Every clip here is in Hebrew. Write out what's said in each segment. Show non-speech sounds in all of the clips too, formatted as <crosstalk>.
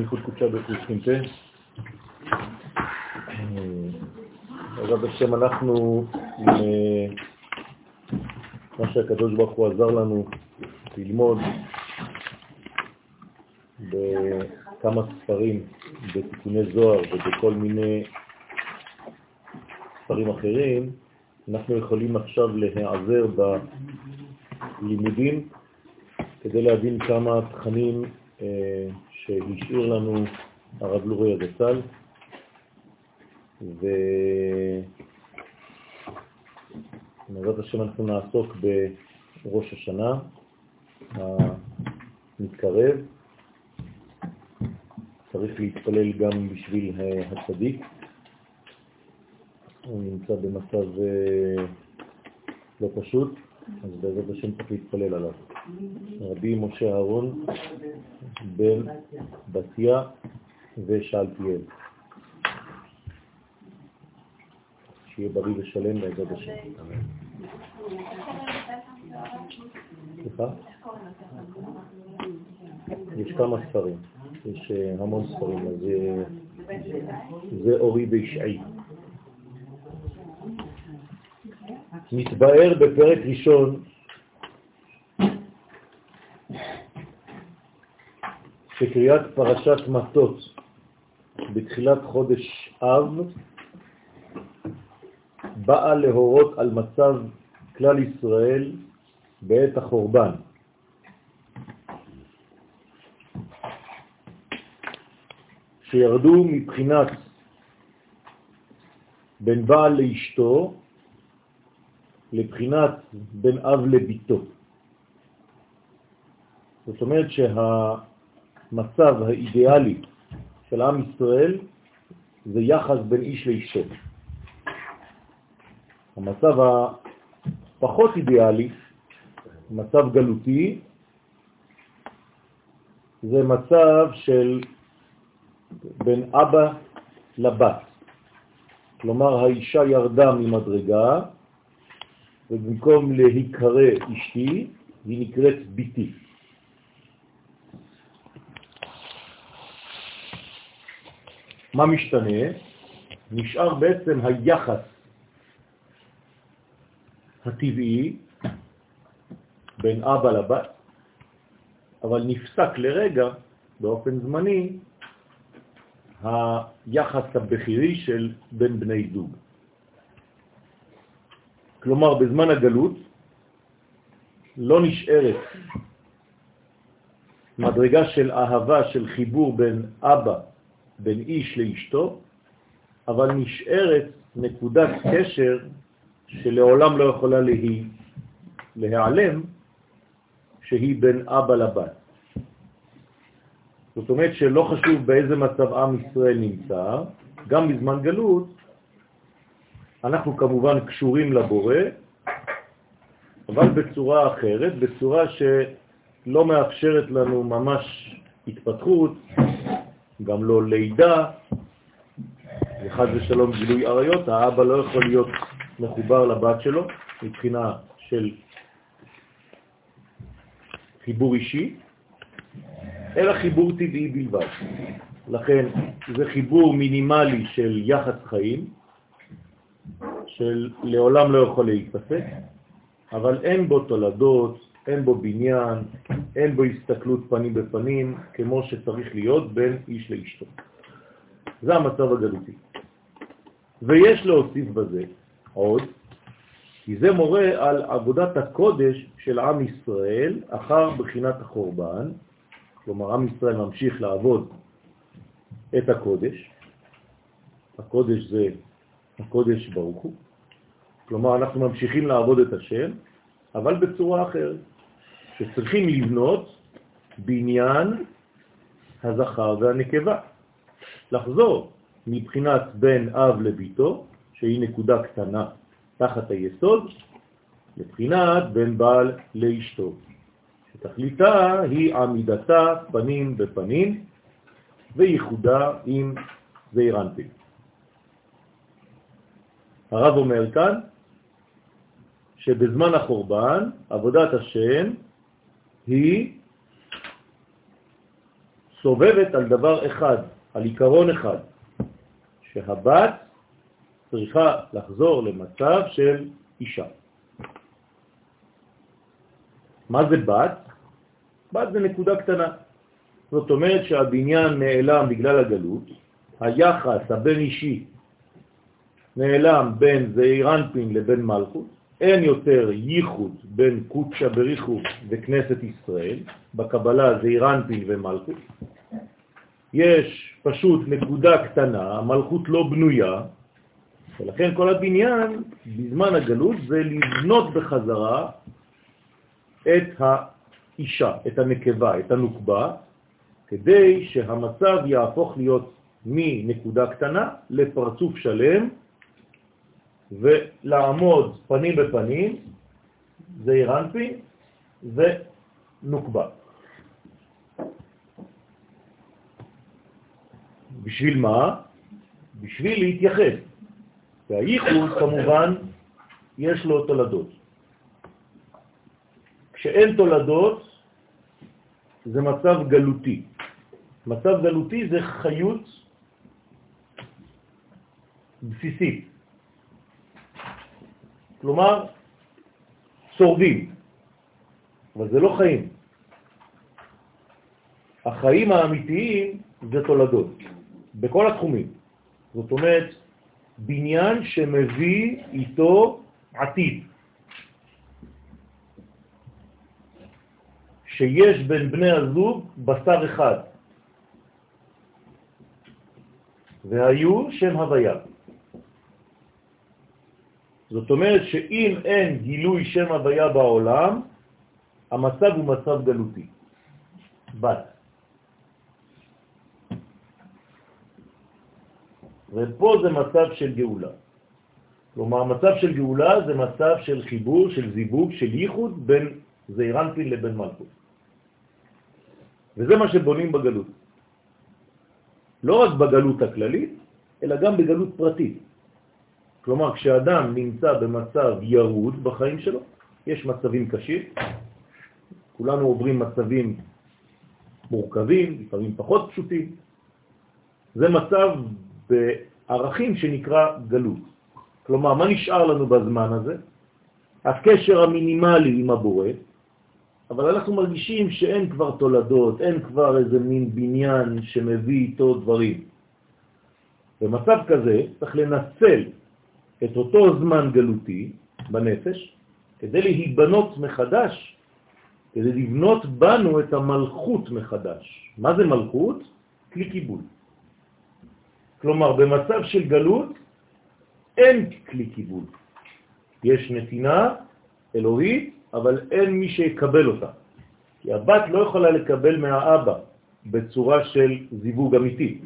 ייחוד קודשה פה. בעזרת השם אנחנו מה שהקדוש ברוך הוא עזר לנו ללמוד בכמה ספרים, בתיקוני זוהר ובכל מיני ספרים אחרים, אנחנו יכולים עכשיו להיעזר בלימודים כדי להבין כמה תכנים שהשאיר לנו הרב לורי הזצ"ל, ובעזרת השם אנחנו נעסוק בראש השנה המתקרב. צריך להתפלל גם בשביל הצדיק. הוא נמצא במצב אה, לא פשוט, אז בעזרת השם צריך להתפלל עליו. רבי משה אהרון בן בתיה ושאלתיאל. שיהיה בריא ושלם בעזרת השם. סליחה? יש כמה ספרים, יש אה, המון ספרים, אז זה אורי וישעי. מתבאר בפרק ראשון שקריאת פרשת מטות בתחילת חודש אב באה להורות על מצב כלל ישראל בעת החורבן. שירדו מבחינת בין בעל לאשתו לבחינת בין אב לביתו. זאת אומרת שהמצב האידיאלי של עם ישראל זה יחס בין איש לאשתו. המצב הפחות אידיאלי, מצב גלותי, זה מצב של בין אבא לבת. כלומר, האישה ירדה ממדרגה, ובמקום להיקרא אשתי, היא נקראת ביתי. מה משתנה? נשאר בעצם היחס הטבעי בין אבא לבת, אבל נפסק לרגע, באופן זמני, היחס הבכירי של בין בני זוג. כלומר, בזמן הגלות לא נשארת מדרגה של אהבה, של חיבור בין אבא, בין איש לאשתו, אבל נשארת נקודת קשר שלעולם לא יכולה לה... להיעלם, שהיא בין אבא לבת. זאת אומרת שלא חשוב באיזה מצב עם ישראל נמצא, גם בזמן גלות, אנחנו כמובן קשורים לבורא, אבל בצורה אחרת, בצורה שלא מאפשרת לנו ממש התפתחות, גם לא לידה, וחד ושלום גילוי עריות, האבא לא יכול להיות מחובר לבת שלו מבחינה של חיבור אישי, אלא חיבור טבעי בלבד. לכן זה חיבור מינימלי של יחס חיים, של לעולם לא יכול להתפסק, אבל אין בו תולדות, אין בו בניין, אין בו הסתכלות פנים בפנים, כמו שצריך להיות בין איש לאשתו. זה המצב הגלותי. ויש להוסיף בזה עוד, כי זה מורה על עבודת הקודש של עם ישראל אחר בחינת החורבן, כלומר עם ישראל ממשיך לעבוד את הקודש, הקודש זה הקודש ברוך הוא, כלומר אנחנו ממשיכים לעבוד את השם, אבל בצורה אחרת, שצריכים לבנות בניין הזכר והנקבה, לחזור מבחינת בין אב לביתו, שהיא נקודה קטנה תחת היסוד, לבחינת בין בעל לאשתו, שתכליתה היא עמידתה פנים בפנים וייחודה עם זעירנטים. הרב אומר כאן שבזמן החורבן עבודת השם היא סובבת על דבר אחד, על עיקרון אחד, שהבת צריכה לחזור למצב של אישה. מה זה בת? בת זה נקודה קטנה. זאת אומרת שהבניין נעלם בגלל הגלות, היחס הבין אישי נעלם בין זעירנפין לבין מלכות, אין יותר ייחוד בין קודשא בריחו וכנסת ישראל, בקבלה זעירנפין ומלכות, יש פשוט נקודה קטנה, המלכות לא בנויה, ולכן כל הבניין בזמן הגלות זה לבנות בחזרה את האישה, את הנקבה, את הנוקבה, כדי שהמצב יהפוך להיות מנקודה קטנה לפרצוף שלם ולעמוד פנים בפנים, זה אירנפי ונוקבה. בשביל מה? בשביל להתייחס. והייחוד כמובן יש לו תולדות. כשאין תולדות זה מצב גלותי. מצב גלותי זה חיות בסיסית. כלומר, שורדים, אבל זה לא חיים. החיים האמיתיים זה תולדות, בכל התחומים. זאת אומרת, בניין שמביא איתו עתיד. שיש בין בני הזוג בשר אחד, והיו שם הוויה. זאת אומרת שאם אין גילוי שם הוויה בעולם, המצב הוא מצב גלותי. בת. ופה זה מצב של גאולה. כלומר, מצב של גאולה זה מצב של חיבור, של זיווג, של ייחוד בין זעירנטין לבין מלכות. וזה מה שבונים בגלות. לא רק בגלות הכללית, אלא גם בגלות פרטית. כלומר, כשאדם נמצא במצב ירוד בחיים שלו, יש מצבים קשים, כולנו עוברים מצבים מורכבים, לפעמים פחות פשוטים. זה מצב בערכים שנקרא גלות. כלומר, מה נשאר לנו בזמן הזה? הקשר המינימלי עם הבורא, אבל אנחנו מרגישים שאין כבר תולדות, אין כבר איזה מין בניין שמביא איתו דברים. במצב כזה צריך לנצל את אותו זמן גלותי בנפש כדי להיבנות מחדש, כדי לבנות בנו את המלכות מחדש. מה זה מלכות? כלי קיבול. כלומר, במצב של גלות אין כלי קיבול. יש נתינה אלוהית, אבל אין מי שיקבל אותה. כי הבת לא יכולה לקבל מהאבא בצורה של זיווג אמיתי.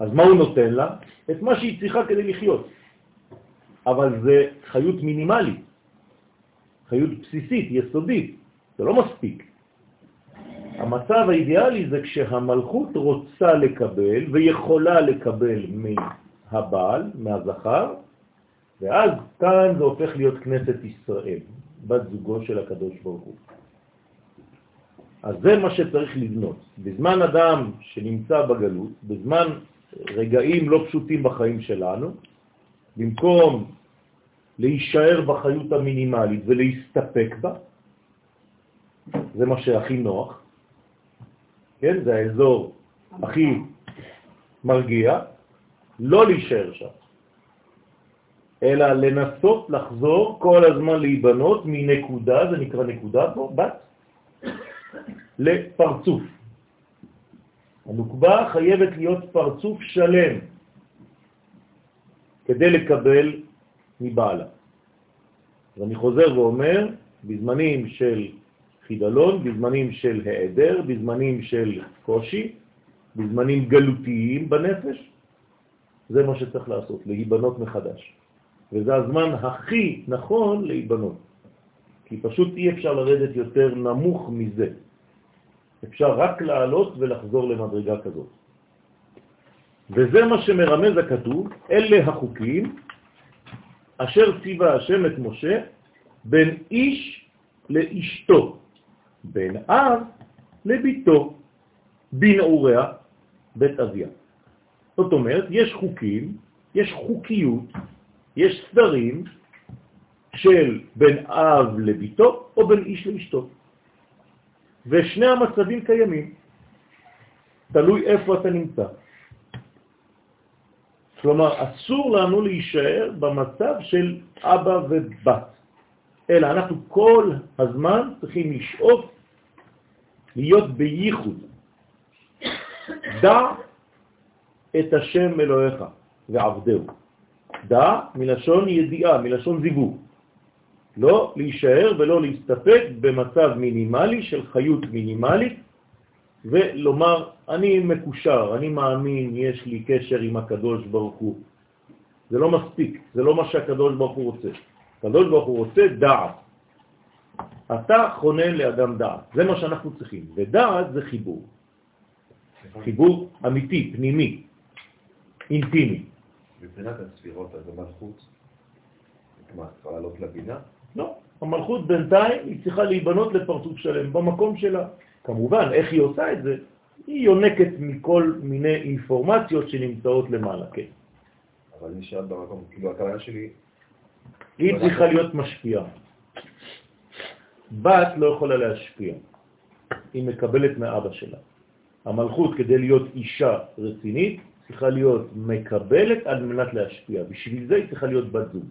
אז מה הוא נותן לה? את מה שהיא צריכה כדי לחיות. אבל זה חיות מינימלית, חיות בסיסית, יסודית, זה לא מספיק. המצב האידיאלי זה כשהמלכות רוצה לקבל ויכולה לקבל מהבעל, מהזכר, ואז כאן זה הופך להיות כנסת ישראל, בת זוגו של הקדוש ברוך הוא. אז זה מה שצריך לבנות. בזמן אדם שנמצא בגלות, בזמן רגעים לא פשוטים בחיים שלנו, במקום להישאר בחיות המינימלית ולהסתפק בה, זה מה שהכי נוח, כן? זה האזור הכי מרגיע, לא להישאר שם, אלא לנסות לחזור כל הזמן להיבנות מנקודה, זה נקרא נקודה פה, בת, לפרצוף. הנוקבה חייבת להיות פרצוף שלם כדי לקבל מבעלה. ואני חוזר ואומר, בזמנים של חידלון, בזמנים של העדר, בזמנים של קושי, בזמנים גלותיים בנפש, זה מה שצריך לעשות, להיבנות מחדש. וזה הזמן הכי נכון להיבנות, כי פשוט אי אפשר לרדת יותר נמוך מזה. אפשר רק לעלות ולחזור למדרגה כזאת. וזה מה שמרמז הכתוב, אלה החוקים אשר ציווה השם את משה בין איש לאשתו, בין אב לביתו. בנעוריה בית אביה. זאת אומרת, יש חוקים, יש חוקיות, יש סדרים של בין אב לביתו או בין איש לאשתו. ושני המצבים קיימים, תלוי איפה אתה נמצא. כלומר, אסור לנו להישאר במצב של אבא ובת, אלא אנחנו כל הזמן צריכים לשאוף להיות בייחוד. דע את השם אלוהיך ועבדהו. דע מלשון ידיעה, מלשון זיווג. לא להישאר ולא להסתפק במצב מינימלי של חיות מינימלית ולומר, אני מקושר, אני מאמין, יש לי קשר עם הקדוש ברוך הוא. זה לא מספיק, זה לא מה שהקדוש ברוך הוא רוצה. הקדוש ברוך הוא רוצה דעת. אתה חונן לאדם דעת, זה מה שאנחנו צריכים. ודעת זה חיבור. חיבור אמיתי, פנימי, אינטימי. מבחינת הספירות, אז המלכות, מה, צריכה לעלות לבינה? לא, המלכות בינתיים היא צריכה להיבנות לפרצוף שלם במקום שלה. כמובן, איך היא עושה את זה? היא יונקת מכל מיני אינפורמציות שנמצאות למעלה, כן. אבל שאל במקום, כאילו הכוונה שלי... היא צריכה להיות משפיעה. בת לא יכולה להשפיע, היא מקבלת מאבא שלה. המלכות, כדי להיות אישה רצינית, צריכה להיות מקבלת על מנת להשפיע. בשביל זה היא צריכה להיות בת זוג.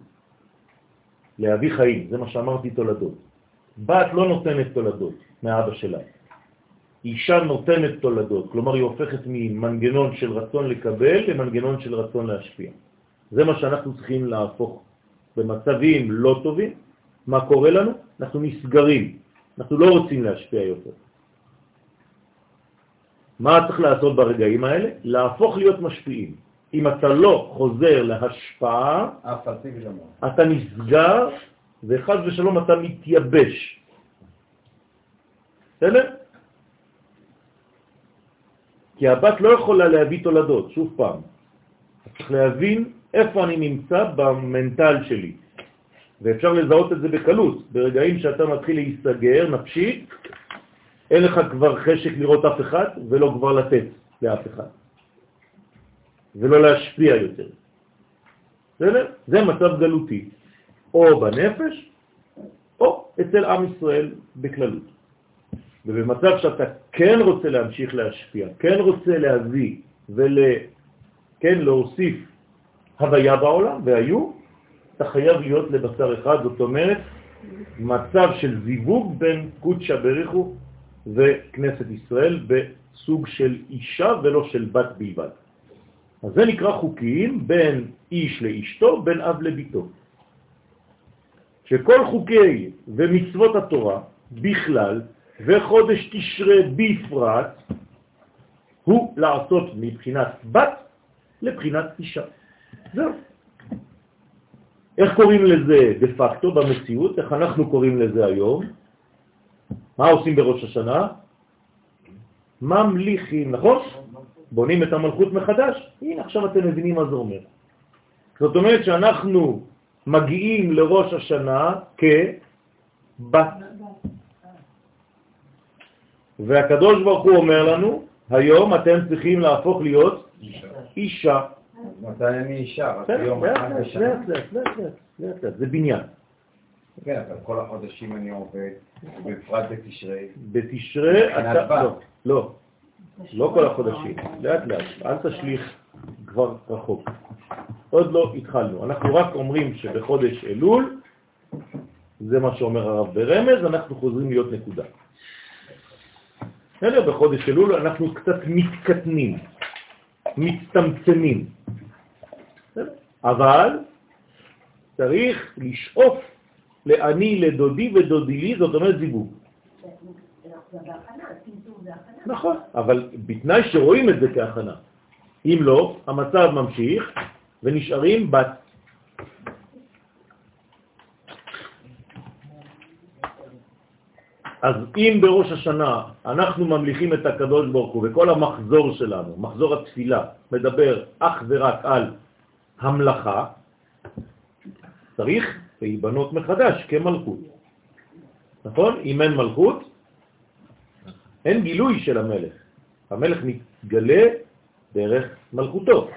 להביא חיים, זה מה שאמרתי תולדות. בת לא נותנת תולדות מאבא שלה. אישה נותנת תולדות, כלומר היא הופכת ממנגנון של רצון לקבל למנגנון של רצון להשפיע. זה מה שאנחנו צריכים להפוך במצבים לא טובים. מה קורה לנו? אנחנו נסגרים, אנחנו לא רוצים להשפיע יותר. מה צריך לעשות ברגעים האלה? להפוך להיות משפיעים. אם אתה לא חוזר להשפעה, אתה נסגר, וחז ושלום אתה מתייבש. בסדר? כי הבת לא יכולה להביא תולדות, שוב פעם. צריך להבין איפה אני נמצא במנטל שלי. ואפשר לזהות את זה בקלות. ברגעים שאתה מתחיל להיסגר נפשית, אין לך כבר חשק לראות אף אחד ולא כבר לתת לאף אחד. ולא להשפיע יותר. בסדר? זה מצב גלותי, או בנפש, או אצל עם ישראל בכללות. ובמצב שאתה כן רוצה להמשיך להשפיע, כן רוצה להביא ול... כן, להוסיף הוויה בעולם, והיו, אתה חייב להיות לבשר אחד, זאת אומרת, מצב של זיווג בין קודשא בריחו וכנסת ישראל בסוג של אישה ולא של בת בלבד. אז זה נקרא חוקיים בין איש לאשתו, בין אב לביתו. שכל חוקי ומצוות התורה בכלל וחודש תשרה בפרט הוא לעשות מבחינת בת לבחינת אישה. זהו. איך קוראים לזה דה פקטו במציאות? איך אנחנו קוראים לזה היום? מה עושים בראש השנה? ממליכים, נכון? בונים את המלכות מחדש. הנה, עכשיו אתם מבינים מה זה אומר. זאת אומרת שאנחנו מגיעים לראש השנה כבת. והקדוש ברוך הוא אומר לנו, היום אתם צריכים להפוך להיות אישה. מתי אני אישה? לאט לאט, לאט לאט, זה בניין. כן, אבל כל החודשים אני עובד, בפרט בתשרי. בתשרי אתה... לא, לא, לא כל החודשים, לאט לאט, אל תשליך כבר רחוק. עוד לא התחלנו, אנחנו רק אומרים שבחודש אלול, זה מה שאומר הרב ברמז, אנחנו חוזרים להיות נקודה. בסדר? בחודש אלול אנחנו קצת מתקטנים, מצטמצמים. אבל צריך לשאוף לאני, לדודי ודודי לי, זאת אומרת זיווג. נכון, אבל בתנאי שרואים את זה כהכנה. אם לא, המצב ממשיך ונשארים בת. אז אם בראש השנה אנחנו ממליכים את הקדוש ברוך הוא וכל המחזור שלנו, מחזור התפילה, מדבר אך ורק על המלאכה, צריך להיבנות מחדש כמלכות. נכון? אם אין מלכות, אין גילוי של המלך. המלך מתגלה דרך מלכותו.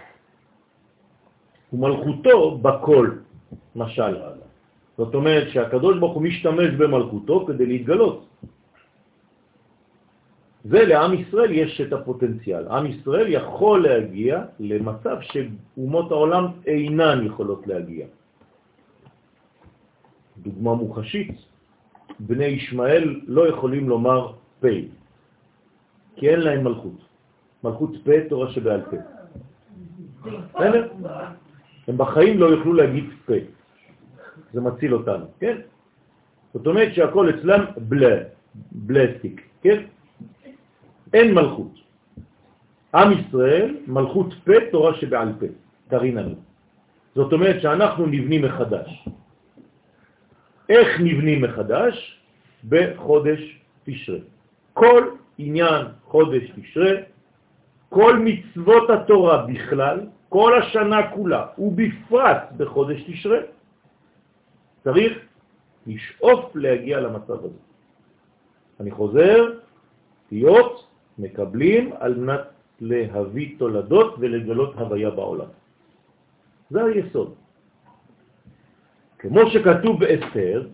ומלכותו בכל, משל. זאת אומרת שהקדוש ברוך הוא משתמש במלכותו כדי להתגלות. ולעם ישראל יש את הפוטנציאל. עם ישראל יכול להגיע למצב שאומות העולם אינן יכולות להגיע. דוגמה מוחשית, בני ישמעאל לא יכולים לומר פה, כי אין להם מלכות. מלכות פה, תורה שבעל פה. בסדר? הם בחיים לא יוכלו להגיד פה. זה מציל אותנו, כן? זאת אומרת שהכל אצלם בלה, בלסטיק, כן? אין מלכות. עם ישראל, מלכות פה, תורה שבעל פה, תריננו. זאת אומרת שאנחנו נבנים מחדש. איך נבנים מחדש? בחודש תשרה. כל עניין חודש תשרה, כל מצוות התורה בכלל, כל השנה כולה, ובפרט בחודש תשרה, צריך לשאוף להגיע למצב הזה. אני חוזר, להיות מקבלים על מנת להביא תולדות ולגלות הוויה בעולם. זה היסוד. כמו שכתוב באסתר,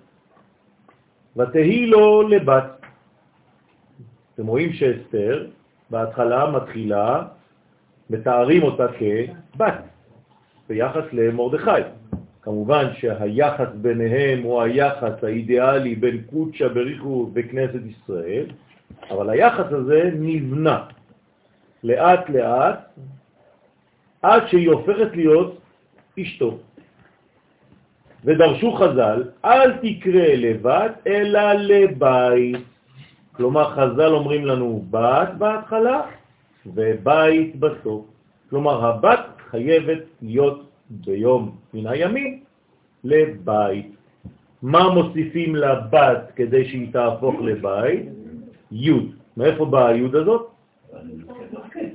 ותהי לו לבת. אתם רואים שאסתר בהתחלה מתחילה, מתארים אותה כבת, ביחס למורדכי. כמובן שהיחס ביניהם הוא היחס האידיאלי בין קודשא בריחו וכנסת ישראל, אבל היחס הזה נבנה לאט לאט עד שהיא הופכת להיות אשתו. ודרשו חז"ל, אל תקרא לבד, אלא לבית. כלומר, חז"ל אומרים לנו בת בהתחלה ובית בסוף. כלומר, הבת חייבת להיות ביום מן הימים לבית. מה מוסיפים לבת כדי שהיא תהפוך לבית? י'. מאיפה באה הי' הזאת?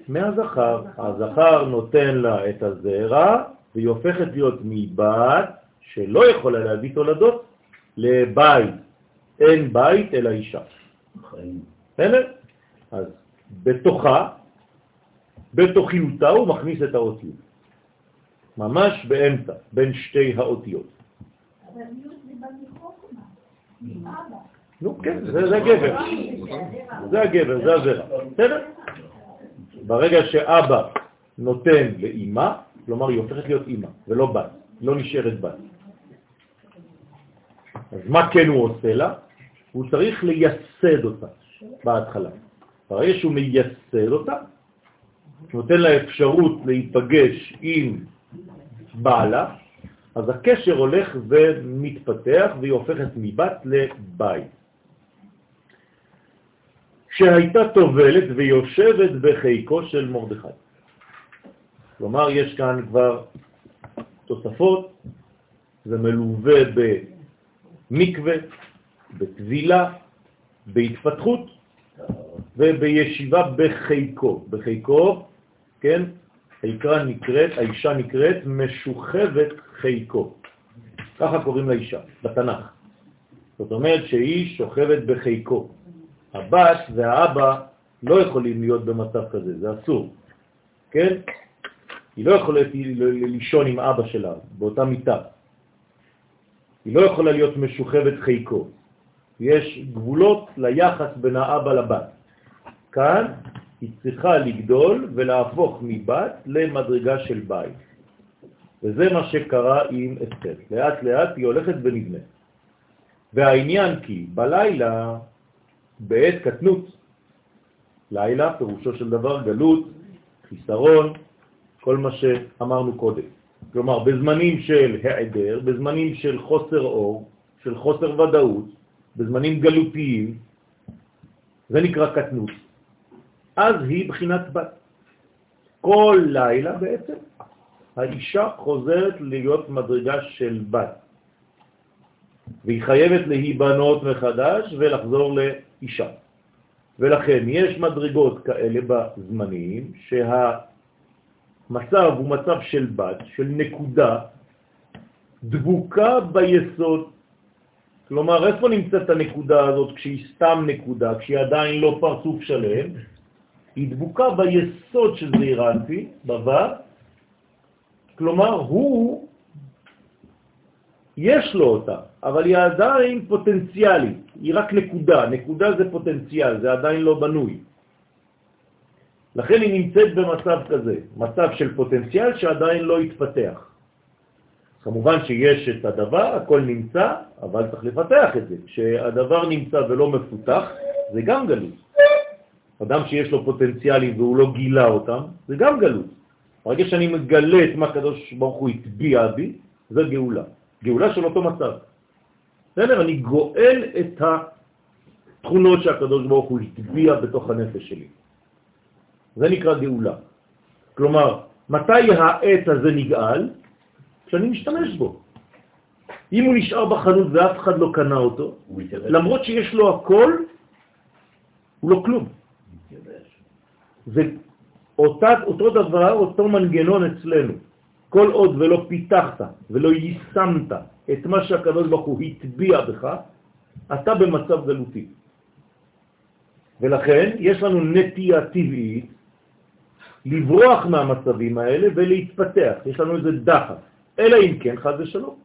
מהזכר. הזכר נותן לה את הזרע, והיא הופכת להיות מבת שלא יכולה להביא תולדות לבית. אין בית אלא אישה. בסדר? אז בתוכה, בתוכיותה הוא מכניס את האותיות. ממש באמצע, בין שתי האותיות. אבל נו, כן, זה הגבר. זה הגבר, זה הזרע. בסדר? ברגע שאבא נותן לאימא, כלומר היא הופכת להיות אימא ולא בת, לא נשארת בת. אז מה כן הוא עושה לה? הוא צריך לייסד אותה בהתחלה. ברגע שהוא מייסד אותה, נותן לה אפשרות להיפגש עם בעלה, אז הקשר הולך ומתפתח והיא הופכת מבת לבית. שהייתה טובלת ויושבת בחיקו של מרדכי. כלומר, יש כאן כבר תוספות, זה מלווה במקווה, בטבילה, בהתפתחות ובישיבה בחיקו. בחיקו, כן, היקרה נקראת, האישה נקראת משוכבת חיקו. ככה קוראים לאישה, בתנ"ך. זאת אומרת שהיא שוכבת בחיקו. הבת והאבא לא יכולים להיות במצב כזה, זה אסור, כן? היא לא יכולה לישון עם אבא שלה באותה מיטה. היא לא יכולה להיות משוכבת חיקו. יש גבולות ליחס בין האבא לבת. כאן היא צריכה לגדול ולהפוך מבת למדרגה של בית. וזה מה שקרה עם אסתר. לאט לאט היא הולכת ונבנית. והעניין כי בלילה בעת קטנות. לילה, פירושו של דבר גלות, חיסרון, כל מה שאמרנו קודם. כלומר, בזמנים של העדר, בזמנים של חוסר אור, של חוסר ודאות, בזמנים גלותיים, זה נקרא קטנות. אז היא בחינת בת. כל לילה בעצם האישה חוזרת להיות מדרגה של בת. והיא חייבת להיבנות מחדש ולחזור אישה. ולכן יש מדרגות כאלה בזמנים שהמצב הוא מצב של בת, של נקודה, דבוקה ביסוד. כלומר, איפה נמצאת הנקודה הזאת כשהיא סתם נקודה, כשהיא עדיין לא פרצוף שלם? היא דבוקה ביסוד של זעיר אנפין, בו', כלומר הוא, יש לו אותה, אבל היא עדיין פוטנציאלית, היא רק נקודה, נקודה זה פוטנציאל, זה עדיין לא בנוי. לכן היא נמצאת במצב כזה, מצב של פוטנציאל שעדיין לא התפתח. כמובן שיש את הדבר, הכל נמצא, אבל צריך לפתח את זה. כשהדבר נמצא ולא מפותח, זה גם גלות. אדם שיש לו פוטנציאלים והוא לא גילה אותם, זה גם גלות. ברגע שאני מגלה את מה הקדוש ברוך הוא הטביע בי, זה גאולה. גאולה של אותו מצב. בסדר? אני גואל את התכונות שהקדוש ברוך הוא הטביע בתוך הנפש שלי. זה נקרא גאולה. כלומר, מתי העט הזה נגאל? כשאני משתמש בו. אם הוא נשאר בחנות ואף אחד לא קנה אותו, למרות שיש לו הכל, הוא לא כלום. זה אותה, אותו דבר, אותו מנגנון אצלנו. כל עוד ולא פיתחת ולא יישמת את מה שהקדוש ברוך הוא הטביע בך, אתה במצב גלותי. ולכן יש לנו נטייה טבעית לברוח מהמצבים האלה ולהתפתח. יש לנו איזה דחף. אלא אם כן, חד ושלום.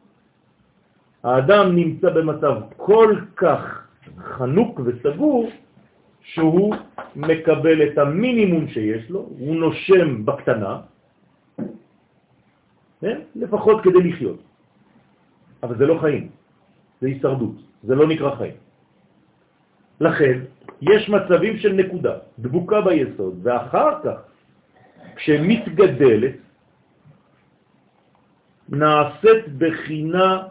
האדם נמצא במצב כל כך חנוק וסגור, שהוא מקבל את המינימום שיש לו, הוא נושם בקטנה, כן? לפחות כדי לחיות. אבל זה לא חיים, זה הישרדות, זה לא נקרא חיים. לכן, יש מצבים של נקודה, דבוקה ביסוד, ואחר כך, כשמתגדלת, נעשית בחינה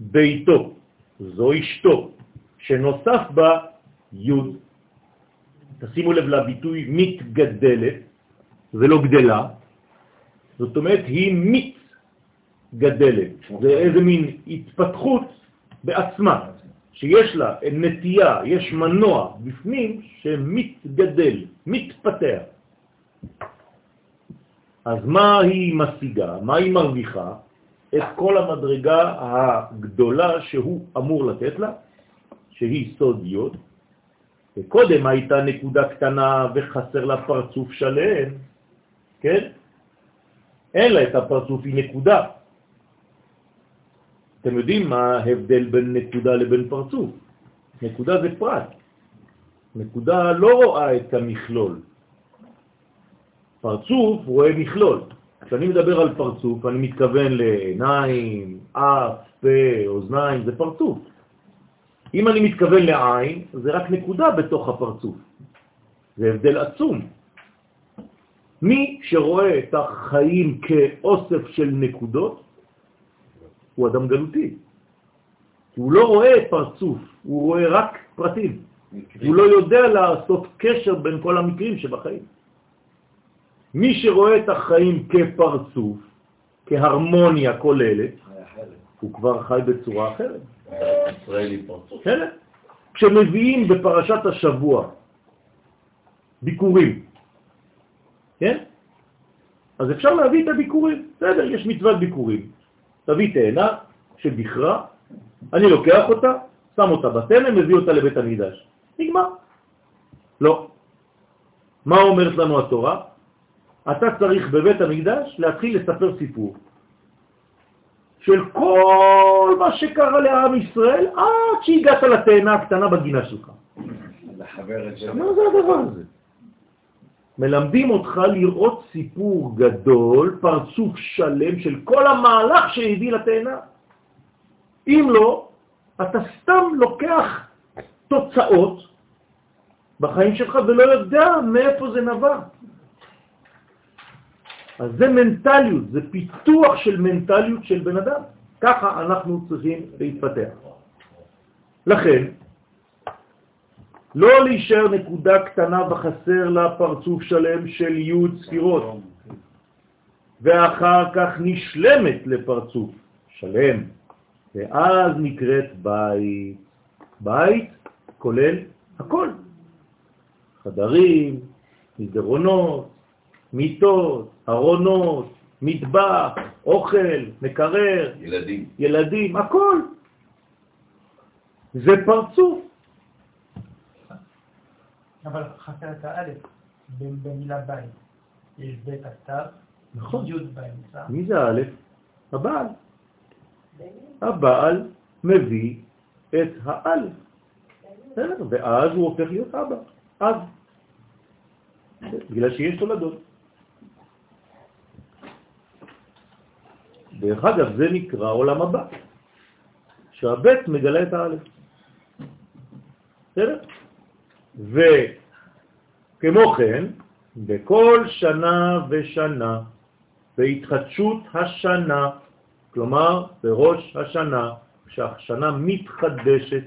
ביתו, זו אשתו, שנוסף בה י' תשימו לב לביטוי מתגדלת ולא גדלה, זאת אומרת היא מתגדלת, זה איזה מין התפתחות בעצמה, שיש לה נטייה, יש מנוע בפנים שמתגדל, מתפתח. אז מה היא משיגה? מה היא מרוויחה? את כל המדרגה הגדולה שהוא אמור לתת לה, שהיא סוד יוד, וקודם הייתה נקודה קטנה וחסר לה פרצוף שלם, כן? אין לה את הפרצוף, היא נקודה. אתם יודעים מה ההבדל בין נקודה לבין פרצוף? נקודה זה פרט. נקודה לא רואה את המכלול. פרצוף רואה מכלול. כשאני מדבר על פרצוף, אני מתכוון לעיניים, אף, פה, אוזניים, זה פרצוף. אם אני מתכוון לעין, זה רק נקודה בתוך הפרצוף. זה הבדל עצום. מי שרואה את החיים כאוסף של נקודות, הוא אדם גלותי. הוא לא רואה פרצוף, הוא רואה רק פרטים. הוא לא יודע לעשות קשר בין כל המקרים שבחיים. מי שרואה את החיים כפרצוף, כהרמוניה כוללת, הוא כבר חי בצורה אחרת. ישראלי פרצוף. כן. כשמביאים בפרשת השבוע ביקורים, כן? אז אפשר להביא את הביקורים. בסדר, יש מצוות ביקורים. תביא תאנה שבכרה, אני לוקח אותה, שם אותה בתנם, מביא אותה לבית המקדש. נגמר. לא. מה אומרת לנו התורה? אתה צריך בבית המקדש להתחיל לספר סיפור. של כל מה שקרה לעם ישראל עד שהגעת לתאנה הקטנה בגינה שלך. מה זה הדבר הזה? מלמדים אותך לראות סיפור גדול, פרצוף שלם של כל המהלך שהביא לתאנה. אם לא, אתה סתם לוקח תוצאות בחיים שלך ולא יודע מאיפה זה נבע. אז זה מנטליות, זה פיתוח של מנטליות של בן אדם. ככה אנחנו צריכים להתפתח. לכן, לא להישאר נקודה קטנה וחסר לה פרצוף שלם של י' ספירות, ואחר כך נשלמת לפרצוף שלם, ואז נקראת בית. בית כולל הכל, חדרים, מסדרונות, מיטות, ארונות, מטבח, אוכל, מקרר, ילדים, ילדים, הכל. זה פרצוף. אבל חסר את האלף. במילה בית. יש בית הכתב, נכון. י' באמצע. מי זה א'? הבעל. הבעל מביא את האלף. ואז הוא הופך להיות אבא. אב. בגלל שיש תולדות. דרך אגב, זה נקרא עולם הבא, שהבית מגלה את האלף. בסדר? וכמו כן, בכל שנה ושנה, בהתחדשות השנה, כלומר בראש השנה, כשהשנה מתחדשת,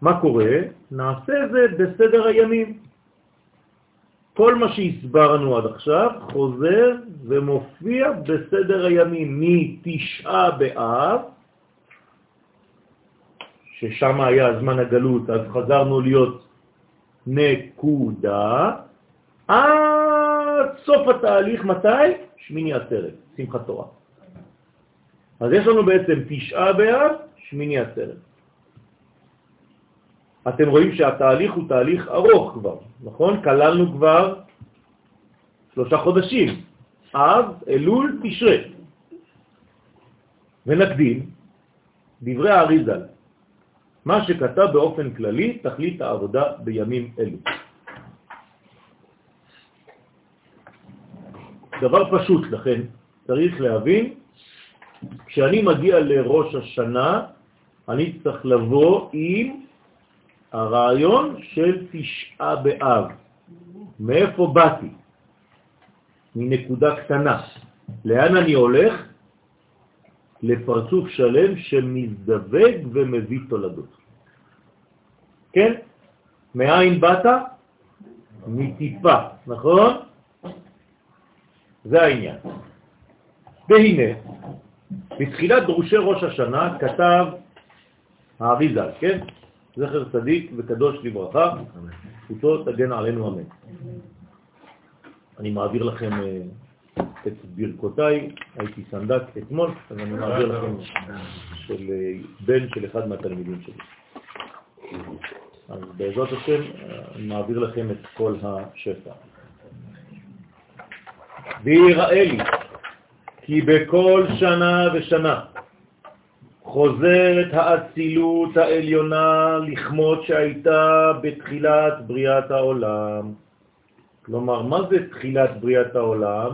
מה קורה? נעשה זה בסדר הימים. כל מה שהסברנו עד עכשיו חוזר ומופיע בסדר הימים מתשעה באב, ששם היה זמן הגלות, אז חזרנו להיות נקודה, עד סוף התהליך, מתי? שמיני עצרת, שמחת תורה. אז יש לנו בעצם תשעה באב, שמיני עצרת. אתם רואים שהתהליך הוא תהליך ארוך כבר, נכון? כללנו כבר שלושה חודשים, אב, אלול, תשרה. ונקדים דברי האריזל, מה שכתב באופן כללי תכלית העבודה בימים אלו. דבר פשוט לכן, צריך להבין, כשאני מגיע לראש השנה, אני צריך לבוא עם הרעיון של תשעה באב. מאיפה באתי? מנקודה קטנה. לאן אני הולך? לפרצוף שלם שמזדווג ומביא תולדות. כן? מאין באת? מטיפה, נכון? זה העניין. והנה, בתחילת דרושי ראש השנה כתב האריזה, כן? זכר צדיק וקדוש לברכה, זכותו תגן עלינו אמן. אני מעביר לכם אה, את ברכותיי, הייתי סנדק אתמול, אז אני מעביר לכם של אה, בן של אחד מהתלמידים שלי. אז בעזרת השם אה, אני מעביר לכם את כל השפע. ויראה לי כי בכל שנה ושנה חוזרת האצילות העליונה לכמות שהייתה בתחילת בריאת העולם. כלומר, מה זה תחילת בריאת העולם?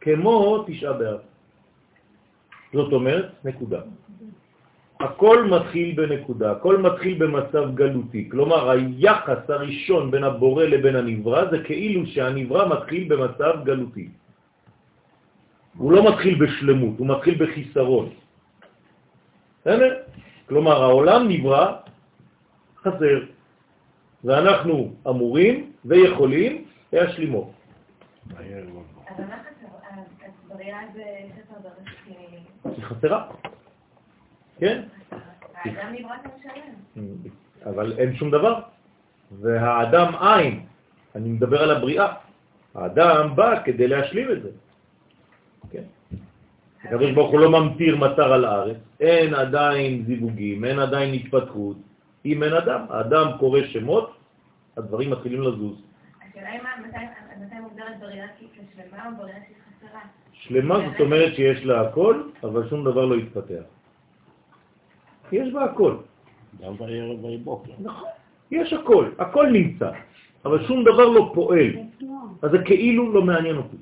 כמו תשעה באב. זאת אומרת, נקודה. הכל מתחיל בנקודה, הכל מתחיל במצב גלותי. כלומר, היחס הראשון בין הבורא לבין הנברא זה כאילו שהנברא מתחיל במצב גלותי. הוא לא מתחיל בשלמות, הוא מתחיל בחיסרון. בסדר? כלומר, העולם נברא חסר, ואנחנו אמורים ויכולים להשלימו. אבל מה בראשית? היא חסרה. כן? האדם נברא כמשלם. אבל אין שום דבר. והאדם אין, אני מדבר על הבריאה. האדם בא כדי להשלים את זה. כן? הקדוש ברוך הוא לא ממטיר מטר על הארץ, אין עדיין זיווגים, אין עדיין התפתחות. אם אין אדם, האדם קורא שמות, הדברים מתחילים לזוז. השאלה היא מה- מתי- מוגדרת בריאה כשלמה או בריאה כחסרה? שלמה זאת אומרת שיש לה הכל, אבל שום דבר לא התפתח. יש בה הכל. גם בערב ויבוקר. נכון. יש הכל, הכל נמצא, אבל שום דבר לא פועל. אז זה כאילו לא מעניין אותי.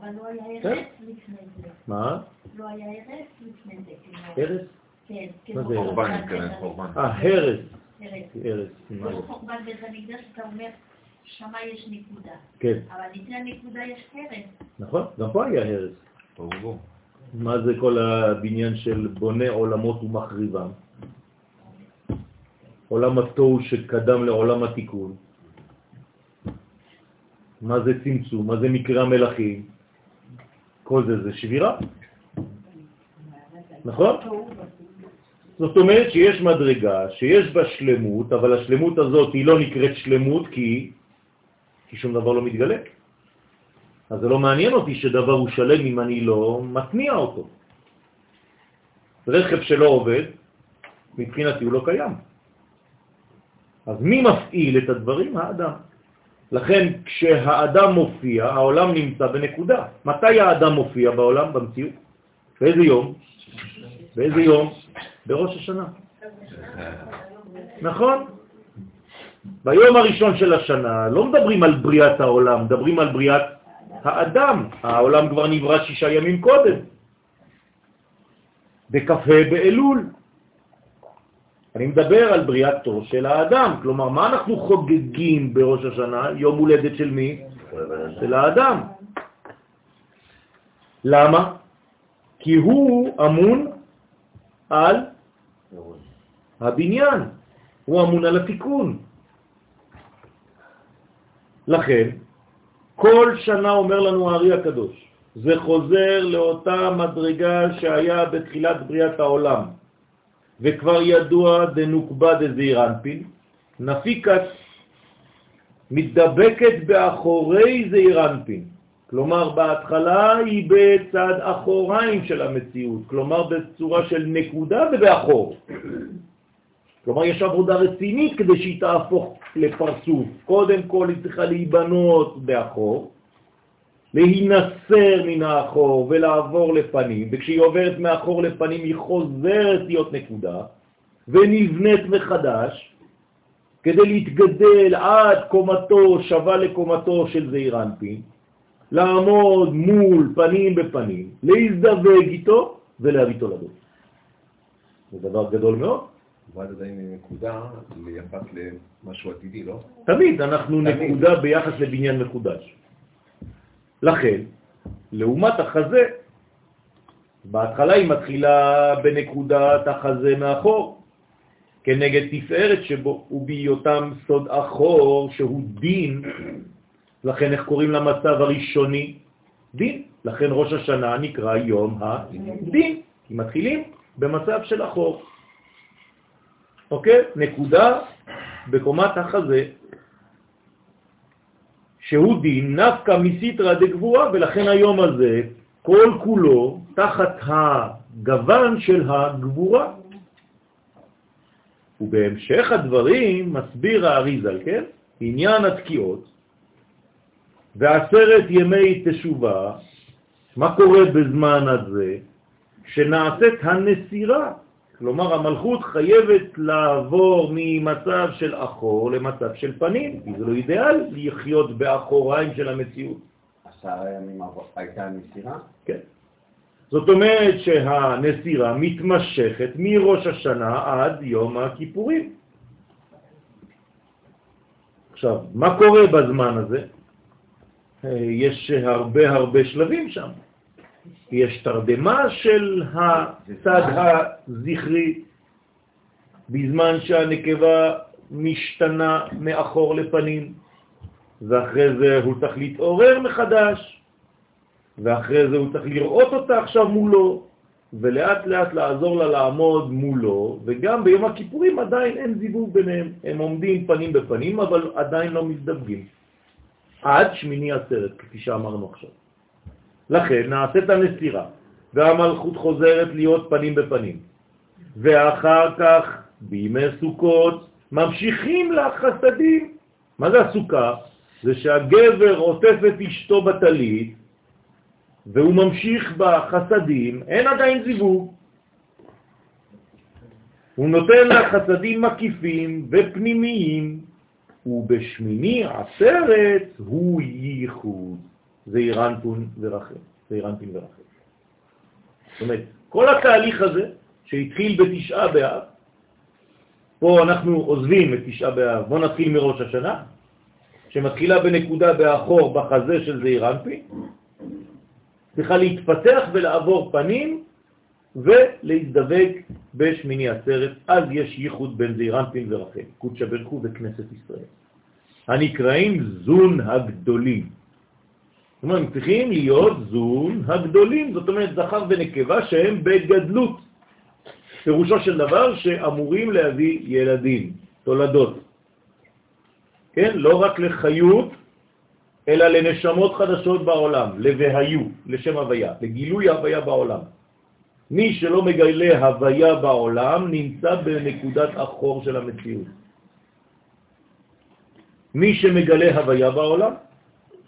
אבל לא היה כן? ארץ לפני זה. מה? לא היה ארץ לפני זה. כאילו. הרס? כן. מה כמו זה? חורבן. חורבן. אה, הרס. הרס, מה כמו זה? חורבן בית המקדש, אתה אומר, שמה יש נקודה. כן, אבל לפני הנקודה יש ארץ. נכון, גם פה היה הרס. ברור. מה זה כל הבניין של בונה עולמות ומחריבם? עולם התוהו שקדם לעולם התיקון. מה זה צמצום? מה זה מקרה המלאכים? כל זה זה שבירה, נכון? זאת אומרת שיש מדרגה, שיש בה שלמות, אבל השלמות הזאת היא לא נקראת שלמות כי, כי שום דבר לא מתגלה. אז זה לא מעניין אותי שדבר הוא שלם אם אני לא מתניע אותו. רכב שלא עובד, מבחינתי הוא לא קיים. אז מי מפעיל את הדברים? האדם. לכן כשהאדם מופיע, העולם נמצא בנקודה. מתי האדם מופיע בעולם, במציאות? באיזה יום? באיזה יום? בראש השנה. נכון? ביום הראשון של השנה לא מדברים על בריאת העולם, מדברים על בריאת האדם. העולם כבר נברא שישה ימים קודם. בכ"ה באלול. אני מדבר על בריאתו של האדם, כלומר, מה אנחנו חוגגים בראש השנה? יום הולדת של מי? של האדם. למה? כי הוא אמון על הבניין, הוא אמון על התיקון. לכן, כל שנה אומר לנו הארי הקדוש, זה חוזר לאותה מדרגה שהיה בתחילת בריאת העולם, וכבר ידוע דנוקבה דזעיר אנפין, נפיקת מתדבקת באחורי זעיר אנפין. כלומר, בהתחלה היא בצד אחוריים של המציאות, כלומר בצורה של נקודה ובאחור. כלומר, יש עבודה רצינית כדי שהיא תהפוך לפרצוף. קודם כל היא צריכה להיבנות באחור, להינסר מן האחור ולעבור לפנים, וכשהיא עוברת מאחור לפנים היא חוזרת להיות נקודה, ונבנית מחדש, כדי להתגדל עד קומתו, שווה לקומתו של זעיר אנפין, לעמוד מול פנים בפנים, להזדווג איתו ולהביא תולדות. זה דבר גדול מאוד. ועד עדיין נקודה ליחס למשהו עתידי, לא? תמיד אנחנו תמיד. נקודה ביחס לבניין מחודש. לכן, לעומת החזה, בהתחלה היא מתחילה בנקודת החזה מאחור, כנגד תפארת שבו, ובהיותם סוד אחור שהוא דין, לכן איך קוראים למצב הראשוני? דין. לכן ראש השנה נקרא יום הדין, כי מתחילים במצב של אחור. אוקיי? נקודה בקומת החזה, שהוא דין נפקא מסיטרא דגבורה, ולכן היום הזה כל כולו תחת הגוון של הגבורה. ובהמשך הדברים מסביר האריזל, כן? עניין התקיעות ועשרת ימי תשובה, מה קורה בזמן הזה? שנעשית הנסירה כלומר, המלכות חייבת לעבור ממצב של אחור למצב של פנים, כי זה לא אידאל לחיות באחוריים של המציאות. עשרה ימים הייתה נסירה? כן. זאת אומרת שהנסירה מתמשכת מראש השנה עד יום הכיפורים. עכשיו, מה קורה בזמן הזה? אה, יש הרבה הרבה שלבים שם. יש תרדמה של הצד הזכרי, בזמן שהנקבה משתנה מאחור לפנים, ואחרי זה הוא צריך להתעורר מחדש, ואחרי זה הוא צריך לראות אותה עכשיו מולו, ולאט לאט לעזור לה לעמוד מולו, וגם ביום הכיפורים עדיין אין זיווג ביניהם. הם עומדים פנים בפנים, אבל עדיין לא מזדווגים. עד שמיני עצרת, כפי שאמרנו עכשיו. לכן נעשית הנסירה, והמלכות חוזרת להיות פנים בפנים. ואחר כך, בימי סוכות, ממשיכים לחסדים. מה זה הסוכה? זה שהגבר עוטף את אשתו בטלית, והוא ממשיך בחסדים, אין עדיין זיווג. הוא נותן לה חסדים מקיפים ופנימיים, ובשמיני עשרת הוא ייחוד. זה אירנטון ורחל, זה אירנטין ורחל. זאת אומרת, כל התהליך הזה שהתחיל בתשעה באב, פה אנחנו עוזבים את תשעה באב, בואו נתחיל מראש השנה, שמתחילה בנקודה באחור בחזה של זעיר אנפין, צריכה להתפתח ולעבור פנים ולהזדבק בשמיני עצרת, אז יש ייחוד בין זעיר אנפין ורחל, קודשא ברכו וכנסת ישראל. הנקראים זון הגדולים. זאת אומרת, הם צריכים להיות זון הגדולים, זאת אומרת זכר ונקבה שהם בגדלות. פירושו של דבר שאמורים להביא ילדים, תולדות. כן? לא רק לחיות, אלא לנשמות חדשות בעולם, לבהיו, לשם הוויה, לגילוי הוויה בעולם. מי שלא מגלה הוויה בעולם נמצא בנקודת אחור של המציאות. מי שמגלה הוויה בעולם,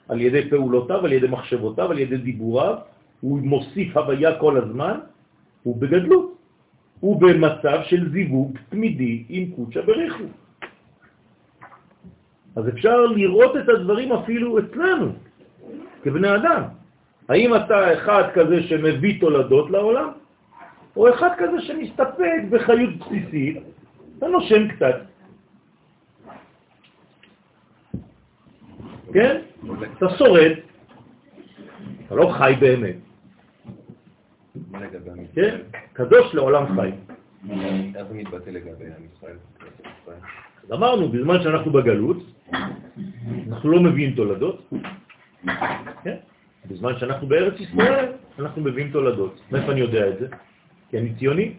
על ידי פעולותיו, על ידי מחשבותיו, על ידי דיבוריו, הוא מוסיף הוויה כל הזמן, הוא בגדלות. הוא במצב של זיווג תמידי עם קודשא בריחו. אז אפשר לראות את הדברים אפילו אצלנו, כבני אדם. האם אתה אחד כזה שמביא תולדות לעולם, או אחד כזה שמסתפק בחיות בסיסית, אתה נושם קצת. כן? אתה שורד, אתה לא חי באמת. כן? קדוש לעולם חי. איך זה מתבטא לגבי עם ישראל? אז אמרנו, בזמן שאנחנו בגלות, אנחנו לא מביאים תולדות. כן? בזמן שאנחנו בארץ ישראל, אנחנו מביאים תולדות. מאיפה אני יודע את זה? כי אני ציוני?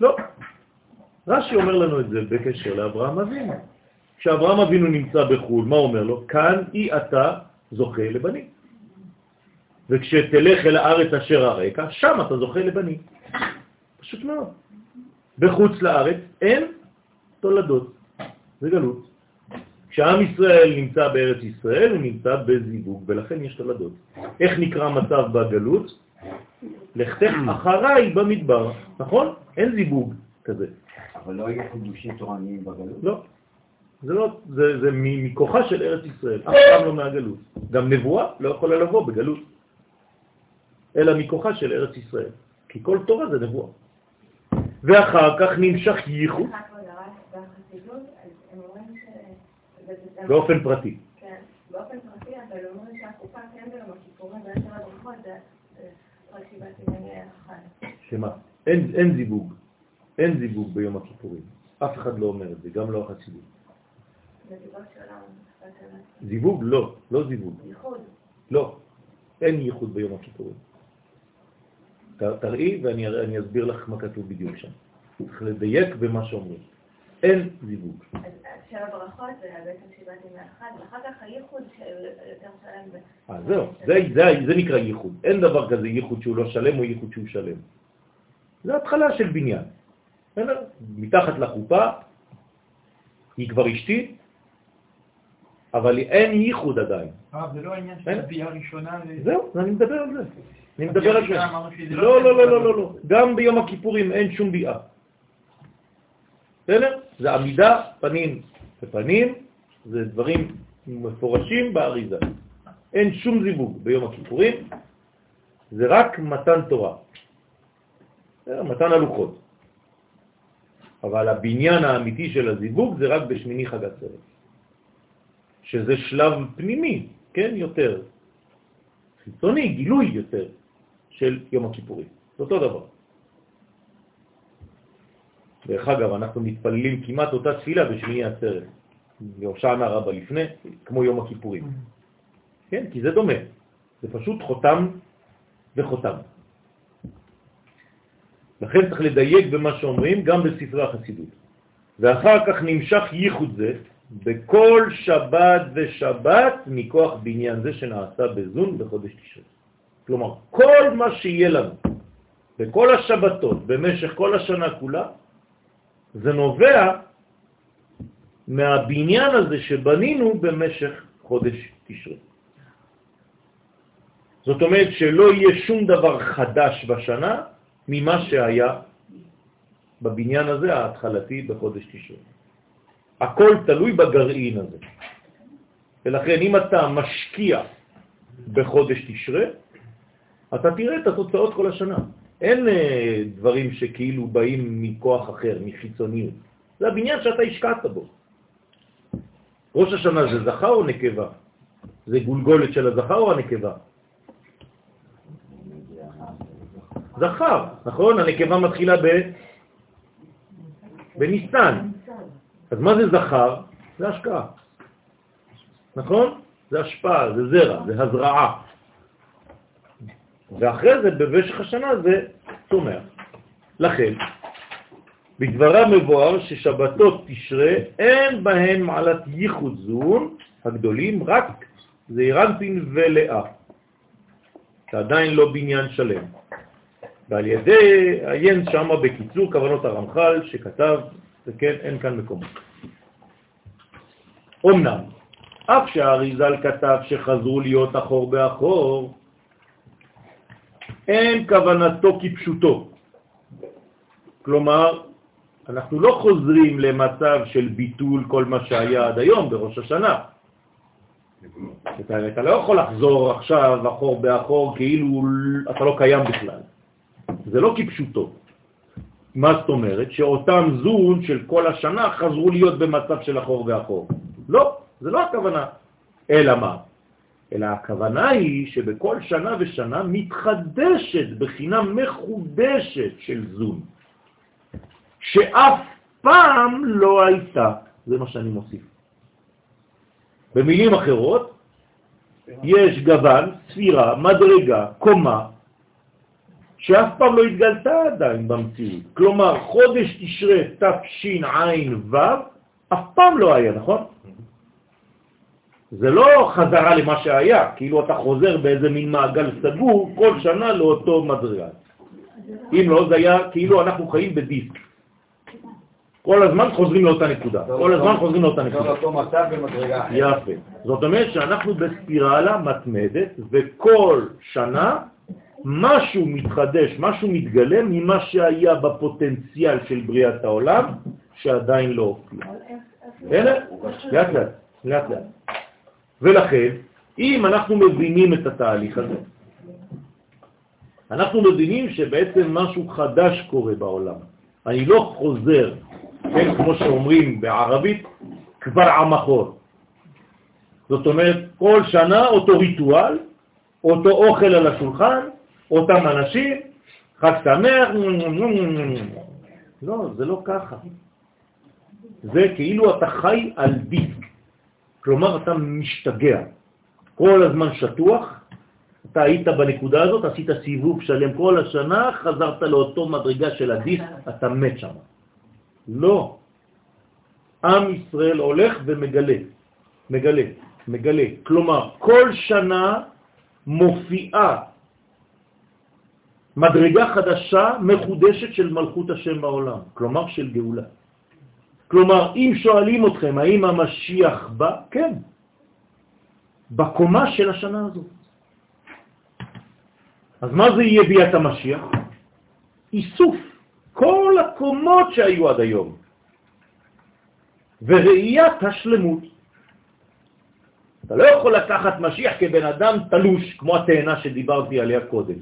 לא. רש"י אומר לנו את זה בקשר לאברהם אבינו. כשאברהם אבינו נמצא בחו"ל, מה אומר לו? כאן אי אתה זוכה לבנים. וכשתלך אל הארץ אשר הרקע, שם אתה זוכה לבנים. פשוט מאוד. בחוץ לארץ אין תולדות, זה גלות. כשעם ישראל נמצא בארץ ישראל, הוא נמצא בזיווג, ולכן יש תולדות. איך נקרא מצב בגלות? לכתך אחריי במדבר, נכון? אין זיווג כזה. אבל לא יהיו חידושים תורניים בגלות? לא. זה לא, זה, זה מכוחה של ארץ ישראל, אף פעם לא מהגלות. גם נבואה לא יכולה לבוא בגלות, אלא מכוחה של ארץ ישראל. כי כל תורה זה נבואה. ואחר כך נמשך ייחוד באופן פרטי. כן, באופן פרטי, אבל אומרים שהקופה כן ביום הכיפורים ועשר הברכות זה זה רק שבעת ענייני החג. שמה? אין, אין זיווג. אין זיווג ביום הכיפורים. אף אחד לא אומר את זה, גם לא אמת. זיווג? לא, לא זיווג. ייחוד. לא. אין ייחוד ביום הכיפורים. תראי ואני אני אסביר לך מה כתוב בדיוק שם. צריך לדייק במה שאומרים. אין זיווג. אז אז של הברכות זה בעצם שבעת ימי החג, ואחר כך הייחוד של יותר שלם. אה, זהו, זה, זה, זה נקרא ייחוד. אין דבר כזה ייחוד שהוא לא שלם או ייחוד שהוא שלם. זה התחלה של בניין. בסדר? מתחת לחופה, היא כבר אשתי, אבל אין ייחוד עדיין. הרב, זה לא העניין של. הביאה הראשונה. זהו, אני מדבר על זה. אני מדבר על זה. לא, לא, לא, לא, לא, לא. גם ביום הכיפורים אין שום ביאה. בסדר? זה עמידה פנים בפנים, זה דברים מפורשים באריזה. אין שום זיווג ביום הכיפורים, זה רק מתן תורה. מתן הלוחות. אבל הבניין האמיתי של הזיווג זה רק בשמיני חג עצרת. שזה שלב פנימי, כן, יותר. חיצוני, גילוי יותר של יום הכיפורים. זה אותו דבר. דרך אגב, אנחנו מתפללים כמעט אותה תפילה בשמיני עצרת. בהושענא רבה לפני, כמו יום הכיפורים. כן, כי זה דומה. זה פשוט חותם וחותם. לכן צריך לדייק במה שאומרים גם בספרי החסידות. ואחר כך נמשך ייחוד זה בכל שבת ושבת מכוח בניין זה שנעשה בזון בחודש תשרי. כלומר, כל מה שיהיה לנו בכל השבתות במשך כל השנה כולה, זה נובע מהבניין הזה שבנינו במשך חודש תשרי. זאת אומרת שלא יהיה שום דבר חדש בשנה ממה שהיה בבניין הזה ההתחלתי בחודש תשרי. הכל תלוי בגרעין הזה. ולכן אם אתה משקיע בחודש תשרה, אתה תראה את התוצאות כל השנה. אין אה, דברים שכאילו באים מכוח אחר, מחיצוניות. זה הבניין שאתה השקעת בו. ראש השנה זה זכר או נקבה? זה גולגולת של הזכר או הנקבה? זכר, נכון? הנקבה מתחילה ב... בניסן. אז מה זה זכר? זה השקעה. נכון? זה השפעה, זה זרע, זה הזרעה. ואחרי זה, במשך השנה, זה צומח. לכן, בדברה מבואר ששבתות תשרה אין בהן מעלת ייחוד זון הגדולים, רק זעירנטין ולאה, שעדיין לא בניין שלם. ועל ידי עיין שמה בקיצור כוונות הרמח"ל שכתב, וכן, אין כאן מקומו. אמנם, אף שהאריזל כתב שחזרו להיות אחור באחור, אין כוונתו כפשוטו. כלומר, אנחנו לא חוזרים למצב של ביטול כל מה שהיה עד היום בראש השנה. אתה, אתה לא יכול לחזור עכשיו אחור באחור כאילו אתה לא קיים בכלל. זה לא כפשוטו. מה זאת אומרת? שאותם זון של כל השנה חזרו להיות במצב של אחור ואחור. לא, זה לא הכוונה. אלא מה? אלא הכוונה היא שבכל שנה ושנה מתחדשת בחינה מחודשת של זון, שאף פעם לא הייתה. זה מה שאני מוסיף. במילים אחרות, יש גוון, ספירה, מדרגה, קומה, שאף פעם לא התגלתה עדיין במציאות. כלומר, חודש תשרה תשע"ו אף פעם לא היה, נכון? זה לא חזרה למה שהיה, כאילו אתה חוזר באיזה מין מעגל סגור כל שנה לאותו מדרגה. אם לא, זה היה כאילו אנחנו חיים בדיסק. כל הזמן חוזרים לאותה נקודה, כל הזמן חוזרים לאותה נקודה. אותו מצב במדרגה אחרת. יפה. זאת אומרת שאנחנו בספירלה מתמדת, וכל שנה משהו מתחדש, משהו מתגלה ממה שהיה בפוטנציאל של בריאת העולם, שעדיין לא הופיע. אבל איך... איך- בסדר? לאט לאט, לאט לאט. ולכן, אם אנחנו מבינים את התהליך הזה, אנחנו מבינים שבעצם משהו חדש קורה בעולם. אני לא חוזר, כן, כמו שאומרים בערבית, כבר המחור. זאת אומרת, כל שנה אותו ריטואל, אותו אוכל על השולחן, אותם אנשים, חג שמח, לא, זה לא ככה. זה כאילו אתה חי על דיסק. כלומר, אתה משתגע. כל הזמן שטוח, אתה היית בנקודה הזאת, עשית סיבוב שלם כל השנה, חזרת לאותו מדרגה של הדיסק, אתה מת שם. לא. עם ישראל הולך ומגלה, מגלה, מגלה. כלומר, כל שנה מופיעה מדרגה חדשה, מחודשת של מלכות השם בעולם, כלומר של גאולה. כלומר, אם שואלים אתכם האם המשיח בא, כן, בקומה של השנה הזאת. אז מה זה יהיה ביאת המשיח? איסוף כל הקומות שהיו עד היום, וראיית השלמות. אתה לא יכול לקחת משיח כבן אדם תלוש, כמו התאנה שדיברתי עליה קודם.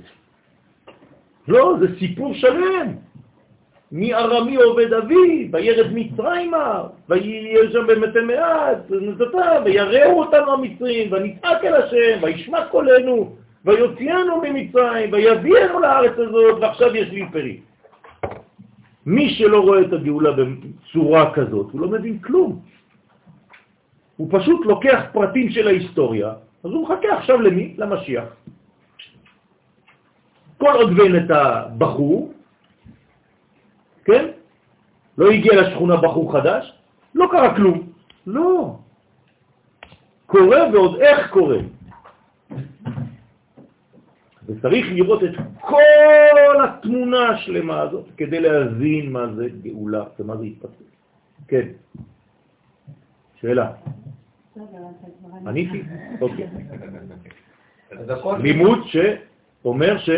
לא, זה סיפור שלם. מארמי עובד אבי, וירד מצרימה, ויהיה שם במתי מעט, ויראו אותנו המצרים, ונצעק אל השם, וישמע קולנו, ויוציאנו ממצרים, ויביאנו לארץ הזאת, ועכשיו יש לי פרי. מי שלא רואה את הגאולה בצורה כזאת, הוא לא מבין כלום. הוא פשוט לוקח פרטים של ההיסטוריה, אז הוא מחכה עכשיו למי? למשיח. כל עוד ואין את הבחור, כן? לא הגיע לשכונה בחור חדש, לא קרה כלום. לא. קורה ועוד איך קורה. וצריך לראות את כל התמונה השלמה הזאת כדי להבין מה זה גאולה ומה זה התפתחות. כן. שאלה. עניתי? אוקיי. לימוד שאומר ש...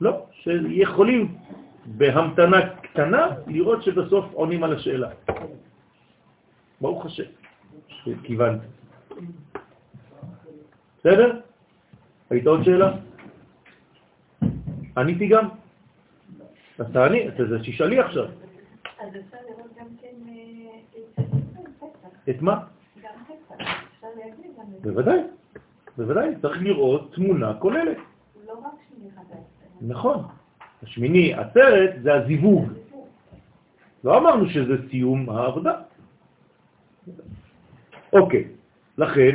לא, שיכולים בהמתנה קטנה לראות שבסוף עונים על השאלה. ברוך השם, שכיוונת. בסדר? היית עוד שאלה? עניתי גם? אז תעני, אז תשאלי עכשיו. אז אפשר לראות גם כן אה, את מה? בוודאי, בוודאי, צריך לראות תמונה כוללת. לא. נכון. השמיני עצרת זה הזיווג. לא אמרנו שזה סיום העבודה. אוקיי, לכן,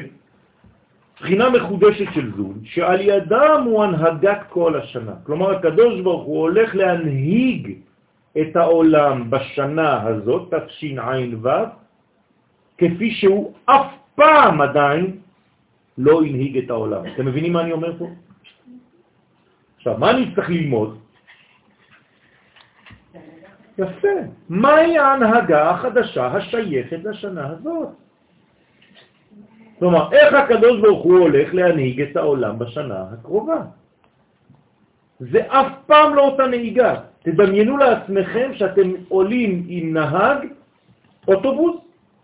בחינה מחודשת של זון, שעל ידם הוא הנהגת כל השנה. כלומר, הקדוש ברוך הוא הולך להנהיג את העולם בשנה הזאת, תשע"ו, כפי שהוא אף פעם עדיין לא הנהיג את העולם. אתם מבינים מה אני אומר פה? עכשיו, מה אני צריך ללמוד? יפה. מהי ההנהגה החדשה השייכת לשנה הזאת? כלומר, איך הקדוש ברוך הוא הולך להנהיג את העולם בשנה הקרובה? זה אף פעם לא אותה נהיגה. תדמיינו לעצמכם שאתם עולים עם נהג אוטובוס,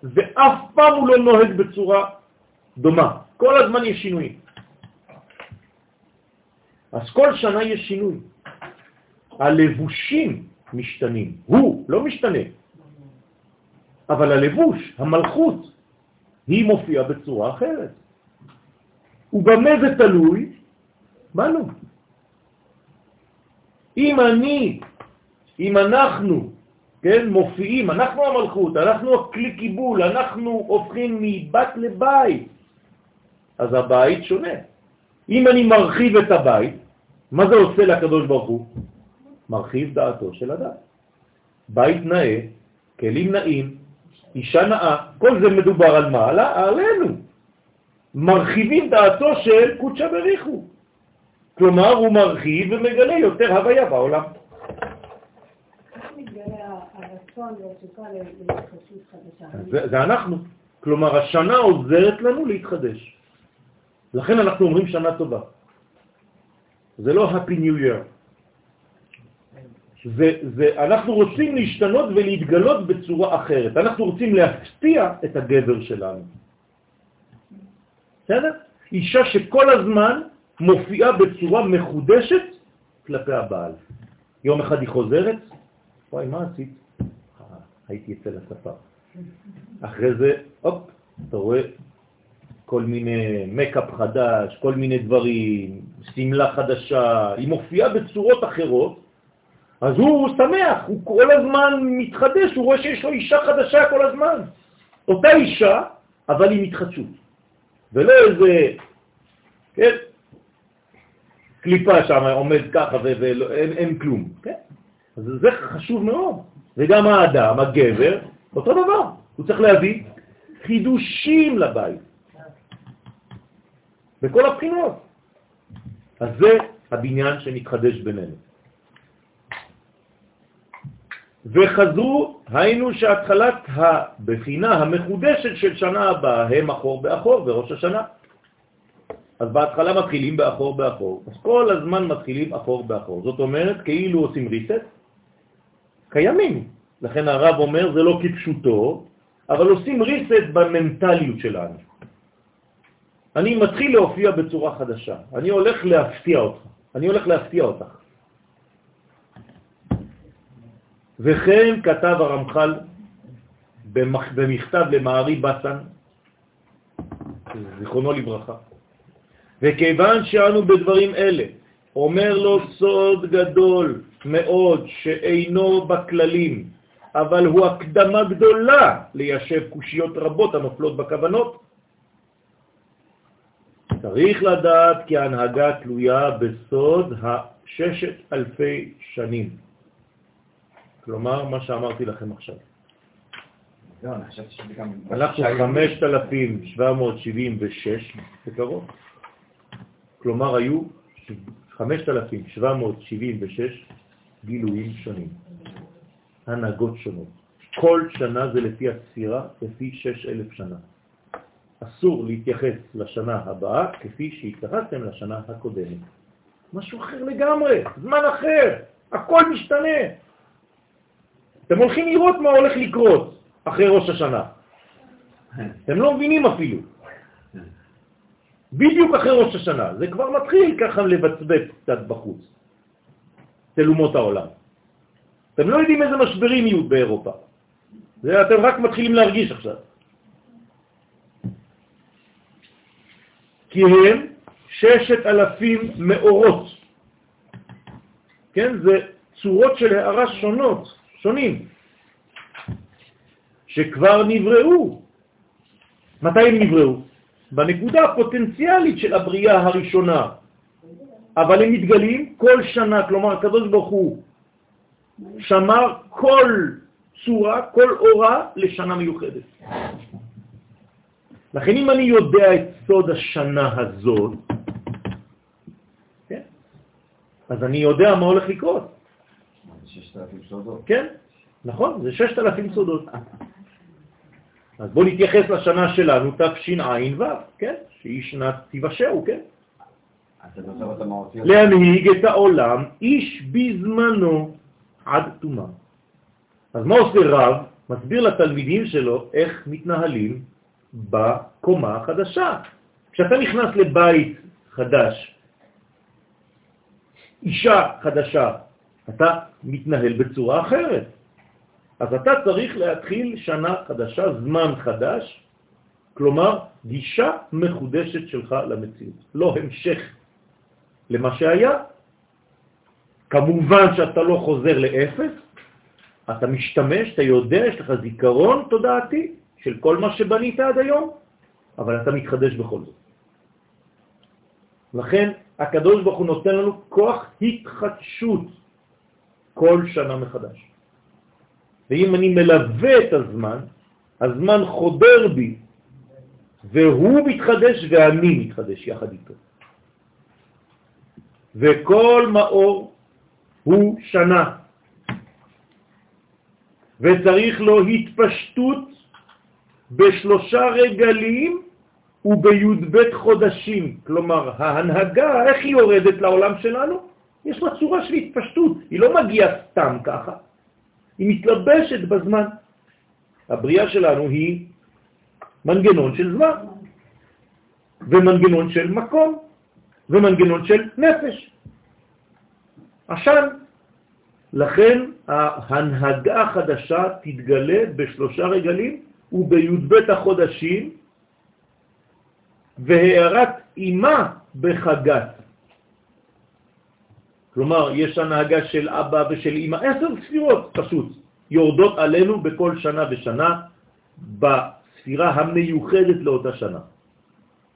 ואף פעם הוא לא נוהג בצורה דומה. כל הזמן יש שינויים. אז כל שנה יש שינוי. הלבושים משתנים. הוא לא משתנה, אבל הלבוש, המלכות, היא מופיעה בצורה אחרת. ובמה זה תלוי? בנו. אם אני, אם אנחנו, כן, מופיעים, אנחנו המלכות, אנחנו הכלי קיבול, אנחנו הופכים מבת לבית, אז הבית שונה. אם אני מרחיב את הבית, מה זה עושה לקדוש ברוך הוא? מרחיב דעתו של אדם. בית נאה, כלים נאים, אישה נאה, כל זה מדובר על מה? עלינו. מרחיבים דעתו של קודשא בריחו. כלומר, הוא מרחיב ומגלה יותר הוויה בעולם. זה, זה אנחנו. כלומר, השנה עוזרת לנו להתחדש. לכן אנחנו אומרים שנה טובה. זה לא Happy New Year. זה, זה, אנחנו רוצים להשתנות ולהתגלות בצורה אחרת. אנחנו רוצים להפתיע את הגבר שלנו. בסדר? אישה שכל הזמן מופיעה בצורה מחודשת כלפי הבעל. יום אחד היא חוזרת, וואי, מה עשית? אה, הייתי אצל הספר. אחרי זה, הופ, אתה רואה כל מיני מקאפ חדש, כל מיני דברים, סמלה חדשה, היא מופיעה בצורות אחרות, אז הוא שמח, הוא כל הזמן מתחדש, הוא רואה שיש לו אישה חדשה כל הזמן. אותה אישה, אבל עם התחדשות. ולא איזה, כן, קליפה שם עומד ככה ואין כלום. כן? אז זה חשוב מאוד. וגם האדם, הגבר, אותו דבר. הוא צריך להביא חידושים לבית. בכל הבחינות. אז זה הבניין שמתחדש בינינו. וחזרו, היינו שהתחלת הבחינה המחודשת של שנה הבאה הם אחור באחור וראש השנה. אז בהתחלה מתחילים באחור באחור, אז כל הזמן מתחילים אחור באחור. זאת אומרת, כאילו עושים ריסט, קיימים. לכן הרב אומר, זה לא כפשוטו, אבל עושים ריסט במנטליות שלנו. אני מתחיל להופיע בצורה חדשה. אני הולך להפתיע אותך. אני הולך להפתיע אותך. וכן כתב הרמח"ל במכתב למערי בסן, זיכרונו לברכה, וכיוון שאנו בדברים אלה, אומר לו סוד גדול מאוד שאינו בכללים, אבל הוא הקדמה גדולה ליישב קושיות רבות הנופלות בכוונות, צריך לדעת כי ההנהגה תלויה בסוד הששת אלפי שנים. כלומר, מה שאמרתי לכם עכשיו. לא. אנחנו 5,776 בקרוב. כלומר, היו 5,776 גילויים שונים, הנהגות שונות. כל שנה זה לפי הספירה, לפי 6,000 שנה. אסור להתייחס לשנה הבאה כפי שהתייחסתם לשנה הקודמת. משהו אחר לגמרי, זמן אחר, הכל משתנה. אתם הולכים לראות מה הולך לקרות אחרי ראש השנה. אתם לא מבינים אפילו. בדיוק אחרי ראש השנה. זה כבר מתחיל ככה לבצבץ קצת בחוץ, תלומות העולם. אתם לא יודעים איזה משברים יהיו באירופה. זה אתם רק מתחילים להרגיש עכשיו. כי הם ששת אלפים מאורות. כן, זה צורות של הערה שונות. שונים, שכבר נבראו. מתי הם נבראו? בנקודה הפוטנציאלית של הבריאה הראשונה, אבל הם מתגלים כל שנה, כלומר הקדוש ברוך הוא שמר כל צורה, כל אורה לשנה מיוחדת. לכן אם אני יודע את סוד השנה הזאת, כן, אז אני יודע מה הולך לקרות. ששת אלפים סודות. כן, נכון, זה ששת אלפים סודות. אז בואו נתייחס לשנה שלנו, תשע"ו, כן? שהיא שנת תיוושעו, כן? להנהיג את העולם איש בזמנו עד תומה. אז מה עושה רב? מסביר לתלמידים שלו איך מתנהלים בקומה החדשה. כשאתה נכנס לבית חדש, אישה חדשה, אתה מתנהל בצורה אחרת. אז אתה צריך להתחיל שנה חדשה, זמן חדש, כלומר גישה מחודשת שלך למציאות, לא המשך למה שהיה. כמובן שאתה לא חוזר לאפס, אתה משתמש, אתה יודע, יש לך זיכרון תודעתי של כל מה שבנית עד היום, אבל אתה מתחדש בכל זאת. לכן הקדוש ברוך הוא נותן לנו כוח התחדשות כל שנה מחדש. ואם אני מלווה את הזמן, הזמן חודר בי, והוא מתחדש ואני מתחדש יחד איתו. וכל מאור הוא שנה, וצריך לו התפשטות בשלושה רגלים ובי"ב חודשים. כלומר, ההנהגה, איך היא יורדת לעולם שלנו? יש לה צורה של התפשטות, היא לא מגיעה סתם ככה, היא מתלבשת בזמן. הבריאה שלנו היא מנגנון של זמן, ומנגנון של מקום, ומנגנון של נפש. עשן. לכן ההנהגה החדשה תתגלה בשלושה רגלים ובי"ב החודשים, והערת אימה בחגת. כלומר, יש הנהגה של אבא ושל אמא, עשר ספירות פשוט, יורדות עלינו בכל שנה ושנה בספירה המיוחדת לאותה שנה.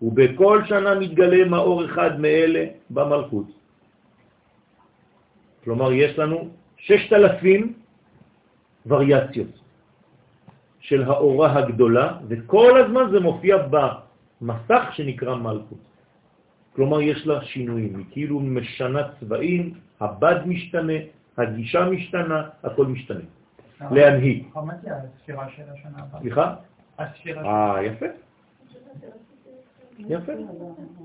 ובכל שנה מתגלה מאור אחד מאלה במלכות. כלומר, יש לנו ששת אלפים וריאציות של האורה הגדולה, וכל הזמן זה מופיע במסך שנקרא מלכות. כלומר, יש לה שינויים, היא כאילו משנה צבעים, הבד משתנה, הגישה משתנה, הכל משתנה. להנהיג. חמתי הספירה של השנה הבאה. סליחה? הספירה. אה, יפה. יפה.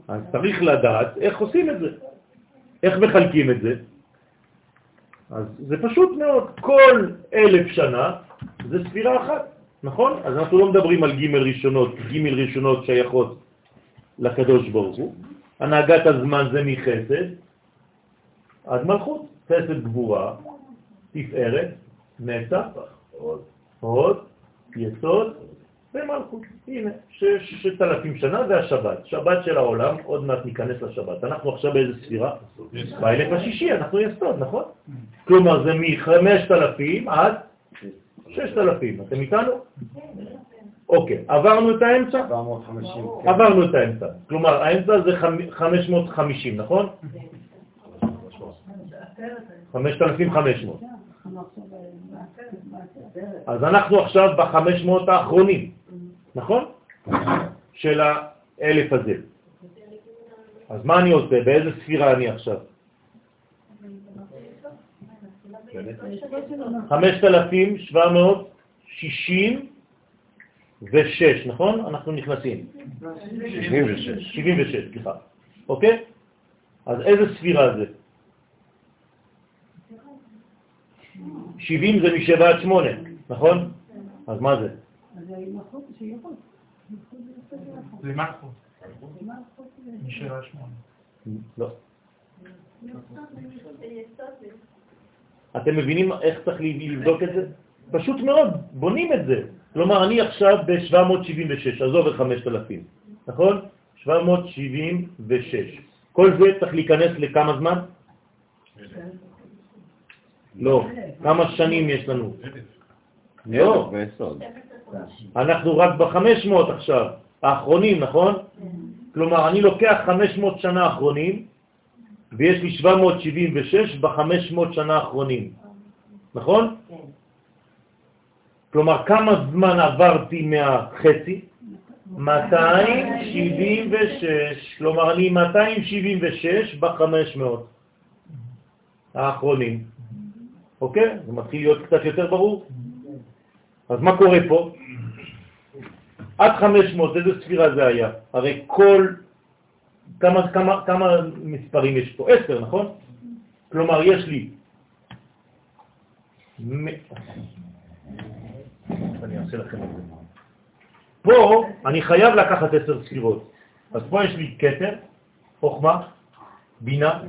אז צריך לדעת איך עושים את זה, איך מחלקים את זה. אז זה פשוט מאוד, כל אלף שנה זה ספירה אחת, נכון? אז אנחנו לא מדברים על ג' ראשונות, ג' ראשונות שייכות לקדוש ברוך הוא. הנהגת הזמן זה מחסד עד מלכות, חסד גבורה, תפארת, נצח, הוד, יסוד ומלכות. הנה, ששת אלפים שנה והשבת, שבת של העולם, עוד מעט ניכנס לשבת. אנחנו עכשיו באיזה ספירה? באלף השישי, אנחנו יסוד, נכון? כלומר זה מחמשת אלפים עד ששת אלפים. אתם איתנו? אוקיי, עברנו את האמצע? 450. עברנו את האמצע. כלומר, האמצע זה חמ- 550, נכון? 5,500. אז אנחנו עכשיו ב-500 האחרונים, נכון? של האלף הזה. אז מה אני עושה? באיזה ספירה אני עכשיו? 5,766, נכון? אנחנו נכנסים. 76. 76, סליחה. אוקיי? אז איזה ספירה זה? 70 זה משבע עד שמונה, נכון? אז מה זה? זה מלכות. משבע שמונה. לא. אתם מבינים איך צריך לבדוק את זה? פשוט מאוד, בונים את זה. כלומר, אני עכשיו ב-776, עזוב את 5,000, נכון? 776. כל זה צריך להיכנס לכמה זמן? לא. כמה שנים יש לנו? לא. אנחנו רק ב-500 עכשיו, האחרונים, נכון? כלומר, אני לוקח 500 שנה האחרונים, ויש לי 776 ב-500 שנה האחרונים, נכון? כלומר, כמה זמן עברתי מהחצי? 276, כלומר, אני 276 ב-500 האחרונים, אוקיי? זה מתחיל להיות קצת יותר ברור? אז מה קורה פה? עד 500, איזה ספירה זה היה? הרי כל... כמה, כמה, כמה מספרים יש פה? 10, נכון? כלומר, יש לי... אני אעשה לכם את זה. פה אני חייב לקחת 10 ספירות. אז פה יש לי כתר, חוכמה, בינה,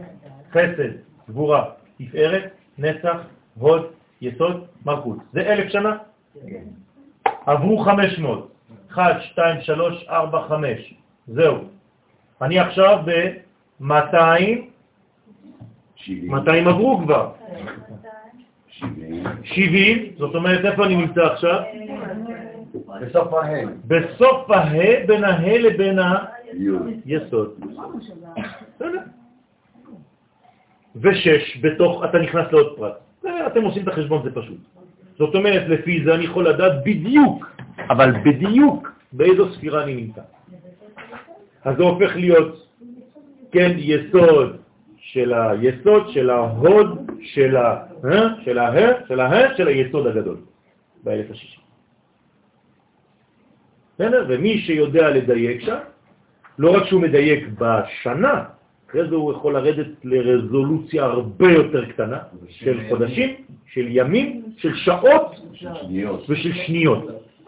חסד, גבורה, תפארת, נצח, הוד, יסוד, מלכות. זה אלף שנה? עברו 500. 1, 2, 3, 4, 5. זהו. אני עכשיו ב-200, 200 עברו כבר. 70, זאת אומרת, איפה אני נמצא עכשיו? בסוף ההן. בסוף ההא, בין ההא לבין היסוד. ושש, בתוך, אתה נכנס לעוד פרט. אתם עושים את החשבון, זה פשוט. זאת אומרת, לפי זה אני יכול לדעת בדיוק, אבל בדיוק, באיזו ספירה אני נמצא. אז זה הופך להיות, כן, יסוד של היסוד, של ההוד, של ה... אה? של ה... של ה... של היסוד הגדול, באלף השישי. בסדר? ומי שיודע לדייק שם, לא רק שהוא מדייק בשנה, אחרי זה הוא יכול לרדת לרזולוציה הרבה יותר קטנה, של חודשים, של ימים, של שעות ושל שניות,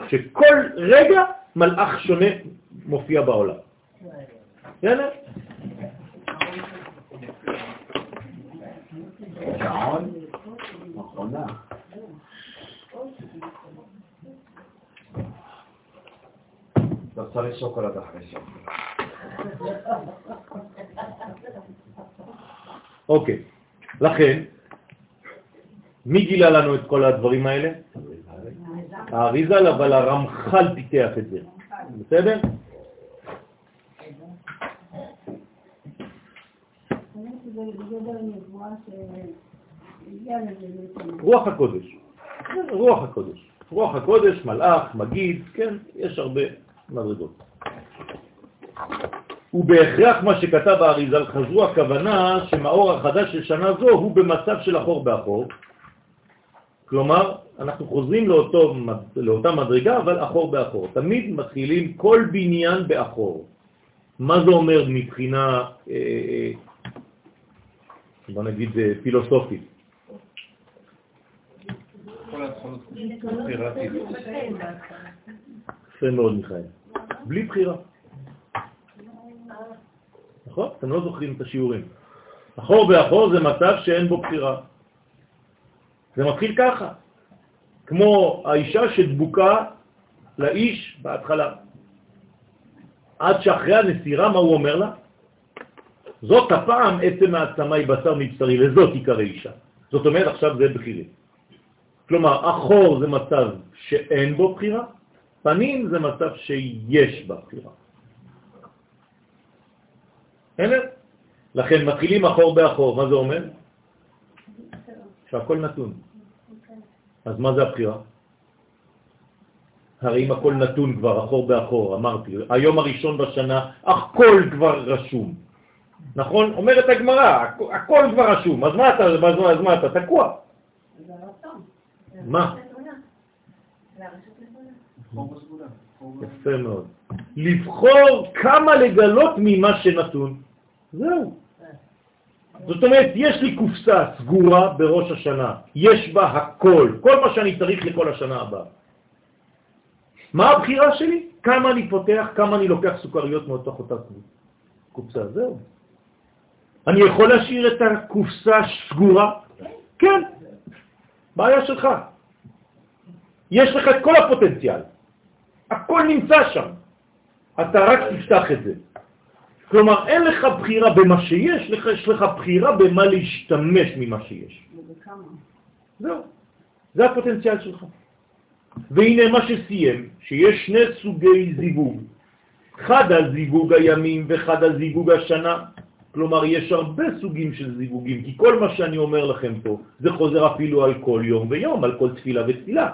שכל רגע מלאך שונה מופיע בעולם. בסדר? מכונה. אתה צריך שוקולד אחרי שוקולד. אוקיי, לכן, מי גילה לנו את כל הדברים האלה? האריזל, אבל הרמח"ל פיתח את זה, בסדר? רוח הקודש, רוח הקודש, רוח הקודש, מלאך, מגיד, כן, יש הרבה מדרגות. ובהכרח מה שכתב האריזל חזרו הכוונה שמאור החדש של שנה זו הוא במצב של אחור באחור. כלומר, אנחנו חוזרים לאותו, לאותה מדרגה, אבל אחור באחור. תמיד מתחילים כל בניין באחור. מה זה אומר מבחינה, אה, אה בוא נגיד, אה, פילוסופית? יפה מאוד, מיכאל. בלי בחירה. נכון? אתם לא זוכרים את השיעורים. אחור באחור זה מצב שאין בו בחירה. זה מתחיל ככה, כמו האישה שדבוקה לאיש בהתחלה. עד שאחרי הנסירה, מה הוא אומר לה? זאת הפעם עצם העצמה היא בשר מבשרי, וזאת עיקר אישה. זאת אומרת, עכשיו זה בחירה. כלומר, אחור זה מצב שאין בו בחירה, פנים זה מצב שיש בה בחירה. בסדר? לכן מתחילים אחור באחור, מה זה אומר? שהכל נתון. אז מה זה הבחירה? הרי אם הכל נתון כבר, אחור באחור, אמרתי, היום הראשון בשנה, הכל כבר רשום. נכון? אומרת הגמרא, הכל כבר רשום, אז מה אתה, אז מה אתה תקוע? מה? יפה מאוד. לבחור כמה לגלות ממה שנתון. זהו. זאת אומרת, יש לי קופסה סגורה בראש השנה, יש בה הכל, כל מה שאני צריך לכל השנה הבאה. מה הבחירה שלי? כמה אני פותח, כמה אני לוקח סוכריות מאותוך אותה קופסה, זהו. אני יכול להשאיר את הקופסה סגורה? כן, בעיה שלך. יש לך את כל הפוטנציאל, הכל נמצא שם, אתה רק תפתח את זה. כלומר, אין לך בחירה במה שיש, לך, יש לך בחירה במה להשתמש ממה שיש. זהו, זה הפוטנציאל שלך. והנה מה שסיים, שיש שני סוגי זיווג. אחד הזיווג הימים ואחד הזיווג השנה. כלומר, יש הרבה סוגים של זיווגים, כי כל מה שאני אומר לכם פה, זה חוזר אפילו על כל יום ויום, על כל תפילה ותפילה.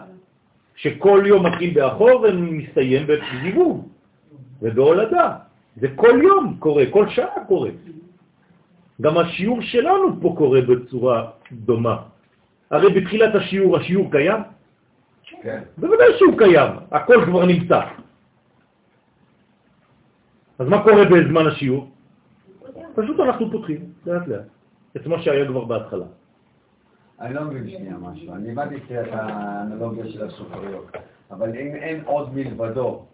שכל יום מתחיל באחור ומסתיים בזיווג ובהולדה. זה כל יום קורה, כל שעה קורה. גם השיעור שלנו פה קורה בצורה דומה. הרי בתחילת השיעור, השיעור קיים? כן. בוודאי שהוא קיים, הכל כבר נמצא. אז מה קורה בזמן השיעור? פשוט אנחנו פותחים, לאט לאט, את מה שהיה כבר בהתחלה. אני לא מבין שנייה משהו. אני הבנתי את האנלוגיה של הסוכריות, אבל אם אין עוד מלבדו,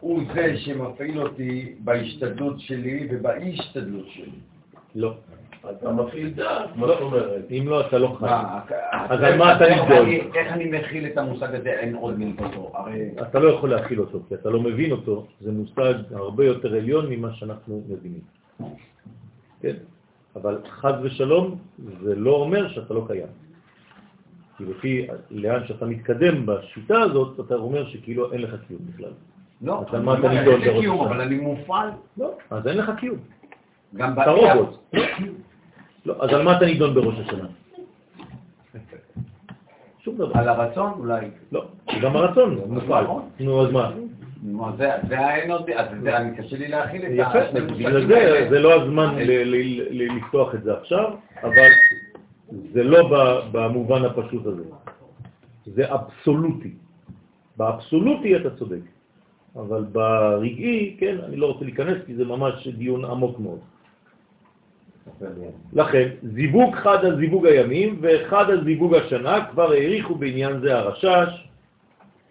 הוא זה שמפעיל אותי בהשתדלות שלי ובאי-השתדלות שלי. לא. אתה מפעיל דעת, מה זאת אומרת? אם לא, אתה לא חי. אז על מה אתה? אני- איך אני מכיל את המושג הזה, אין עוד מלבדו? אתה לא יכול להכיל אותו, כי אתה לא מבין אותו, זה מושג הרבה יותר עליון ממה שאנחנו מבינים. כן? אבל חז ושלום זה לא אומר שאתה לא קיים. כי לפי לאן שאתה מתקדם בשיטה הזאת, אתה אומר שכאילו אין לך קיום בכלל. לא, על מה אני אתה לי בראש קיום? אבל אני מופעל. לא, אז אין לך קיום. גם אתה רובוט. לא. לא, אז על מה אתה נידון בראש השנה? שום דבר. על הרצון אולי. לא, גם הרצון מופעל. נו, אז מה? נו, זה. אז קשה לי להכיל את יפה, השני מושגים בגלל זה. זה לא הזמן לפתוח את זה עכשיו, אבל זה לא במובן הפשוט הזה. זה אבסולוטי. באבסולוטי אתה צודק, אבל ברגעי, כן, אני לא רוצה להיכנס כי זה ממש דיון עמוק מאוד. לכן, זיווג חד על זיווג הימים וחד על זיווג השנה, כבר העריכו בעניין זה הרשש,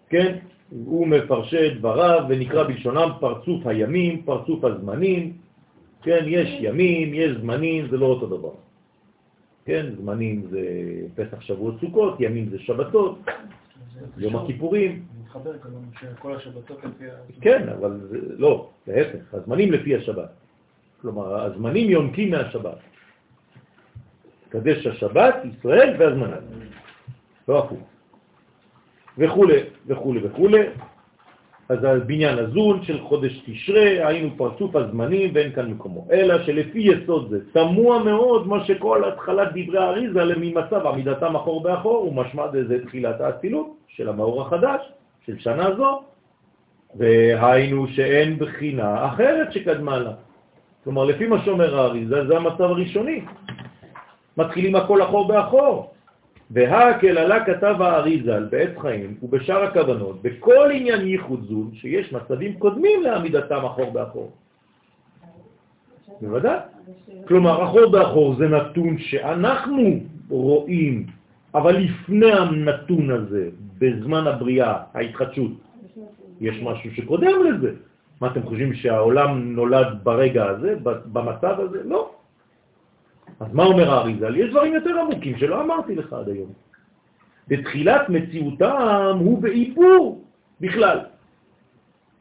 כן? הוא מפרשי דבריו ונקרא בלשונם פרצוף הימים, פרצוף הזמנים, כן? יש ימים, יש זמנים, זה לא אותו דבר. כן? זמנים זה פסח שבועות סוכות, ימים זה שבתות, יום הכיפורים, מתחבר כלום, שכל השבתות לפי ה... כן, אבל זה, לא, להפך, הזמנים לפי השבת. כלומר, הזמנים יונקים מהשבת. קדש השבת, ישראל והזמנים. לא הפוך. וכולי, וכולי, וכולי. אז הבניין הזון של חודש תשרה, היינו פרצוף הזמנים ואין כאן מקומו. אלא שלפי יסוד זה, תמוה מאוד מה שכל התחלת דברי האריזה ממצב עמידתם אחור באחור, ומשמע זה תחילת האצילות של המאור החדש, של שנה זו, והיינו שאין בחינה אחרת שקדמה לה. כלומר, לפי מה שאומר האריזה, זה המצב הראשוני. מתחילים הכל אחור באחור. והקללה כתב האריזה בעץ חיים ובשאר הכוונות, בכל עניין ייחוד זון, שיש מצבים קודמים לעמידתם אחור באחור. בוודאי. כלומר, אחור באחור זה נתון שאנחנו רואים, אבל לפני הנתון הזה, בזמן הבריאה, ההתחדשות, יש משהו שקודם לזה. מה אתם חושבים שהעולם נולד ברגע הזה, במצב הזה? לא. אז מה אומר האריזל? יש דברים יותר עמוקים שלא אמרתי לך עד היום. בתחילת מציאותם הוא בעיבור בכלל.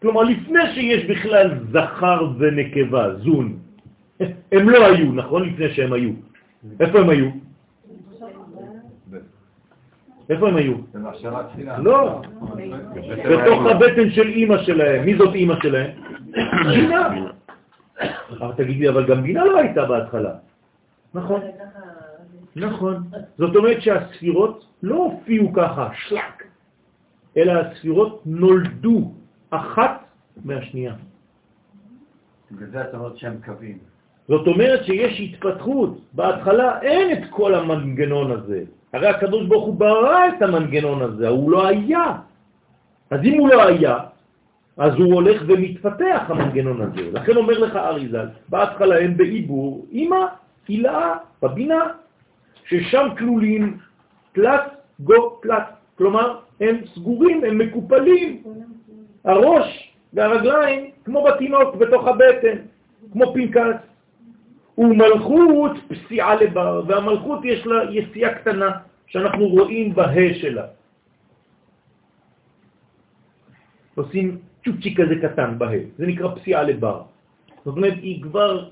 כלומר, לפני שיש בכלל זכר ונקבה, זון, <laughs> הם לא היו, נכון? לפני שהם היו. איפה הם היו? איפה הם היו? לא, בתוך הבטן של אימא שלהם. מי זאת אימא שלהם? <coughs> בינה. <coughs> אבל תגיד לי, אבל גם בינה לא הייתה בהתחלה. נכון, נכון. זאת אומרת שהספירות לא הופיעו ככה, שלק, אלא הספירות נולדו אחת מהשנייה. וזה אתה אומר שהם קווים. זאת אומרת שיש התפתחות. בהתחלה אין את כל המנגנון הזה. הרי הקדוש ברוך הוא ברא את המנגנון הזה, הוא לא היה. אז אם הוא לא היה, אז הוא הולך ומתפתח המנגנון הזה. לכן אומר לך אריזל, בהתחלה הם בעיבור, אמא, הילה, בבינה, ששם כלולים תלת גו תלת. כלומר, הם סגורים, הם מקופלים. הראש והרגליים כמו בתינוק בתוך הבטן, כמו פנקס. ומלכות פסיעה לבר, והמלכות יש לה יציאה קטנה שאנחנו רואים בה שלה. עושים צ'וצ'י כזה קטן בה, זה נקרא פסיעה לבר. זאת אומרת, היא כבר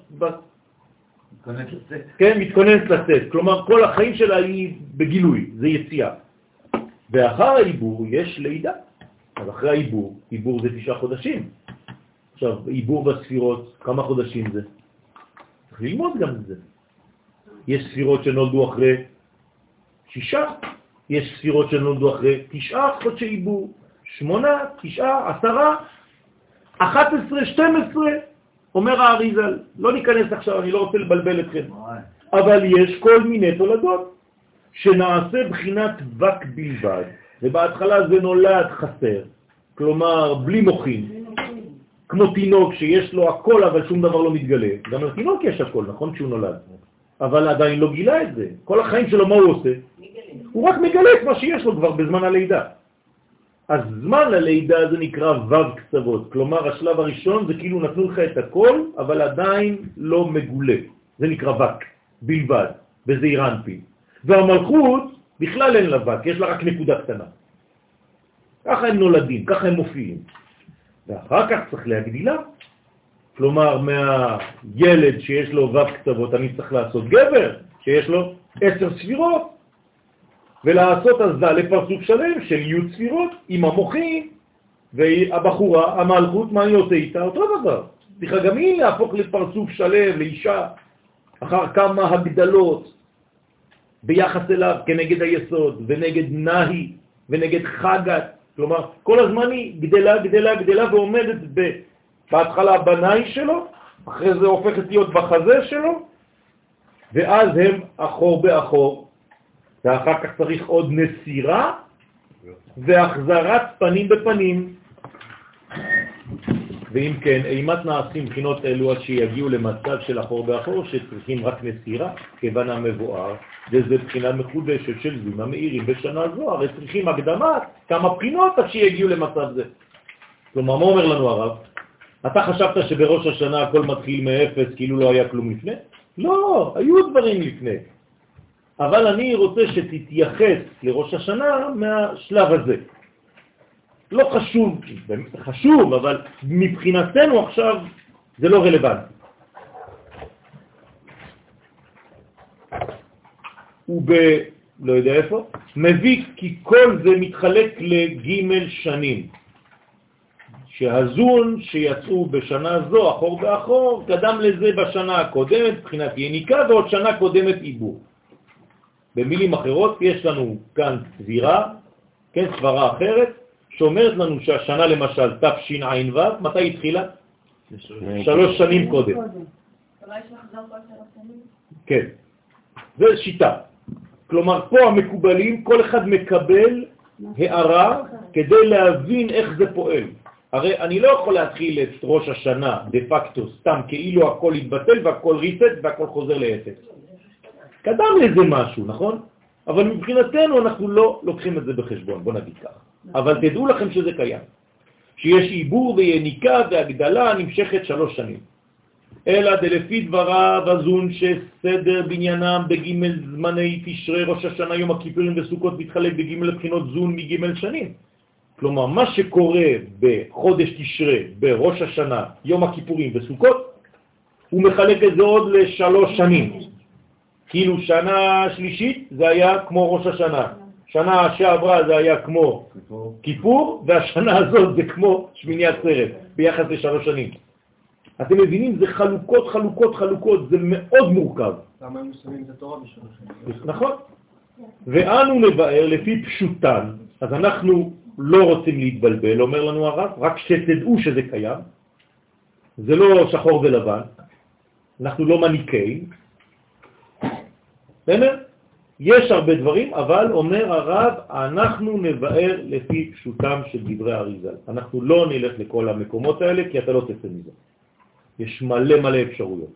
מתכוננת לצאת. כן, מתכוננת לצאת. כלומר, כל החיים שלה היא בגילוי, זה יציאה. ואחר העיבור יש לידה. אז אחרי העיבור, עיבור זה תשעה חודשים. עכשיו, עיבור בספירות, כמה חודשים זה? צריך ללמוד גם את זה. יש ספירות שנולדו אחרי שישה, יש ספירות שנולדו אחרי תשעה חודשי עיבור, שמונה, תשעה, עשרה, אחת עשרה, שתים עשרה, אומר האריזל, לא ניכנס עכשיו, אני לא רוצה לבלבל אתכם, אבל יש כל מיני תולדות שנעשה בחינת וק בלבד, ובהתחלה זה נולד חסר, כלומר בלי מוחין, כמו תינוק שיש לו הכל אבל שום דבר לא מתגלה. גם לתינוק יש הכל, נכון? כשהוא נולד. אבל עדיין לא גילה את זה. כל החיים שלו, מה הוא עושה? הוא רק מגלה את מה שיש לו כבר בזמן הלידה. אז זמן הלידה זה נקרא ו' קצוות, כלומר השלב הראשון זה כאילו נתנו לך את הכל, אבל עדיין לא מגולה. זה נקרא וק, בלבד, בזעיר אנפין. והמלכות בכלל אין לה וק, יש לה רק נקודה קטנה. ככה הם נולדים, ככה הם מופיעים. ואחר כך צריך להגדילה. כלומר, מהילד שיש לו ו' קצוות, אני צריך לעשות גבר שיש לו עשר ספירות, ולעשות הזדה לפרצוף שלם של י' ספירות עם המוחים, והבחורה, המלכות, מה היא עושה איתה? אותו דבר. צריכה גם היא להפוך לפרצוף שלם, לאישה, אחר כמה הגדלות ביחס אליו כנגד היסוד, ונגד נהי, ונגד חגת, כלומר, כל הזמן היא גדלה, גדלה, גדלה ועומדת. בהתחלה בנאי שלו, אחרי זה הופכת להיות בחזה שלו, ואז הם אחור באחור, ואחר כך צריך עוד נסירה והחזרת פנים בפנים. ואם כן, אימת נעשים בחינות אלו עד שיגיעו למצב של אחור באחור שצריכים רק נסירה, כיוון המבואר, וזה בחינה מחודשת של זים המאירים בשנה זו, הרי צריכים הקדמה כמה בחינות עד שיגיעו למצב זה. כלומר, מה אומר לנו הרב? אתה חשבת שבראש השנה הכל מתחיל מאפס כאילו לא היה כלום לפני? לא, היו דברים לפני. אבל אני רוצה שתתייחס לראש השנה מהשלב הזה. לא חשוב, חשוב, אבל מבחינתנו עכשיו זה לא רלוונטי. הוא ב... לא יודע איפה, מביא כי כל זה מתחלק לג' שנים. שהזון שיצאו בשנה זו, אחור באחור, קדם לזה בשנה הקודמת, מבחינת יניקה, ועוד שנה קודמת עיבור. במילים אחרות, יש לנו כאן צבירה, כן, סברה אחרת, שאומרת לנו שהשנה למשל תשע"ו, מתי התחילה? שלוש שנים קודם. כן, זה שיטה. כלומר, פה המקובלים, כל אחד מקבל הערה כדי להבין איך זה פועל. הרי אני לא יכול להתחיל את ראש השנה דה פקטו סתם כאילו הכל יתבטל והכל ריסט והכל חוזר לאפס. קדם לזה משהו, נכון? אבל מבחינתנו אנחנו לא לוקחים את זה בחשבון, בוא נגיד כך. אבל תדעו לכם שזה קיים. שיש עיבור ויניקה והגדלה נמשכת שלוש שנים. אלא דלפי דבריו הזון שסדר בניינם בג' זמני תשרי ראש השנה יום הכיפורים וסוכות מתחלק בג' לבחינות זון מג' שנים. כלומר, מה שקורה בחודש תשרה, בראש השנה, יום הכיפורים וסוכות, הוא מחלק את זה עוד לשלוש שנים. כאילו שנה שלישית זה היה כמו ראש השנה, שנה שעברה זה היה כמו כיפור, כיפור והשנה הזאת זה כמו שמיני עצרת, ביחס לשלוש שנים. אתם מבינים? זה חלוקות, חלוקות, חלוקות, זה מאוד מורכב. למה הם שמים את התורה בשלוש שנים? נכון. ואנו נבאר לפי פשוטן, אז אנחנו לא רוצים להתבלבל, אומר לנו הרב, רק שתדעו שזה קיים, זה לא שחור ולבן, אנחנו לא מניקאים, בסדר? יש הרבה דברים, אבל אומר הרב, אנחנו נבאר לפי פשוטם של דברי אריזל. אנחנו לא נלך לכל המקומות האלה, כי אתה לא תצא מזה. יש מלא מלא אפשרויות.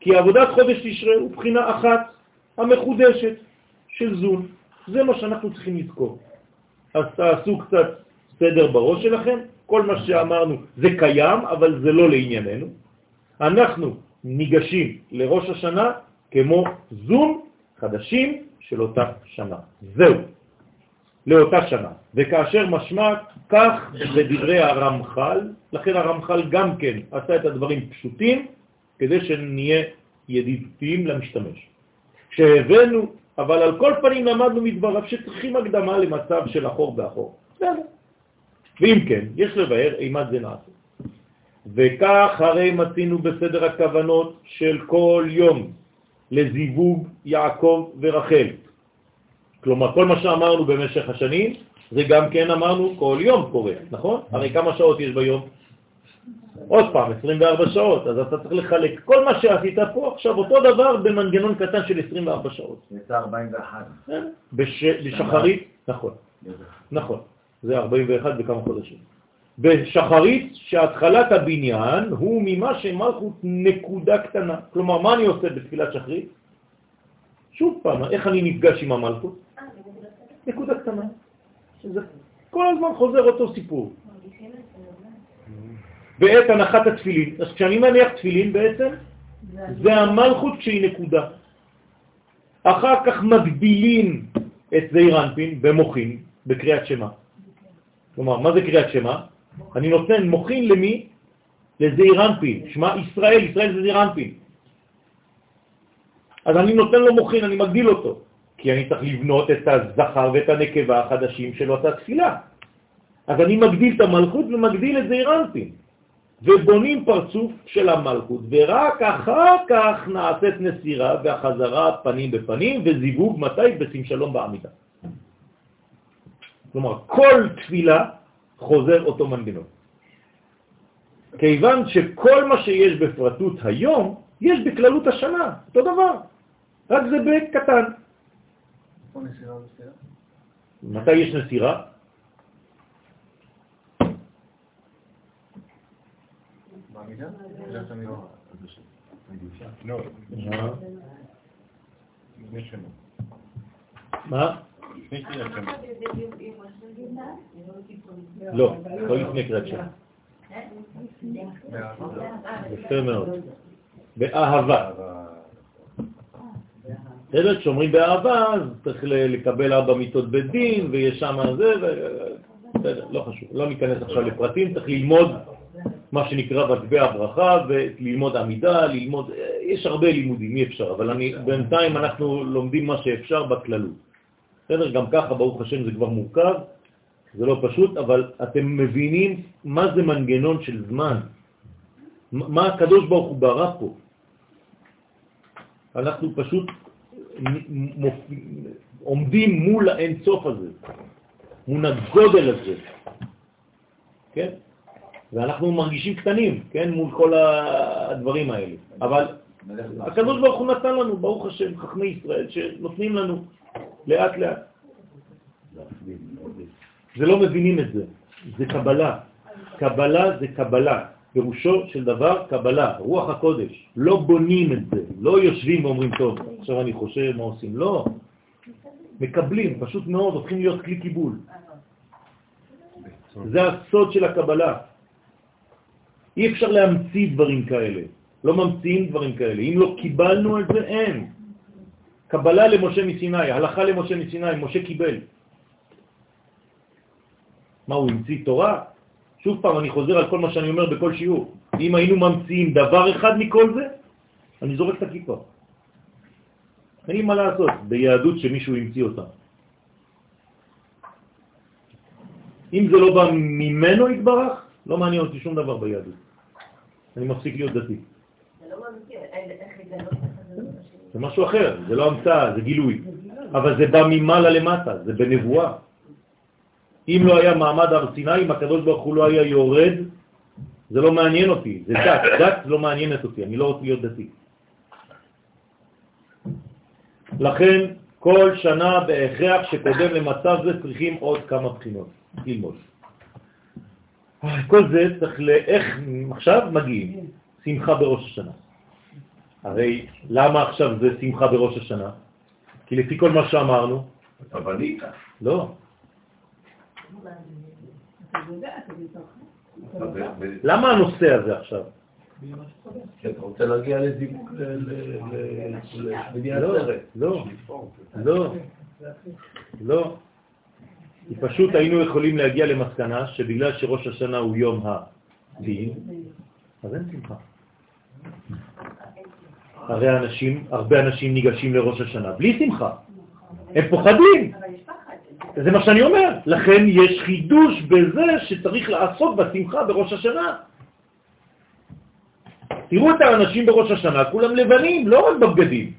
כי עבודת חודש תשרה הוא בחינה אחת, המחודשת, של זון. זה מה שאנחנו צריכים לזכור. אז תעשו קצת סדר בראש שלכם, כל מה שאמרנו זה קיים, אבל זה לא לענייננו. אנחנו ניגשים לראש השנה כמו זום חדשים של אותה שנה. זהו, לאותה שנה. וכאשר משמע כך בדברי הרמח"ל, לכן הרמח"ל גם כן עשה את הדברים פשוטים כדי שנהיה ידידותיים למשתמש. כשהבאנו אבל על כל פנים למדנו מדבריו שצריכים הקדמה למצב של אחור באחור. ואם כן, יש לבאר אימת זה נעשה. וכך הרי מצינו בסדר הכוונות של כל יום לזיווג יעקב ורחל. כלומר, כל מה שאמרנו במשך השנים, זה גם כן אמרנו כל יום קורה, נכון? הרי כמה שעות יש ביום? עוד פעם, 24 שעות, אז אתה צריך לחלק כל מה שעשית פה, עכשיו אותו דבר במנגנון קטן של 24 שעות. יצא 41. בשחרית, נכון, נכון, זה 41 וכמה חודשים. בשחרית שהתחלת הבניין הוא ממה שמלכות נקודה קטנה. כלומר, מה אני עושה בתפילת שחרית? שוב פעם, איך אני נפגש עם המלכות? נקודה קטנה. כל הזמן חוזר אותו סיפור. בעת הנחת התפילין. אז כשאני מניח תפילין בעצם, זה המלכות כשהיא נקודה. אחר כך מגבילים את זעיר אנפין במוחין, בקריאת שמה. כלומר, מה זה קריאת שמה? אני נותן מוחין למי? לזעיר אנפין. שמה ישראל, ישראל זה זעיר אנפין. אז אני נותן לו מוחין, אני מגדיל אותו. כי אני צריך לבנות את הזכר ואת הנקבה החדשים של אותה תפילה. אז אני מגדיל את המלכות ומגדיל את זעיר אנפין. ובונים פרצוף של המלכות, ורק אחר כך נעשית נסירה והחזרה פנים בפנים וזיווג מתי? בשים שלום בעמידה. כלומר, כל תפילה חוזר אותו מנגנון. כיוון שכל מה שיש בפרטות היום, יש בכללות השנה, אותו דבר, רק זה בקטן. מתי יש נסירה? לא, לפני שנה. מה? לפני תפילת שנה. לא, לא לפני קריאת שמע. יפה מאוד. באהבה. בסדר? כשאומרים באהבה, אז צריך לקבל ארבע מיטות בית דין, ויש שם זה, ו... בסדר, לא חשוב. לא ניכנס עכשיו לפרטים, צריך ללמוד מה שנקרא מטבע הברכה, וללמוד עמידה, ללמוד... יש הרבה לימודים, אי אפשר, אבל אני, בינתיים אנחנו לומדים מה שאפשר בכללות. בסדר? גם ככה, ברוך השם, זה כבר מורכב, זה לא פשוט, אבל אתם מבינים מה זה מנגנון של זמן. מה הקדוש ברוך הוא ברא פה. אנחנו פשוט עומדים מול האין סוף הזה, מול הגודל הזה, כן? ואנחנו מרגישים קטנים, כן, מול כל הדברים האלה. אבל הקדוש ברוך הוא נתן לנו, ברוך השם, חכמי ישראל, שנותנים לנו לאט לאט. זה לא מבינים את זה, זה קבלה. קבלה זה קבלה, פירושו של דבר קבלה, רוח הקודש. לא בונים את זה, לא יושבים ואומרים, טוב, עכשיו אני חושב מה עושים. לא, מקבלים, פשוט מאוד, הופכים להיות כלי קיבול. זה הסוד של הקבלה. אי אפשר להמציא דברים כאלה, לא ממציאים דברים כאלה. אם לא קיבלנו את זה, אין. קבלה למשה מסיני, הלכה למשה מסיני, משה קיבל. מה, הוא המציא תורה? שוב פעם, אני חוזר על כל מה שאני אומר בכל שיעור. אם היינו ממציאים דבר אחד מכל זה, אני זורק את הכיפה. אין מה לעשות ביהדות שמישהו המציא אותה. אם זה לא בא ממנו יתברך, לא מעניין אותי שום דבר ביהדות. אני מפסיק להיות דתי. זה לא ממציא, אין- איך לגלות. זה משהו אחר, זה לא המצאה, זה גילוי. אבל זה בא ממעלה למטה, זה בנבואה. אם לא היה מעמד הר סיני, אם הקדוש ברוך הוא לא היה יורד, זה לא מעניין אותי, זה דת, דת לא מעניינת אותי, אני לא רוצה להיות דתי. לכן כל שנה בהכרח שקודם למצב זה צריכים עוד כמה בחינות ללמוד. כל זה צריך ל... איך עכשיו מגיעים? שמחה בראש השנה. הרי למה עכשיו זה שמחה בראש השנה? כי לפי כל מה שאמרנו, אתה בנית. לא. למה הנושא הזה עכשיו? כי אתה רוצה להגיע לזיווג, ל- ל- ל- לבניין לא, הסרט. לא, לא, לא. כי פשוט היינו יכולים להגיע למסקנה שבגלל שראש השנה הוא יום הדין, אז אין שמחה. הרי אנשים, הרבה אנשים ניגשים לראש השנה בלי שמחה. הם פוחדים. זה מה שאני אומר. לכן יש חידוש בזה שצריך לעסוק בשמחה בראש השנה. תראו את האנשים בראש השנה, כולם לבנים, לא רק בבגדים.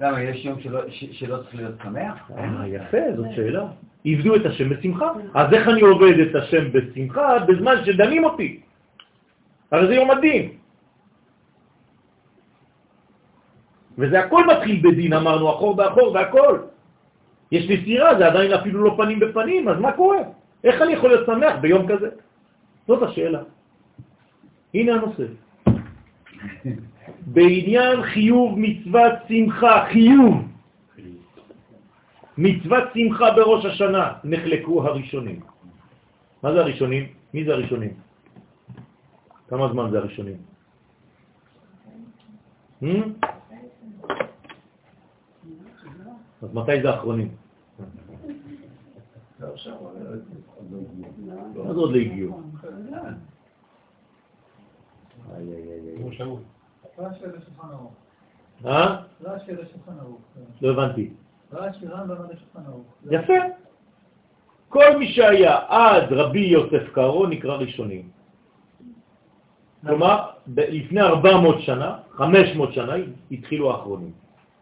למה, יש יום שלא- צריך להיות שמח? אה, יפה, זאת שאלה. עבדו את השם בשמחה. אז איך אני עובד את השם בשמחה בזמן שדנים אותי? הרי זה יום הדין. וזה הכל מתחיל בדין, אמרנו, אחור באחור והכל. יש נסירה, זה עדיין אפילו לא פנים בפנים, אז מה קורה? איך אני יכול להיות שמח ביום כזה? זאת השאלה. הנה הנושא. <laughs> בעניין חיוב מצוות שמחה, חיוב מצוות שמחה בראש השנה, נחלקו הראשונים. מה זה הראשונים? מי זה הראשונים? כמה זמן זה הראשונים? Hmm? אז מתי זה האחרונים? אז עוד לא הגיעו. איי, איי, איי, איי. רש"י לשולחן ערוך. אה? רש"י לשולחן ערוך. לא הבנתי. יפה. כל מי שהיה עד רבי יוסף קארו נקרא ראשונים. כלומר, לפני 400 שנה, 500 שנה, התחילו האחרונים.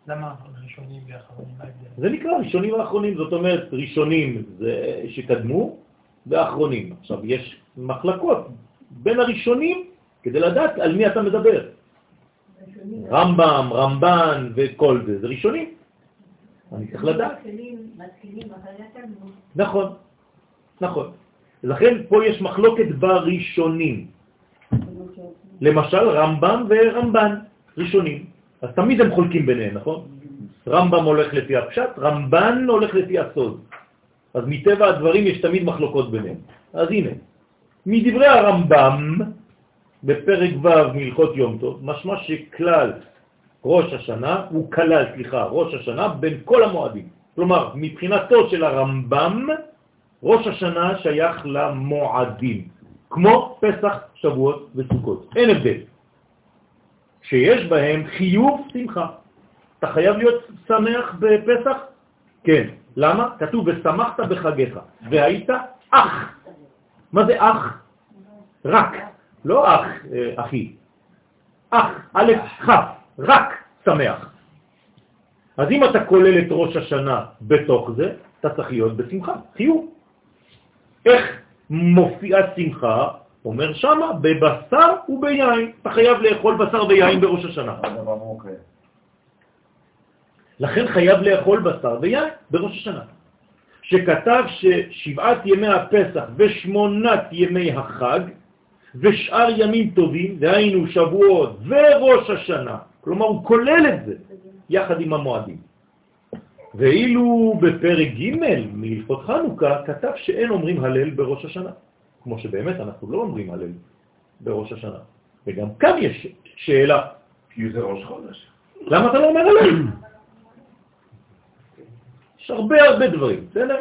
למה ראשונים ואחרונים? זה נקרא ראשונים ואחרונים, זאת אומרת, ראשונים זה שקדמו ואחרונים. עכשיו, יש מחלקות בין הראשונים כדי לדעת על מי אתה מדבר. רמב"ם, רמב"ן וכל זה, זה ראשונים. אני צריך לדעת. נכון, נכון. לכן פה יש מחלוקת בראשונים. למשל רמב"ם ורמב"ן, ראשונים. אז תמיד הם חולקים ביניהם, נכון? רמב"ם הולך לפי הפשט, רמב"ן הולך לפי הסוד. אז מטבע הדברים יש תמיד מחלוקות ביניהם. אז הנה, מדברי הרמב"ם, בפרק ו' מלכות יום טוב, משמע שכלל ראש השנה, הוא כלל, סליחה, ראש השנה בין כל המועדים. כלומר, מבחינתו של הרמב"ם, ראש השנה שייך למועדים, כמו פסח, שבועות וסוכות. אין הבדל. שיש בהם חיוב שמחה. אתה חייב להיות שמח בפסח? כן. למה? כתוב, ושמחת בחגיך, והיית אח. מה זה אח? רק. לא אח, אה, אחי. אח, א', כ', רק שמח. אז אם אתה כולל את ראש השנה בתוך זה, אתה צריך להיות בשמחה, חיוב. איך מופיעה שמחה? אומר שמה, בבשר וביין. אתה חייב לאכול בשר ויין בראש השנה. מוקד. לכן חייב לאכול בשר ויין בראש השנה. שכתב ששבעת ימי הפסח ושמונת ימי החג ושאר ימים טובים, דהיינו שבועות וראש השנה, כלומר הוא כולל את זה יחד עם המועדים. ואילו בפרק ג' מהלכות חנוכה כתב שאין אומרים הלל בראש השנה, כמו שבאמת אנחנו לא אומרים הלל בראש השנה. וגם כאן יש שאלה, כי זה ראש חודש. למה אתה לא אומר הלל? יש הרבה הרבה דברים, בסדר?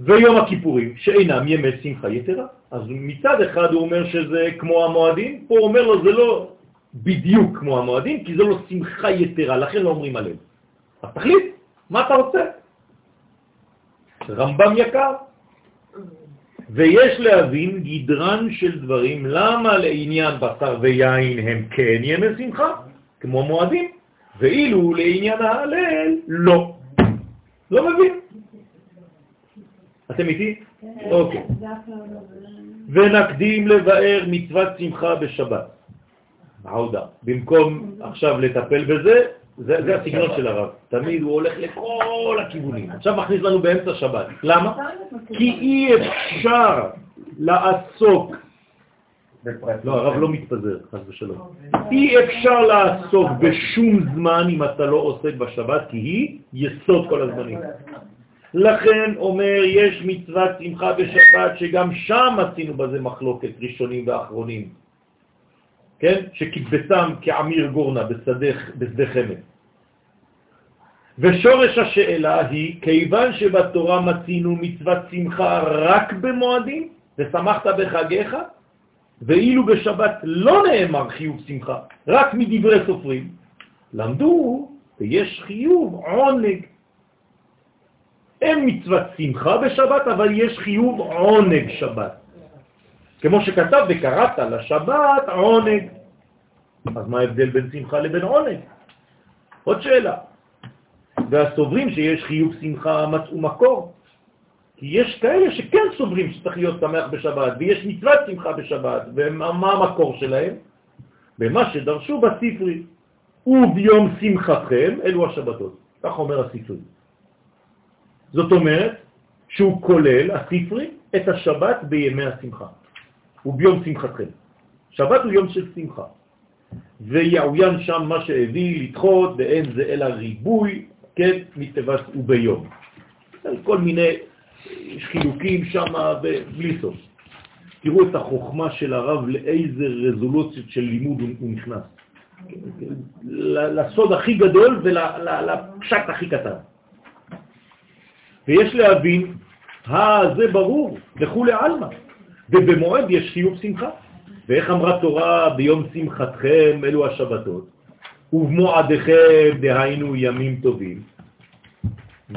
ויום הכיפורים, שאינם ימי שמחה יתרה. אז מצד אחד הוא אומר שזה כמו המועדים, פה אומר לו זה לא בדיוק כמו המועדים, כי זה לא שמחה יתרה, לכן לא אומרים עליהם. אז תחליט, מה אתה רוצה? רמב"ם יקר. ויש להבין גדרן של דברים, למה לעניין בשר ויין הם כן ימי שמחה, כמו מועדים, ואילו לעניין ההלל לא. לא מבין. אתם איתי? אוקיי. ונקדים לבאר מצוות שמחה בשבת. העודה. במקום עכשיו לטפל בזה, זה, זה הסגנון של הרב. תמיד הוא הולך לכל הכיוונים. עכשיו מכניס לנו באמצע שבת. למה? כי אי אפשר לעסוק. לא, הרב לא מתפזר, חס ושלום. אי אפשר לעסוק בשום זמן אם אתה לא עוסק בשבת, כי היא יסוד כל הזמנים. לכן אומר, יש מצוות שמחה בשבת, שגם שם עשינו בזה מחלוקת ראשונים ואחרונים. כן? שקיבצם כעמיר גורנה בשדה, בשדה חמד. ושורש השאלה היא, כיוון שבתורה מצינו מצוות שמחה רק במועדים, ושמחת בחגיך, ואילו בשבת לא נאמר חיוב שמחה, רק מדברי סופרים, למדו ויש חיוב עונג. אין מצוות שמחה בשבת, אבל יש חיוב עונג שבת. כמו שכתב, וקראת לשבת עונג. אז מה ההבדל בין שמחה לבין עונג? עוד שאלה. והסוברים שיש חיוב שמחה מצאו מקור. כי יש כאלה שכן סוברים שצריך להיות שמח בשבת, ויש מצוות שמחה בשבת, ומה המקור שלהם? במה שדרשו בספרי. וביום שמחתכם אלו השבתות. כך אומר הספרי. זאת אומרת שהוא כולל, הספרי, את השבת בימי השמחה, וביום שמחתכם. שבת הוא יום של שמחה. ויעוין שם מה שהביא לדחות, ואין זה אלא ריבוי, כן, מטבעת וביום. כל מיני חילוקים שם בלי סוף. תראו את החוכמה של הרב, לאיזה רזולוציות של לימוד הוא נכנס. לסוד הכי גדול ולפשט הכי קטן. ויש להבין, זה ברור, לכו לעלמא. ובמועד יש חיוב שמחה. ואיך אמרה תורה ביום שמחתכם אלו השבתות, ובמועדיכם דהיינו ימים טובים.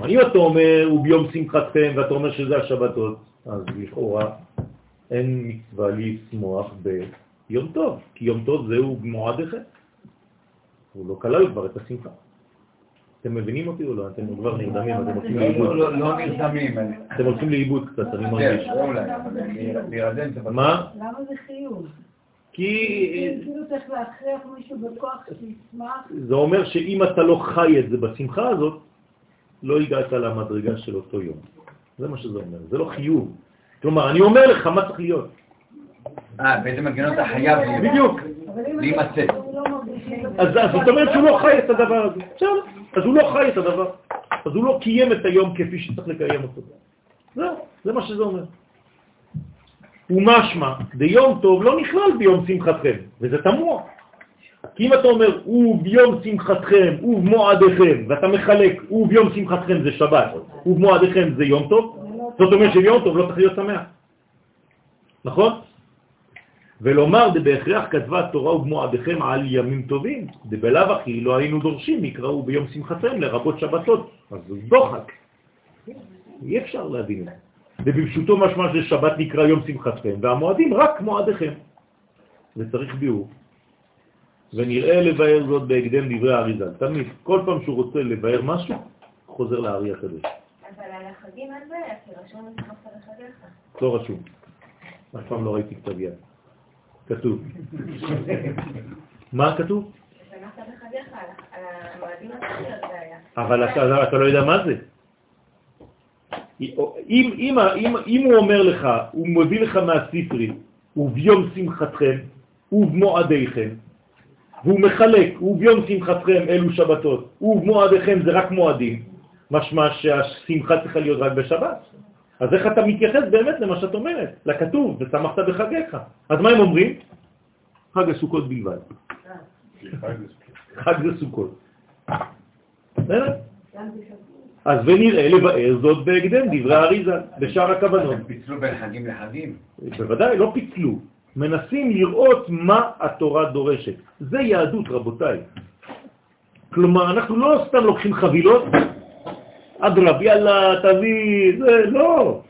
אם אתה אומר וביום שמחתכם ואתה אומר שזה השבתות, אז לכאורה אין מצווה לשמוח ביום טוב, כי יום טוב זהו מועדיכם. הוא לא כלל כבר את השמחה. אתם מבינים אותי או לא? אתם כבר נרדמים, אתם הולכים לאיבוד. לא, לא נרדמים. אתם הולכים לאיבוד קצת, אני כן, מרגיש. מה? למה זה חיוב? כי כאילו צריך להכריח מישהו בכוח שישמח. זה אומר שאם אתה לא חי את זה בשמחה הזאת, לא הגעת למדרגה של אותו יום. זה מה שזה אומר, זה לא חיוב. כלומר, אני אומר לך מה צריך להיות. אה, באיזה מנגנון אתה חייב. בדיוק. להימצא. אז זאת אומרת שהוא לא חי את הדבר הזה. בסדר, אז הוא לא חי את הדבר. אז הוא לא קיים את היום כפי שצריך לקיים אותו. זהו, זה מה שזה אומר. ומשמע, ביום טוב לא נכלל ביום שמחתכם, וזה תמוה. כי אם אתה אומר, וביום שמחתכם, ובמועדיכם, ואתה מחלק, וביום שמחתכם זה שבת, ובמועדיכם זה יום טוב, זאת אומרת שיום טוב לא צריך להיות שמח. נכון? ולומר בהכרח כתבה תורה ובמועדיכם על ימים טובים, דבלאו אחי לא היינו דורשים, יקראו ביום שמחתכם לרבות שבתות. אז זה דוחק. אי אפשר להבין את זה. ובפשוטו משמע ששבת נקרא יום שמחתכם, והמועדים רק מועדיכם. וצריך ביאור. ונראה לבאר זאת בהקדם דברי האריזה. תמיד, כל פעם שהוא רוצה לבאר משהו, חוזר לארי הקדוש. אבל על החגים הזה, כי רשום את שמחת לחגיך. לא רשום. אף פעם לא ראיתי כתב יד. כתוב. מה כתוב? אבל אתה לא יודע מה זה. אם, אם, אם, אם הוא אומר לך, הוא מביא לך מהספרי, וביום שמחתכם, ובמועדיכם, והוא מחלק, וביום שמחתכם אלו שבתות, ובמועדיכם זה רק מועדים, משמע שהשמחה צריכה להיות רק בשבת. אז איך אתה מתייחס באמת למה שאת אומרת, לכתוב, ושמחת בחגיך. אז מה הם אומרים? חג הסוכות בלבד. חג זה סוכות. אז ונראה לבאר זאת בהקדם, דברי האריזה, בשאר הכוונות. הם פיצלו בין חגים לחגים. בוודאי, לא פיצלו. מנסים לראות מה התורה דורשת. זה יהדות, רבותיי. כלומר, אנחנו לא סתם לוקחים חבילות, אדרב, יאללה, תביא, זה, לא.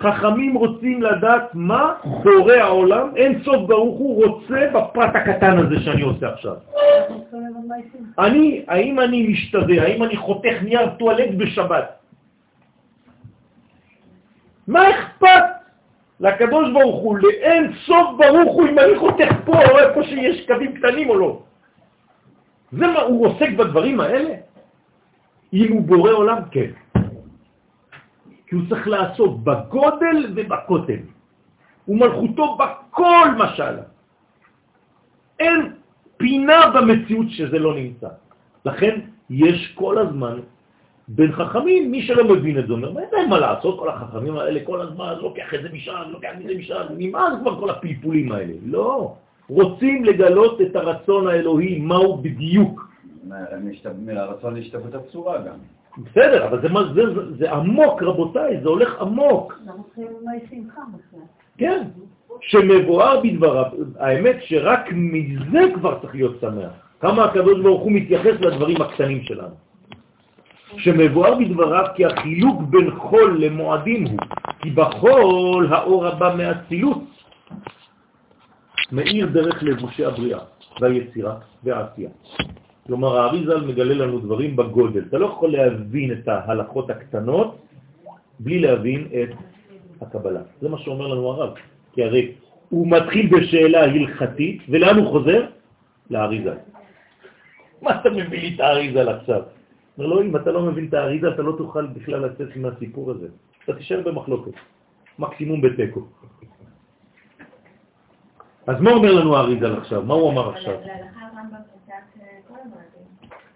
חכמים רוצים לדעת מה בורא העולם, אין סוף ברוך הוא רוצה בפרט הקטן הזה שאני עושה עכשיו. אני, האם אני משתווה, האם אני חותך נייר טואלט בשבת? מה אכפת לקדוש ברוך הוא, לאין סוף ברוך הוא, אם אני חותך פה או איפה שיש קווים קטנים או לא? זה מה, הוא עוסק בדברים האלה? אם הוא בורא עולם, כן. כי הוא צריך לעסוק בגודל ובקוטל. ומלכותו בכל משל. אין פינה במציאות שזה לא נמצא. לכן יש כל הזמן בין חכמים, מי שלא מבין את זה אומר, אין מה לעשות, כל החכמים האלה כל הזמן לוקח את זה משם, לוקח את זה משם, נמאס כבר כל הפלפולים האלה. לא, רוצים לגלות את הרצון האלוהי, מהו בדיוק. מהרצון להשתוות הצורה גם. בסדר, אבל זה, מה- זה, זה, זה עמוק, רבותיי, זה הולך עמוק. כן, שמבואר בדבריו, האמת שרק מזה כבר צריך להיות שמח. כמה הקדוש ברוך הוא מתייחס לדברים הקטנים שלנו. שמבואר בדבריו כי החילוק בין חול למועדים הוא, כי בחול האור הבא מהצילות מאיר דרך לבושי הבריאה והיצירה והעשייה. כלומר, האריזל מגלה לנו דברים בגודל. אתה לא יכול להבין את ההלכות הקטנות בלי להבין את הקבלה. זה מה שאומר לנו הרב. כי הרי הוא מתחיל בשאלה הלכתית, ולאן הוא חוזר? לאריזל. מה אתה מביא לי את האריזל עכשיו? אומר לו, אם אתה לא מבין את האריזל, אתה לא תוכל בכלל לצאת מהסיפור הזה. אתה תישאר במחלוקת, מקסימום בתיקו. אז מה אומר לנו האריזל עכשיו? מה הוא אמר עכשיו? להלכה הרמב"ם פסק אה, כל המועדים.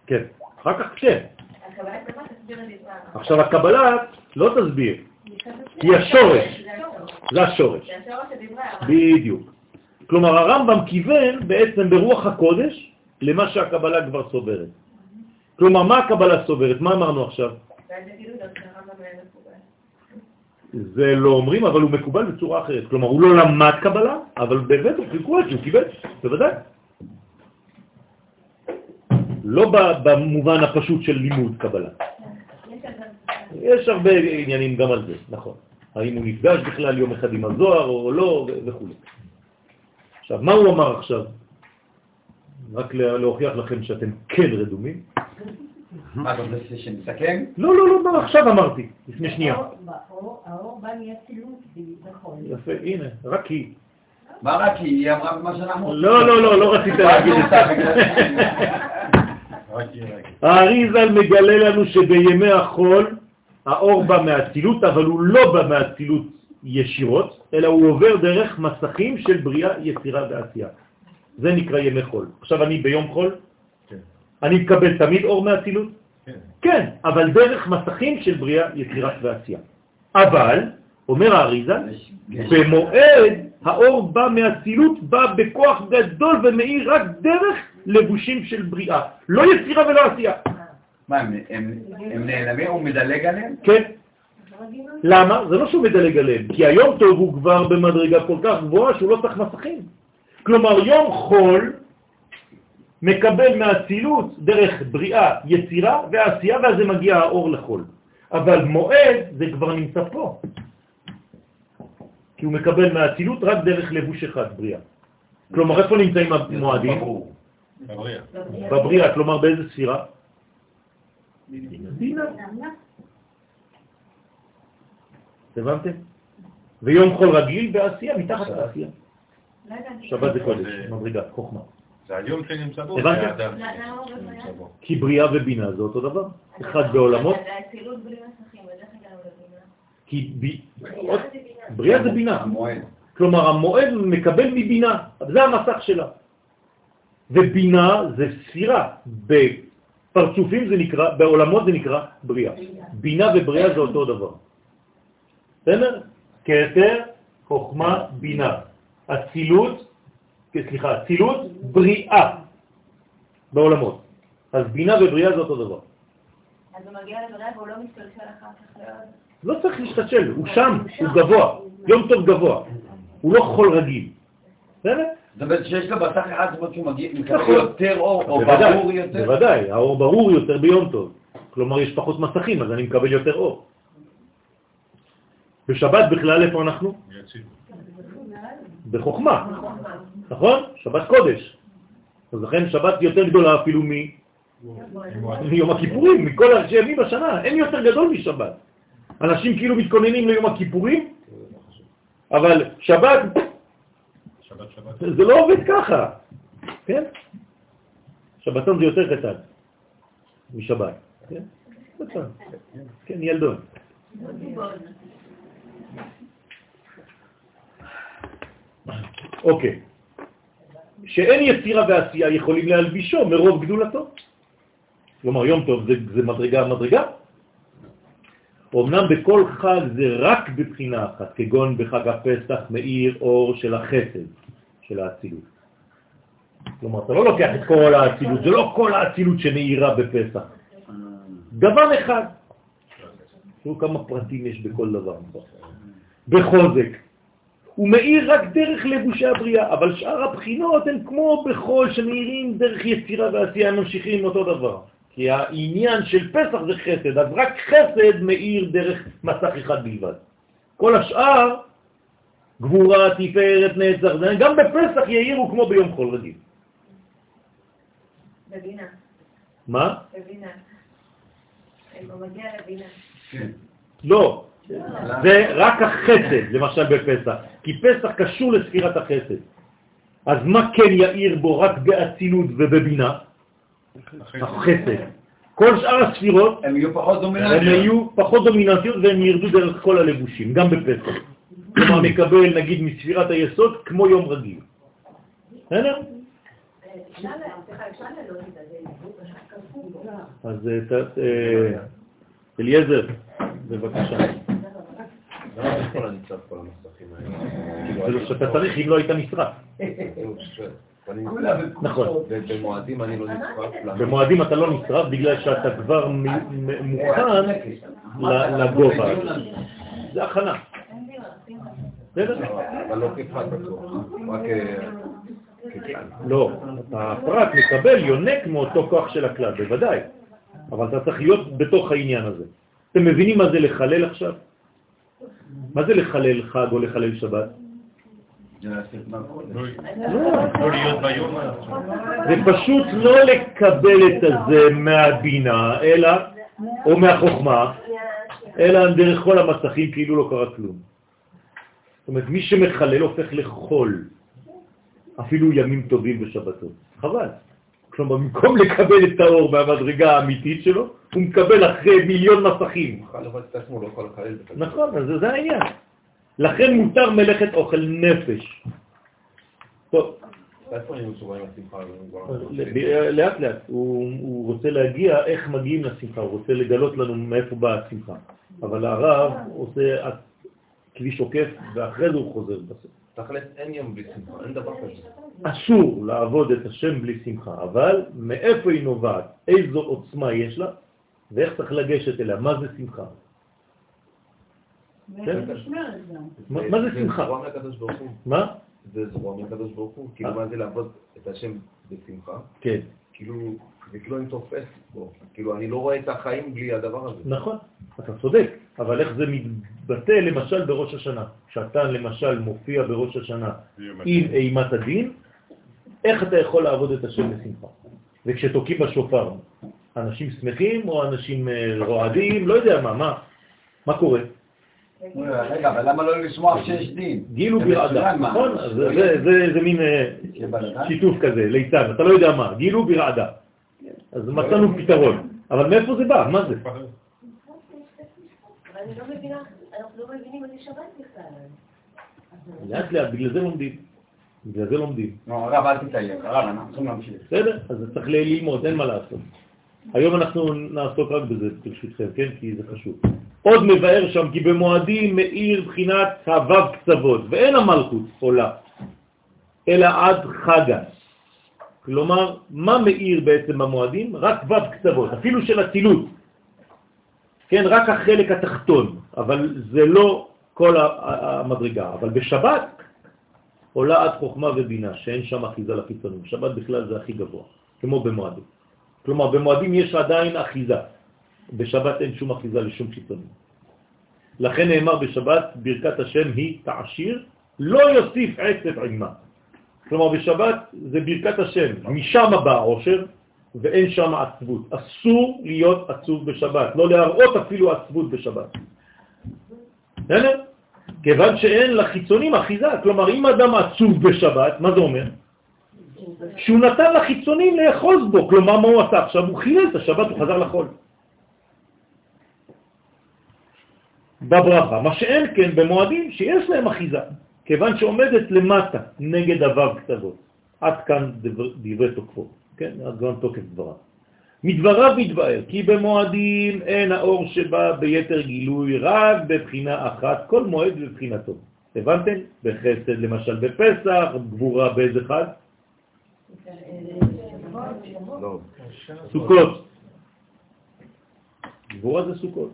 כן, אחר כך כן. הקבלת דבר תסביר את דברי הרמב"ם. עכשיו הקבלה לא תסביר, היא השורש, זה השורש. זה השורש. זה השורש של דברי הרמב"ם. בדיוק. כלומר הרמב"ם כיוון בעצם ברוח הקודש למה שהקבלה כבר סוברת. כלומר, מה הקבלה סוברת? מה אמרנו עכשיו? ואז יגידו גם שהרמב"ם היה מקובל. זה לא אומרים, אבל הוא מקובל בצורה אחרת. כלומר, הוא לא למד קבלה, אבל באמת הוא קיבל, בוודאי. לא במובן הפשוט של לימוד קבלה. יש הרבה עניינים גם על זה, נכון. האם הוא נפגש בכלל יום אחד עם הזוהר או לא, וכו'. עכשיו, מה הוא אמר עכשיו? רק לה- להוכיח לכם שאתם כן רדומים. מה אתה רוצה שנסכם? לא, לא, לא, מה עכשיו אמרתי, לפני שנייה. האור- בא מאצילות, נכון. יפה, הנה, רק היא. מה רק היא? היא אמרה מה שאנחנו... לא, לא, לא, לא רצית להגיד את זה. האריזל מגלה לנו שבימי החול האור בא מהצילות, אבל הוא לא בא מהצילות ישירות, אלא הוא עובר דרך מסכים של בריאה, יצירה ועשייה. זה נקרא ימי חול. עכשיו אני ביום חול, כן. אני מקבל תמיד אור מהצילות? כן. כן, אבל דרך מסכים של בריאה, יצירה ועשייה. אבל, אומר האריזל, במועד האור בא מהצילות, בא בכוח גדול ומאיר רק דרך לבושים של בריאה. לא יצירה ולא עשייה. מה, הם- נעלמים? הוא מדלג עליהם? כן. למה? זה לא שהוא מדלג עליהם, כי היום טוב הוא כבר במדרגה כל כך גבוהה שהוא לא צריך מסכים. כלומר, יום חול מקבל מהצילות דרך בריאה, יצירה ועשייה, ואז זה מגיע האור לחול. אבל מועד זה כבר נמצא פה. כי הוא מקבל מהצילות רק דרך לבוש אחד, בריאה. כלומר, איפה נמצאים המועדים? בבריאה. בבריאה, כלומר באיזה ספירה? בינה. הבנתם? ויום חול רגיל בעשייה, מתחת לעשייה. לא. שבת זה קודש, מדרגה, חוכמה. זה היום שנמצא בו? זה האדם בו. כי בריאה ובינה זה אותו דבר. אחד בעולמות. כי ב- בריאה זה זה בינה. המועד. כלומר, המועד מקבל מבינה, זה המסך שלה. ובינה זה ספירה. בפרצופים זה נקרא, בעולמות זה נקרא בריאה. בינה ובריאה זה אותו דבר. בסדר? כתר, חוכמה, בינה. אצילות, סליחה, אצילות, בריאה בעולמות. אז בינה ובריאה זה אותו דבר. אז הוא מגיע לבריאה והוא לא משתלשל אחר כך לעוד. לא צריך להשתשל, הוא שם, הוא גבוה, יום טוב גבוה. הוא לא חול רגיל. בסדר? זאת אומרת שיש לו בסך אחד, זאת אומרת שהוא מגיע, מקבל נכון. יותר אור, או ברור יותר. בוודאי, האור ברור יותר ביום טוב. כלומר, יש פחות מסכים, אז אני מקבל יותר אור. בשבת בכלל איפה אנחנו? בחוכמה, נכון? שבת קודש. אז לכן שבת יותר גדולה אפילו מיום הכיפורים, מכל הימים בשנה, אין יותר גדול משבת. אנשים כאילו מתכוננים ליום הכיפורים, אבל שבת שבת שבת. זה לא עובד ככה, כן? שבתון זה יותר קטן משבת, כן? קטן, כן, ילדון. אוקיי. שאין יצירה ועשייה יכולים להלבישו מרוב גדולתו. כלומר, יום טוב זה, זה מדרגה מדרגה. אמנם בכל חג זה רק בבחינה אחת, כגון בחג הפסח מאיר אור של החסד, של האצילות. כלומר, אתה לא לוקח את כל האצילות, זה לא כל האצילות שמאירה בפסח. דבר אחד. תראו כמה פרטים יש בכל דבר. בחוזק. הוא מאיר רק דרך לבושי הבריאה, אבל שאר הבחינות הן כמו בחול שמאירים דרך יצירה ועשייה, ממשיכים אותו דבר. כי העניין של פסח זה חסד, אז רק חסד מאיר דרך מסך אחד בלבד. כל השאר, גבורה, תפארת, נצח, זה- גם בפסח יאירו כמו ביום חול רגיל. בבינה. מה? בבינה. הוא מגיע לבינה. כן. לא, זה רק החסד, למשל בפסח, כי פסח קשור לספירת החסד. אז מה כן יאיר בו רק באצילות ובבינה? החסד. כל שאר הספירות הם יהיו פחות הן. יהיו פחות דומיננטיות והם ירדו דרך כל הלבושים, גם בפסח. כלומר, נקבל נגיד מספירת היסוד כמו יום רגיל. בסדר? אז אה, אה, אליעזר, בבקשה. זה לא שאתה צריך אם לא היית נשרף. נכון. ובמועדים אני לא. למה? במועדים אתה לא נשרף בגלל שאתה כבר מוכן לגובה. זה הכנה. בסדר? לא, אבל לא כפרט בטוח, רק אה, ככלל. לא, הפרט מקבל, יונק מאותו כוח של הכלל, בוודאי. אבל אתה צריך להיות בתוך העניין הזה. אתם מבינים מה זה לחלל עכשיו? מה זה לחלל חג או לחלל שבת? זה. לא להיות ביום זה פשוט לא לקבל את הזה מהבינה, אלא, או מהחוכמה, אלא דרך כל המסכים כאילו לא קרה כלום. זאת אומרת, מי שמחלל הופך לחול, אפילו ימים טובים ושבתות. חבל. כלומר, במקום לקבל את האור מהמדרגה האמיתית שלו, הוא מקבל אחרי מיליון מסכים. לא. נכון, אז זה העניין. לכן מותר מלאכת אוכל נפש. טוב, מסוגלים לשמחה? לאט לאט, הוא רוצה להגיע איך מגיעים לשמחה, הוא רוצה לגלות לנו מאיפה באה השמחה. אבל הרב עושה כביש עוקף ואחרי זה הוא חוזר בסוף. תכלס אין יום בלי שמחה, אין דבר כזה. אסור לעבוד את השם בלי שמחה, אבל מאיפה היא נובעת, איזו עוצמה יש לה ואיך צריך לגשת אליה, מה זה שמחה? כן? מה זה שמחה? זרוע מהקדוש ברוך הוא. מה? זה זרוע מהקדוש ברוך הוא. כאילו מה זה לעבוד את השם בשמחה? כן, כאילו, זה כאילו אני תופס בו. כאילו אני לא רואה את החיים בלי הדבר הזה. נכון, אתה צודק, אבל איך זה מתבטא למשל בראש השנה? כשאתה למשל מופיע בראש השנה עם אימת הדין, איך אתה יכול לעבוד את השם בשמחה? וכשתוקים בשופר, אנשים שמחים או אנשים אה, רועדים, לא יודע מה, מה, מה קורה? רגע, אבל למה לא לשמוע שיש דין? גילו זה ברעדה? נכון? זה- זה- זה זה מין אה? שיתוף כזה, ליצן, אתה לא יודע מה, גילו ברעדה. אז מצאנו פתרון, אבל מאיפה זה בא? מה זה? אבל אני לא מבינה, אנחנו לא מבינים זה שבת בכלל. לאט לאט, בגלל זה לומדים. בגלל זה לומדים. נו, הרב, אל תתעייף. הרב, אנחנו צריכים להמשיך. בסדר? אז זה צריך ללמוד, אין מה לעשות. היום אנחנו נעסוק רק בזה, ברשותכם, כן? כי זה חשוב. עוד מבאר שם כי במועדים מאיר בחינת הוו קצוות, ואין המלכות עולה, אלא עד חגה. כלומר, מה מאיר בעצם במועדים? רק וו קצוות, אפילו של הצילות. כן, רק החלק התחתון, אבל זה לא כל המדרגה. אבל בשבת עולה עד חוכמה ובינה, שאין שם אחיזה לחיצונים. שבת בכלל זה הכי גבוה, כמו במועדים. כלומר, במועדים יש עדיין אחיזה. בשבת אין שום אחיזה לשום חיצונים. לכן נאמר בשבת, ברכת השם היא תעשיר, לא יוסיף עצב עימה. כלומר, בשבת זה ברכת השם, משם בא העושר, ואין שם עצבות. אסור להיות עצוב בשבת, לא להראות אפילו עצבות בשבת. בסדר? כיוון שאין לחיצונים אחיזה. כלומר, אם אדם עצוב בשבת, מה זה אומר? שהוא נתן לחיצונים לאחוז בו. כלומר, מה הוא עשה עכשיו? הוא חילל את השבת, הוא חזר לחול. בברכה, מה שאין כן במועדים שיש להם אחיזה, כיוון שעומדת למטה נגד הוו כתבות. עד כאן דבר- דברי תוקפו, כן? עד כאן תוקף דבריו. מדבריו מתבאר כי במועדים אין האור שבא ביתר גילוי רק בבחינה אחת, כל מועד בבחינתו. הבנתם? בחסד למשל בפסח, גבורה באיזה חג? לא. סוכות. גבורה זה סוכות.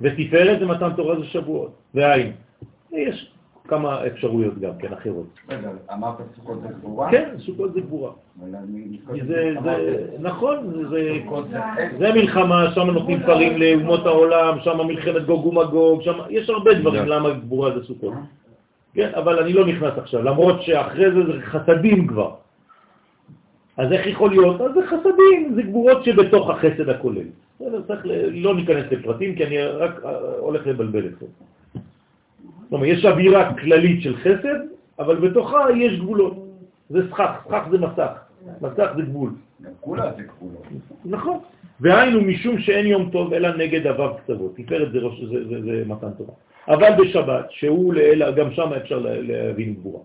ותפארת זה מתן תורה זה שבועות. ועין. יש כמה אפשרויות גם כן אחרות. רגע, אמרת סוכות זה גבורה? כן, סוכות זה גבורה. נכון, זה, מלחמה, שם נותנים פרים לאומות העולם, שם מלחמת גוג ומגוג, שם יש הרבה דברים למה גבורה זה סוכות. כן, אבל אני לא נכנס עכשיו, למרות שאחרי זה זה חסדים כבר. אז איך יכול להיות? אז זה חסדים, זה גבורות שבתוך החסד הכולל. בסדר, צריך לא ניכנס לפרטים, כי אני רק אה, הולך לבלבל אתכם. כלומר, יש אווירה כללית של חסד, אבל בתוכה יש גבולות. זה סכך, סכך זה מסך, מסך זה גבול. גם כולה זה גבולות. נכון, והיינו משום שאין יום טוב אלא נגד אביו קצוות. תפארת זה, זה, זה, זה מתן תורה. אבל בשבת, שהוא לאלה, גם שם אפשר להבין גבורה,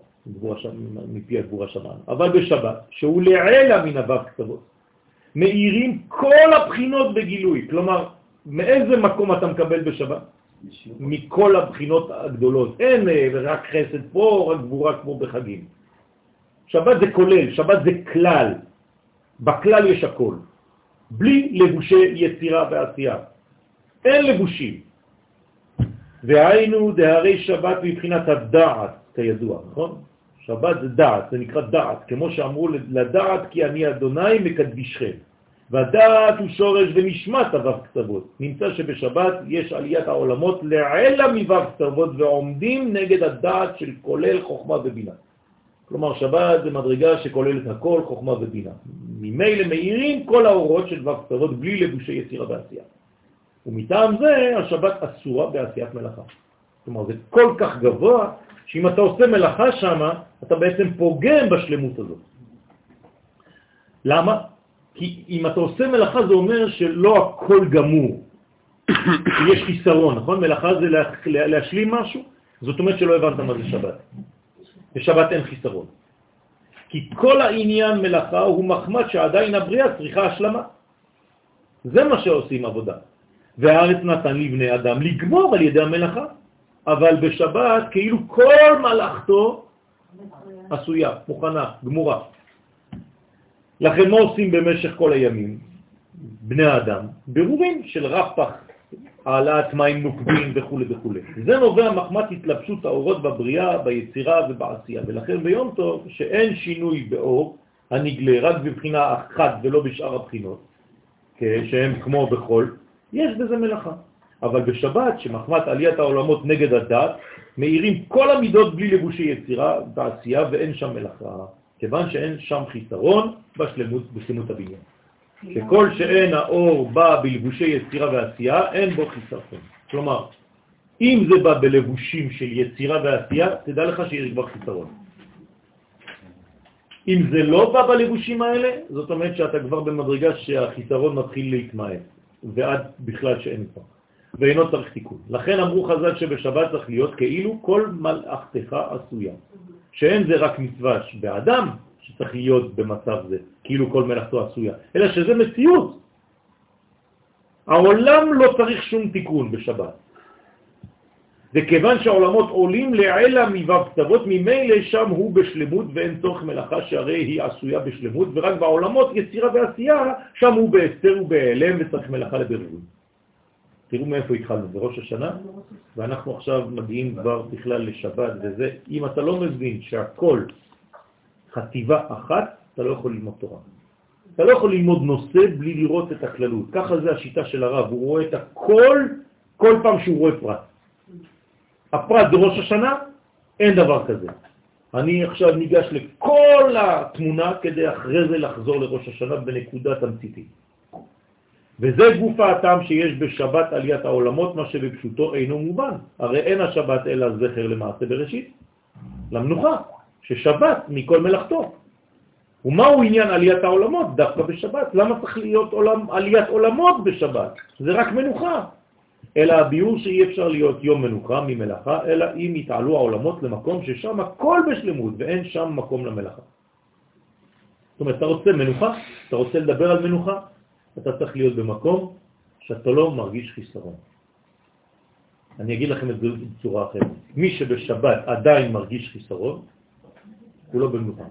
מפי הגבורה שמענו. אבל בשבת, שהוא לעלה מן אביו קצוות, מאירים כל הבחינות בגילוי. כלומר, מאיזה מקום אתה מקבל בשבת? מכל הבחינות הגדולות. אין רק חסד פה, רק גבורה כמו בחגים. שבת זה כולל, שבת זה כלל. בכלל יש הכל. בלי לבושי יצירה ועשייה. אין לבושים. והיינו דהרי שבת מבחינת הדעת, כידוע, נכון? שבת זה דעת, זה נקרא דעת, כמו שאמרו לדעת כי אני אדוני מקדשכם. והדעת הוא שורש ונשמת הו"ב קצוות. נמצא שבשבת יש עליית העולמות לעלה מו"ב קצוות ועומדים נגד הדעת של כולל חוכמה ובינה. כלומר, שבת זה מדרגה שכוללת הכל, חוכמה ובינה. ממילא מאירים כל האורות של ו"ב קצוות בלי לבושי יצירה ועשייה. ומטעם זה השבת אסורה בעשיית מלאכה. כלומר, זה כל כך גבוה, שאם אתה עושה מלאכה שם, אתה בעצם פוגם בשלמות הזאת. למה? כי אם אתה עושה מלאכה זה אומר שלא הכל גמור, <coughs> יש חיסרון, נכון? מלאכה זה להשלים משהו, זאת אומרת שלא הבנת מה זה שבת. בשבת אין חיסרון. כי כל העניין מלאכה הוא מחמד שעדיין הבריאה צריכה השלמה. זה מה שעושים עבודה. והארץ נתן לבני אדם לגמור על ידי המלאכה, אבל בשבת כאילו כל מלאכתו עשויה, מוכנה, גמורה. לכן מה עושים במשך כל הימים? בני האדם, ברורים של רפח, העלאת מים נוקבים וכו' וכו'. זה נובע מחמת התלבשות האורות בבריאה, ביצירה ובעשייה. ולכן ביום טוב, שאין שינוי באור הנגלה רק בבחינה אחת ולא בשאר הבחינות, שהם כמו בחול, יש בזה מלאכה. אבל בשבת, שמחמת עליית העולמות נגד הדת, מאירים כל המידות בלי לבושי יצירה בעשייה ואין שם מלאכה. כיוון שאין שם חיסרון בשלמות, בשלמות הבניין. שכל שאין האור בא בלבושי יצירה ועשייה, אין בו חיסרון. כלומר, אם זה בא בלבושים של יצירה ועשייה, תדע לך שיש כבר חיסרון. אם זה לא בא בלבושים האלה, זאת אומרת שאתה כבר במדרגה שהחיסרון מתחיל להתמעט, ועד בכלל שאין פה. ואינו צריך תיקון. לכן אמרו חז"ל שבשבת צריך להיות כאילו כל מלאכתך עשויה. שאין זה רק מצווה באדם שצריך להיות במצב זה, כאילו כל מלאכתו עשויה, אלא שזה מציאות. העולם לא צריך שום תיקון בשבת. וכיוון שהעולמות עולים לעלה מבב כתבות, ממילא שם הוא בשלמות ואין צורך מלאכה שהרי היא עשויה בשלמות, ורק בעולמות יצירה ועשייה, שם הוא בהסתר ובהיעלם וצריך מלאכה לבירור. תראו מאיפה התחלנו, בראש השנה, ואנחנו עכשיו מגיעים כבר בכלל לשבת וזה. אם אתה לא מבין שהכל חטיבה אחת, אתה לא יכול ללמוד תורה. אתה לא יכול ללמוד נושא בלי לראות את הכללות. ככה זה השיטה של הרב, הוא רואה את הכל כל פעם שהוא רואה פרט. הפרט בראש השנה, אין דבר כזה. אני עכשיו ניגש לכל התמונה כדי אחרי זה לחזור לראש השנה בנקודה תמציתית. וזה גוף האטם שיש בשבת עליית העולמות, מה שבפשוטו אינו מובן. הרי אין השבת אלא זכר למעשה בראשית, למנוחה, ששבת מכל מלאכתו. ומהו עניין עליית העולמות דווקא בשבת? למה צריך להיות עולם, עליית עולמות בשבת? זה רק מנוחה. אלא הביאור שאי אפשר להיות יום מנוחה ממלאכה, אלא אם יתעלו העולמות למקום ששם הכל בשלמות ואין שם מקום למלאכה. זאת אומרת, אתה רוצה מנוחה? אתה רוצה לדבר על מנוחה? אתה צריך להיות במקום שאתה לא מרגיש חיסרון. אני אגיד לכם את זה בצורה אחרת. מי שבשבת עדיין מרגיש חיסרון, הוא לא במנוחה.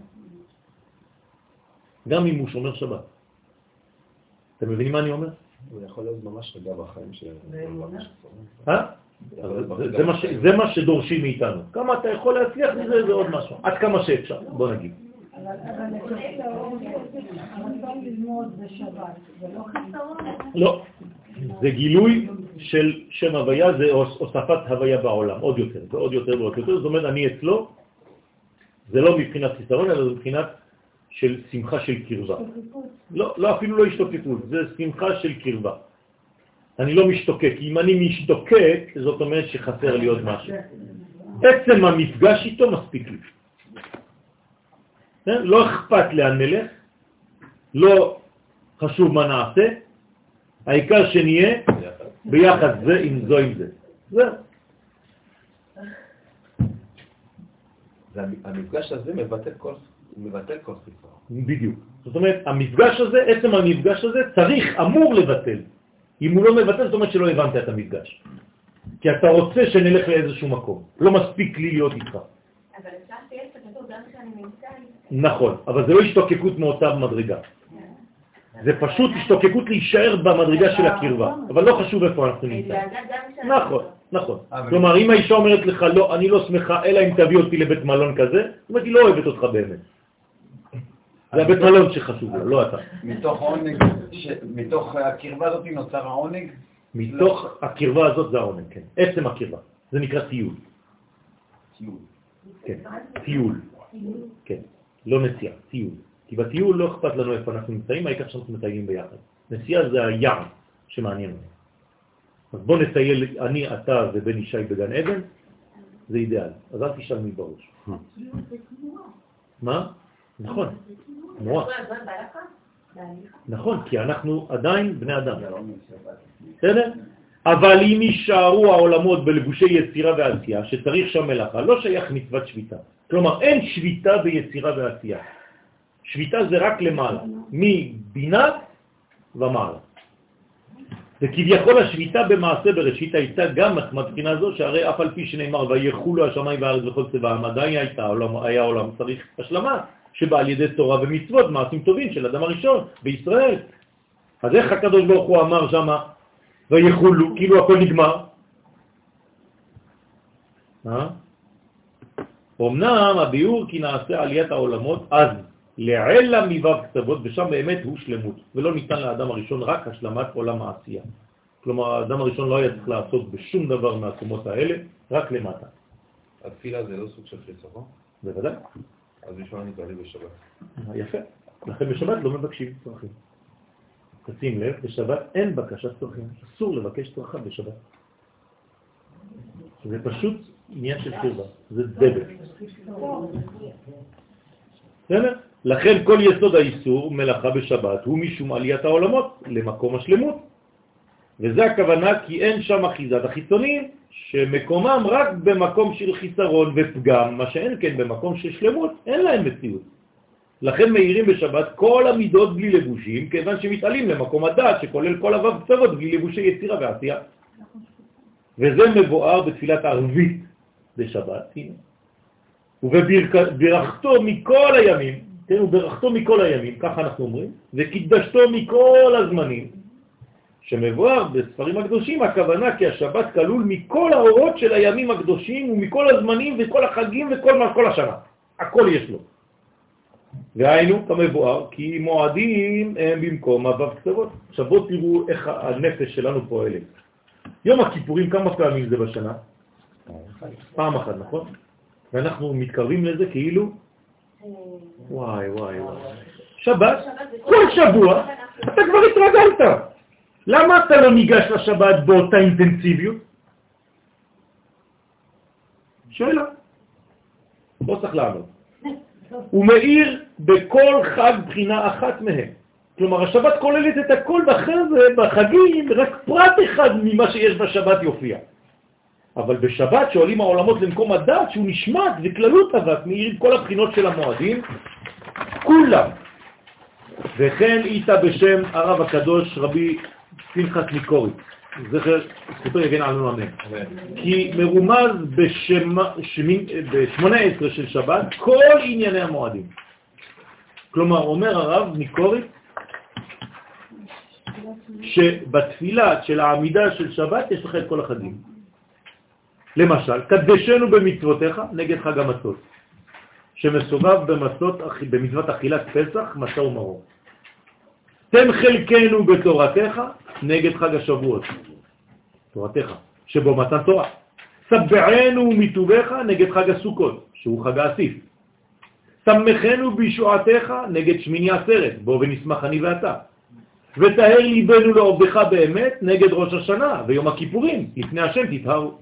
גם אם הוא שומר שבת. אתם מבינים מה אני אומר? הוא יכול להיות ממש רגע בחיים של... אה? זה מה שדורשים מאיתנו. כמה אתה יכול להצליח מזה זה עוד משהו. עד כמה שאפשר, בוא נגיד. לא, זה גילוי של שם הוויה, זה הוספת הוויה בעולם, עוד יותר, ועוד יותר ועוד יותר. זאת אומרת, אני אצלו, זה לא מבחינת חיסרון, אלא זה מבחינת של שמחה של קרבה. לא, לא, אפילו לא השתוקקות, זה שמחה של קרבה. אני לא משתוקק, אם אני משתוקק, זאת אומרת שחסר לי עוד משהו. עצם המפגש איתו מספיק לי. כן? לא אכפת לאן נלך, לא חשוב מה נעשה, העיקר שנהיה ביחד זה עם זו עם זה. זהו. והמפגש הזה מבטל כל, מבטל כל חיסרון. בדיוק. זאת אומרת, המפגש הזה, עצם המפגש הזה, צריך, אמור לבטל. אם הוא לא מבטל, זאת אומרת שלא הבנת את המפגש. כי אתה רוצה שנלך לאיזשהו מקום. לא מספיק לי להיות איתך. אבל אפשר שיהיה קצת כתוב גם כשאני נמצא נכון, אבל זה לא השתוקקות מאותה מדרגה. זה פשוט השתוקקות להישאר במדרגה של הקרבה, אבל לא חשוב איפה אנחנו נמצאים. נכון, נכון. כלומר, אם האישה אומרת לך, לא, אני לא שמחה, אלא אם תביא אותי לבית מלון כזה, זאת אומרת, היא לא אוהבת אותך באמת. זה הבית מלון שחשוב לה, לא אתה. מתוך עונג, ש- מתוך הקרבה הזאת נוצר העונג? מתוך הקרבה הזאת זה העונג, כן. עצם הקרבה. זה נקרא טיול. כן, טיול. כן, לא נסיעה, טיול. כי בטיול לא אכפת לנו איפה אנחנו נמצאים, העיקר שאנחנו מטיילים ביחד. נסיעה זה היער שמעניין אותנו. אז בוא נטייל, אני, אתה ובן ישי בגן עדן, זה אידיאל. אז אל תשאל מי בראש. מה? נכון, תנועה. נכון, כי אנחנו עדיין בני אדם. בסדר? אבל אם יישארו העולמות בלבושי יצירה ועשייה, שצריך שם מלאכה, לא שייך מצוות שביתה. כלומר, אין שביתה ביצירה ועשייה. שביתה זה רק למעלה, מבינה ומעלה. וכביכול השביתה במעשה בראשית הייתה גם מהבחינה זו, שהרי אף על פי שנאמר ויחולו השמיים והארץ וכל צבעם, עדיין הייתה עולם, היה עולם צריך השלמה, שבא על ידי תורה ומצוות, מעשים טובים של אדם הראשון בישראל. אז איך הקדוש ברוך הוא אמר שמה ויחולו, כאילו הכל נגמר? אה? אמנם הביאור כי נעשה עליית העולמות אז לעלה מבב קצוות, ושם באמת הוא שלמות, ולא ניתן לאדם הראשון רק השלמת עולם העשייה. כלומר, האדם הראשון לא היה צריך לעשות בשום דבר מהקומות האלה, רק למטה. התפילה זה לא סוג של חיסרון? בוודאי. אז בשביל אני מתפלל בשבת. יפה. לכן בשבת לא מבקשים צרכים. תשים לב, בשבת אין בקשת צרכים. אסור לבקש צרכה בשבת. זה פשוט עניין של קרבה. זה דבק. בסדר? לכן כל יסוד האיסור, מלאכה בשבת, הוא משום עליית העולמות למקום השלמות. וזה הכוונה כי אין שם אחיזת החיצונים, שמקומם רק במקום של חיסרון ופגם, מה שאין כן במקום של שלמות, אין להם מציאות. לכן מאירים בשבת כל המידות בלי לבושים, כיוון שמתעלים למקום הדעת שכולל כל הבב קצוות בלי לבושי יצירה ועשייה. וזה מבואר בתפילת הערבית בשבת, הנה. ובברכתו מכל הימים, כן, וברכתו מכל הימים, ככה אנחנו אומרים, וקידשתו מכל הזמנים, שמבואר בספרים הקדושים, הכוונה כי השבת כלול מכל האורות של הימים הקדושים ומכל הזמנים וכל החגים וכל מה, כל השנה. הכל יש לו. והיינו כמבואר, כי מועדים הם במקום הבב קצוות. עכשיו בואו תראו איך הנפש שלנו פועלת. יום הכיפורים, כמה פעמים זה בשנה? פעם אחת, נכון? ואנחנו מתקרבים לזה כאילו, וואי וואי וואי. שבת, כל שבוע, אתה כבר התרגלת. למה אתה לא ניגש לשבת באותה אינטנסיביות? שאלה. לא צריך לענות. הוא מאיר בכל חג בחינה אחת מהם. כלומר, השבת כוללת את הכל, ואחרי זה, בחגים, רק פרט אחד ממה שיש בשבת יופיע. אבל בשבת שעולים העולמות למקום הדת, שהוא נשמט וכללות אבק, מאיר כל הבחינות של המועדים, כולם. וכן איתה בשם הרב הקדוש רבי פנחס מקורי, זכר, זכותו יגן עלינו אמן. כי מרומז ב-18 של שבת כל ענייני המועדים. כלומר, אומר הרב מקורי, שבתפילה של העמידה של שבת יש לך את כל החגים. למשל, קדשנו במצוותיך נגד חג המצות, שמסובב במצות, במצוות אכילת פסח, מצה ומרור. תן חלקנו בתורתך נגד חג השבועות, תורתך, שבו מתן תורה. סבענו מטובך נגד חג הסוכות, שהוא חג האסיף. שמחנו בישועתך נגד שמיני עשרת, בו ונשמח אני ואתה. ותהר ליבנו לעובדך באמת נגד ראש השנה ויום הכיפורים, לפני השם תתהרו.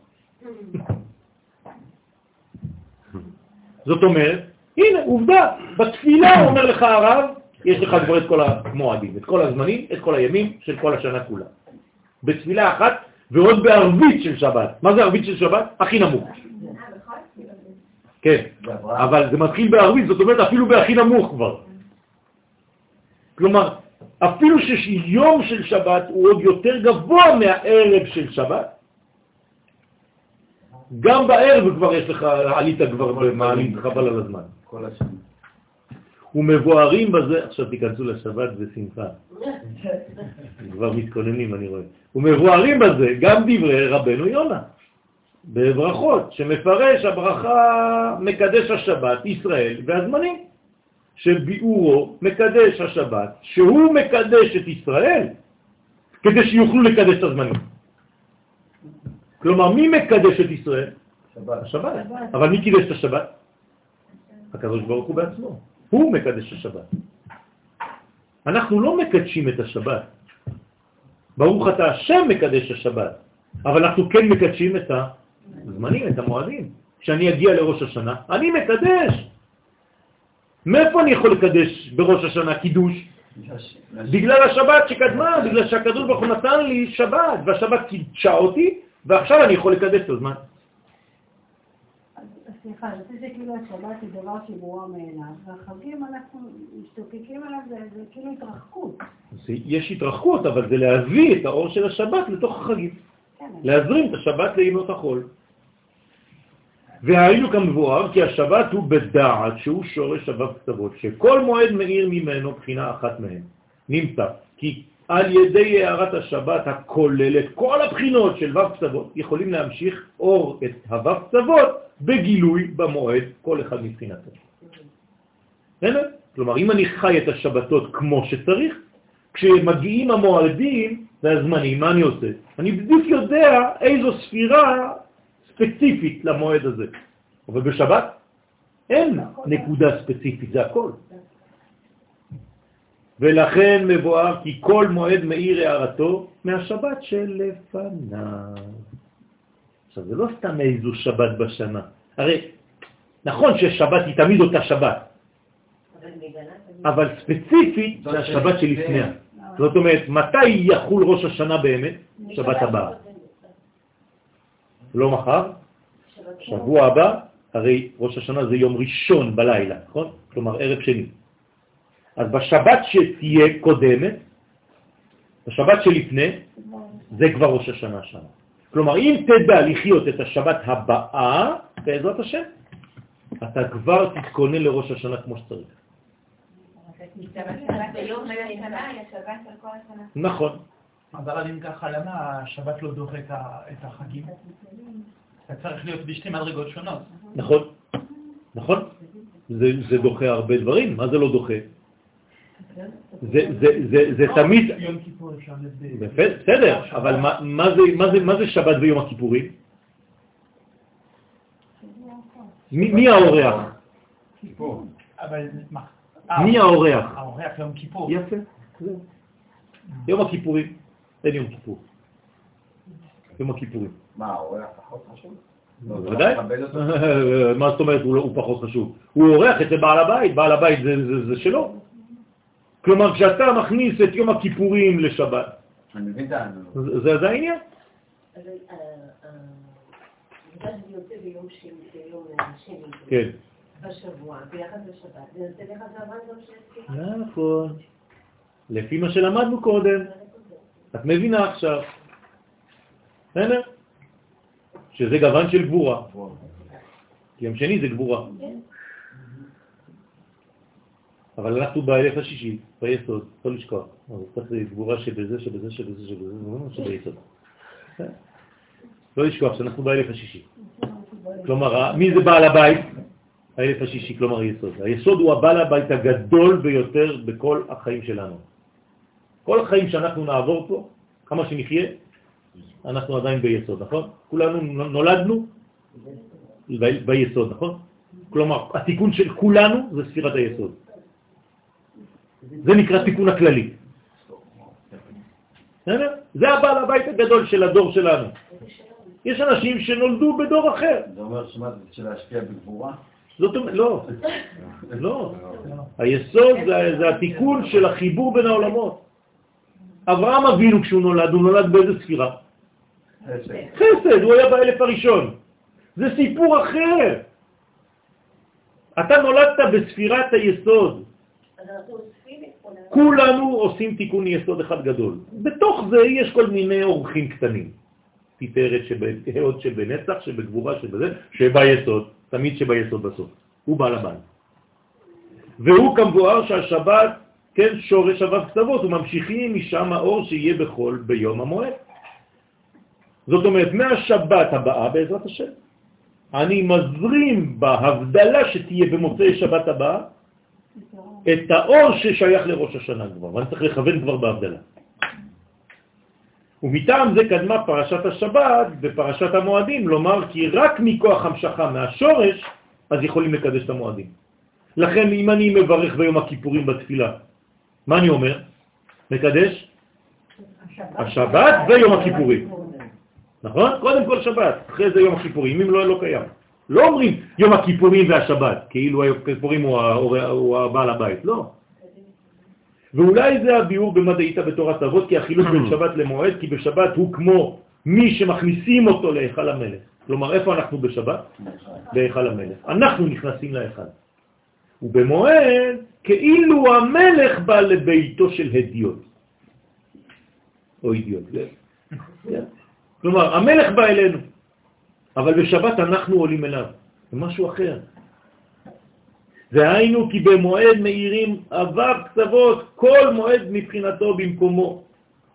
זאת אומרת, הנה, עובדה, בתפילה אומר לך הרב, יש לך כבר את כל המועדים, את כל הזמנים, את כל הימים של כל השנה כולה. בתפילה אחת ועוד בערבית של שבת. מה זה ערבית של שבת? הכי נמוך. כן, אבל זה מתחיל בערבית, זאת אומרת אפילו בהכי נמוך כבר. כלומר, אפילו שיום של שבת הוא עוד יותר גבוה מהערב של שבת, גם בערב כבר יש לך, עלית כבר במעלים, חבל על הזמן. כל השנה. ומבוארים בזה, עכשיו תיכנסו לשבת בשמחה, <laughs> כבר מתכוננים אני רואה, ומבוארים בזה גם דברי רבנו יונה, בברכות, שמפרש הברכה מקדש השבת, ישראל והזמנים, שביאורו מקדש השבת, שהוא מקדש את ישראל, כדי שיוכלו לקדש את הזמנים. כלומר, מי מקדש את ישראל? שבת. השבת. אבל מי קידש את השבת? הקדוש ברוך הוא בעצמו. הוא מקדש השבת. אנחנו לא מקדשים את השבת. ברוך אתה השם מקדש השבת, אבל אנחנו כן מקדשים את הזמנים, את המועדים. כשאני אגיע לראש השנה, אני מקדש. מאיפה אני יכול לקדש בראש השנה קידוש? בגלל השבת שקדמה, בגלל שהקדוש ברוך הוא נתן לי שבת, והשבת קידשה אותי, ועכשיו אני יכול לקדש את הזמן. סליחה, אני חושבת שכאילו השבת היא דבר שברורה מאליו, והחגים אנחנו משתוקקים עליו, זה כאילו התרחקות. יש התרחקות, אבל זה להביא את האור של השבת לתוך החגים. כן, להזרים את השבת לימות החול. והיינו כמבואר כי השבת הוא בדעת שהוא שורש הו"ב קצוות, שכל מועד מאיר ממנו בחינה אחת מהן. נמצא כי על ידי הערת השבת הכוללת כל הבחינות של ו"ב קצוות יכולים להמשיך אור את הו"ב קצוות בגילוי במועד כל אחד מבחינתו. בסדר? כלומר, אם אני חי את השבתות כמו שצריך, כשמגיעים המועדים והזמנים, מה אני עושה? אני בדיוק יודע איזו ספירה ספציפית למועד הזה. אבל בשבת אין נקודה ספציפית, זה הכל. ולכן מבואר כי כל מועד מאיר הערתו מהשבת שלפניו. עכשיו, זה לא סתם איזו שבת בשנה. הרי נכון ששבת היא תמיד אותה שבת, אבל ספציפית זה השבת שלפניה. זאת אומרת, מתי יחול ראש השנה באמת? שבת הבאה. לא מחר, שבוע הבא, הרי ראש השנה זה יום ראשון בלילה, נכון? כלומר ערב שני. אז בשבת שתהיה קודמת, בשבת שלפני, זה כבר ראש השנה שם. כלומר, אם תדע לחיות את השבת הבאה, בעזרת השם, אתה כבר תתכונן לראש השנה כמו שצריך. שבת אבל אם ככה, למה השבת לא דוחה את החגים? זה צריך להיות בשתי מדרגות שונות. נכון, נכון. זה, זה דוחה הרבה דברים, מה זה לא דוחה? זה, זה, זה, זה תמיד, יום כיפור אפשר יפה, בסדר, אבל מה, מה, זה, מה, זה, מה זה שבת ויום הכיפורים? מי, מי האורח? כיפור. אבל מה? מי האורח? האורח יום כיפור. יפה. יום הכיפורים, אין יום כיפור. יום הכיפורים. מה, האורח פחות חשוב? לא, בוודאי. מכבד אותו? <laughs> מה זאת אומרת הוא לא- פחות חשוב? הוא אורח אצל בעל הבית, בעל הבית זה- זה זה שלו. כלומר, כשאתה מכניס את יום הכיפורים לשבת, אני מבין את האנלוגיה. זה זה העניין. אה, אה, שני, כן. בשבוע, ביחד לשבת, זה יוצא ביחד לבן גם של נכון. לפי מה שלמדנו קודם. את מבינה עכשיו. בסדר? שזה גוון של גבורה. כי יום שני זה גבורה. אבל אנחנו באלף השישי, ביסוד, לא לשכוח. אז צריך גבורה שבזה, שבזה, שבזה, שבזה, זה לא שביסוד. לא לשכוח שאנחנו באלף השישי. כלומר, מי זה בעל הבית? האלף השישי, כלומר היסוד. היסוד הוא הבעל הבית הגדול ביותר בכל החיים שלנו. כל החיים שאנחנו נעבור פה, כמה שנחיה, אנחנו עדיין ביסוד, נכון? כולנו נולדנו ביסוד, נכון? כלומר, התיקון של כולנו זה ספירת היסוד. זה נקרא תיקון הכללי. זה הבעל הבית הגדול של הדור שלנו. יש אנשים שנולדו בדור אחר. זה אומר שמה זה של להשפיע בגבורה? זאת אומרת, לא, לא. היסוד זה התיקון של החיבור בין העולמות. אברהם אבינו כשהוא נולד, הוא נולד באיזה ספירה? חסד, הוא היה באלף הראשון. זה סיפור אחר. אתה נולדת בספירת היסוד. כולנו עושים תיקון יסוד אחד גדול. בתוך זה יש כל מיני אורחים קטנים. תפארת שבהוד שבנצח, שבגבורה, שבזה, שביסוד, תמיד שביסוד בסוף. הוא בעל הבית. והוא כמבואר שהשבת, כן, שורש אבב כתבות, וממשיכים משם האור שיהיה בכל ביום המועד. זאת אומרת, מהשבת הבאה, בעזרת השם, אני מזרים בהבדלה שתהיה במוצאי שבת הבאה את האור ששייך לראש השנה כבר, ואני צריך לכוון כבר בהבדלה. ומטעם זה קדמה פרשת השבת ופרשת המועדים, לומר כי רק מכוח המשכה מהשורש, אז יכולים לקדש את המועדים. לכן אם אני מברך ביום הכיפורים בתפילה, מה אני אומר? מקדש? השבת ויום הכיפורים. נכון? קודם כל שבת, אחרי זה יום הכיפורים, אם לא, לא קיים. לא אומרים יום הכיפורים והשבת, כאילו הכיפורים הוא, הוא הבעל הבית, לא. ואולי זה הביאור במדעית בתורת אבות, כי החילוק בין שבת למועד, כי בשבת הוא כמו מי שמכניסים אותו להיכל המלך. כלומר, איפה אנחנו בשבת? בהיכל המלך. אנחנו נכנסים להיכל. ובמועד, כאילו המלך בא לביתו של הדיוט. או אידיוט, כן? כלומר, המלך בא אלינו, אבל בשבת אנחנו עולים אליו. זה משהו אחר. והיינו כי במועד מאירים עבר קצוות, כל מועד מבחינתו במקומו.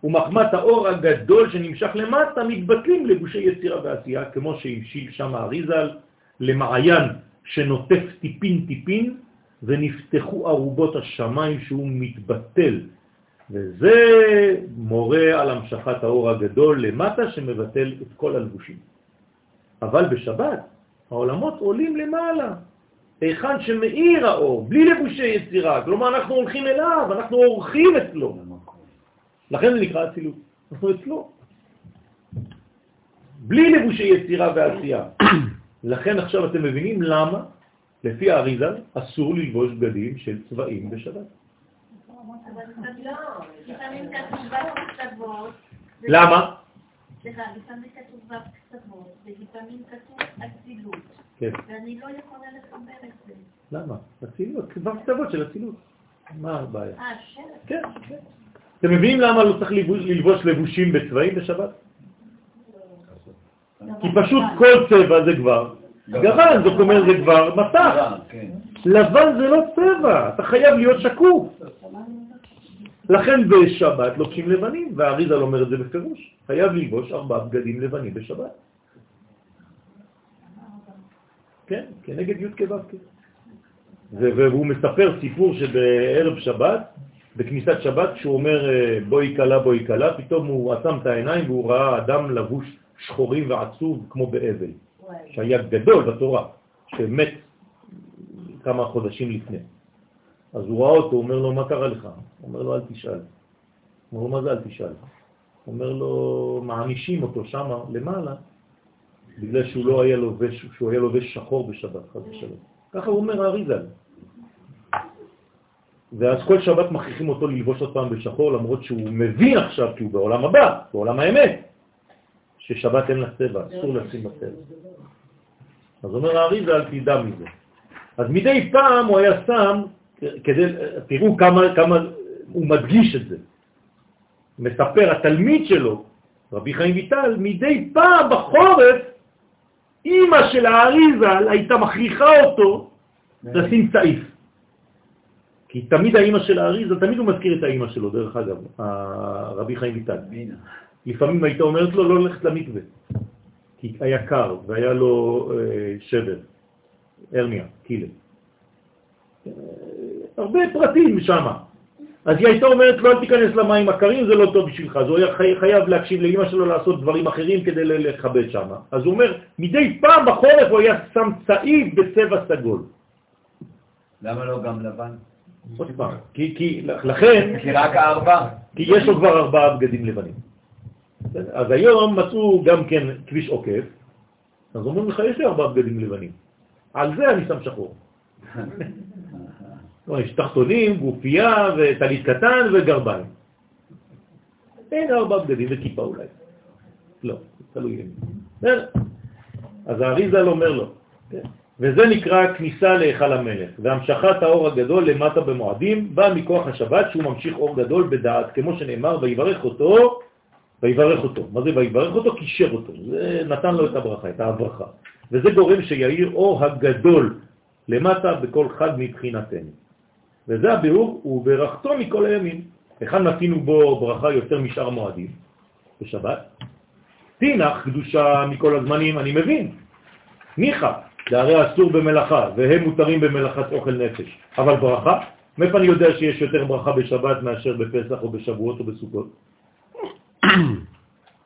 ומחמת האור הגדול שנמשך למטה מתבטלים לגושי יצירה ועשייה, כמו שהמשיל שם האריזל למעיין שנוטף טיפין טיפין, ונפתחו ערובות השמיים שהוא מתבטל. וזה מורה על המשכת האור הגדול למטה שמבטל את כל הלבושים. אבל בשבת העולמות עולים למעלה, היכן שמאיר האור, בלי לבושי יצירה, כלומר אנחנו הולכים אליו, אנחנו אורחים אצלו. לכן זה נקרא אצילות, אנחנו אצלו. בלי לבושי יצירה ועשייה. לכן עכשיו אתם מבינים למה, לפי האריזה, אסור ללבוש בגדים של צבעים בשבת. למה? סליחה, לפעמים כתוב בקצוות, ולפעמים כתוב אצילות. כן. ואני לא יכולה לחבר את זה. למה? אצילות, כתבות של אצילות. מה הבעיה? אה, שלט. כן, כן. אתם מבינים למה לא צריך ללבוש לבושים בצבעים בשבת? כי פשוט כל צבע זה כבר גוון, זאת אומרת זה כבר מסך. כן. לבן זה לא צבע, אתה חייב להיות שקוף. לכן בשבת לובשים לבנים, והאריזה אומר את זה בפירוש. חייב ללבוש ארבעה בגדים לבנים בשבת. כן, כנגד י' כו' והוא מספר סיפור שבערב שבת, בכניסת שבת, כשהוא אומר אה, בואי קלה בואי קלה, פתאום הוא עצם את העיניים והוא ראה אדם לבוש שחורים ועצוב כמו באבל, שהיה גדול בתורה, שמת כמה חודשים לפני. אז הוא ראה אותו, הוא אומר לו, מה קרה לך? הוא אומר לו, אל תשאל. הוא אומר לו, מה זה אל תשאל? הוא אומר לו, מענישים אותו שם למעלה, בגלל שהוא לא היה לובש, שהוא היה לובש שחור בשבת, חד ושלום. ככה הוא אומר האריזל. ואז כל שבת מכריחים אותו ללבוש עוד פעם בשחור, למרות שהוא מבין עכשיו, כי הוא בעולם הבא, בעולם האמת, ששבת אין לה צבע, אסור לשים בצבע. אז אומר האריזל, תדע מזה. אז מדי פעם הוא היה שם כדי, תראו כמה, כמה הוא מדגיש את זה. מספר התלמיד שלו, רבי חיים ויטל, מדי פעם בחורף, אימא של האריזל הייתה מכריחה אותו לשים צעיף. כי תמיד האימא של האריזל, תמיד הוא מזכיר את האימא שלו, דרך אגב, רבי חיים ויטל. לפעמים הייתה אומרת לו לא ללכת למקווה, כי היה קר והיה לו אה, שבר, הרמיה, קילה. הרבה פרטים שם. אז היא הייתה אומרת לו, אל תיכנס למים הקרים, זה לא טוב בשבילך. אז הוא היה חייב להקשיב לאמא שלו לעשות דברים אחרים כדי לכבד שם. אז הוא אומר, מדי פעם בחורף הוא היה שם צעיד בצבע סגול. למה לא גם לבן? עוד פעם, כי, כי לכן... כי רק ארבע? כי יש לו כבר ארבעה בגדים לבנים. אז היום מצאו גם כן כביש עוקף, אז אומרים לך, יש לי ארבעה בגדים לבנים. על זה אני שם שחור. <laughs> לא, יש תחתונים, גופייה וטלית קטן וגרביים. אין ארבע בגדים וכיפה אולי. לא, תלוי אם. אז האריזל אומר לו, כן. וזה נקרא כניסה להיכל המלך, והמשכת האור הגדול למטה במועדים בא מכוח השבת שהוא ממשיך אור גדול בדעת, כמו שנאמר, ויברך אותו, ויברך אותו. מה זה ויברך אותו? קישר אותו. זה נתן לו את הברכה, את ההברכה. וזה גורם שיאיר אור הגדול למטה בכל חג מבחינתנו. וזה הביאור, וברכתו מכל הימים. היכן נתינו בו ברכה יותר משאר מועדים? בשבת. תינח קדושה מכל הזמנים, אני מבין. ניחא, זה הרי אסור במלאכה, והם מותרים במלאכת אוכל נפש. אבל ברכה? מאיפה אני יודע שיש יותר ברכה בשבת מאשר בפסח או בשבועות או בסוכות?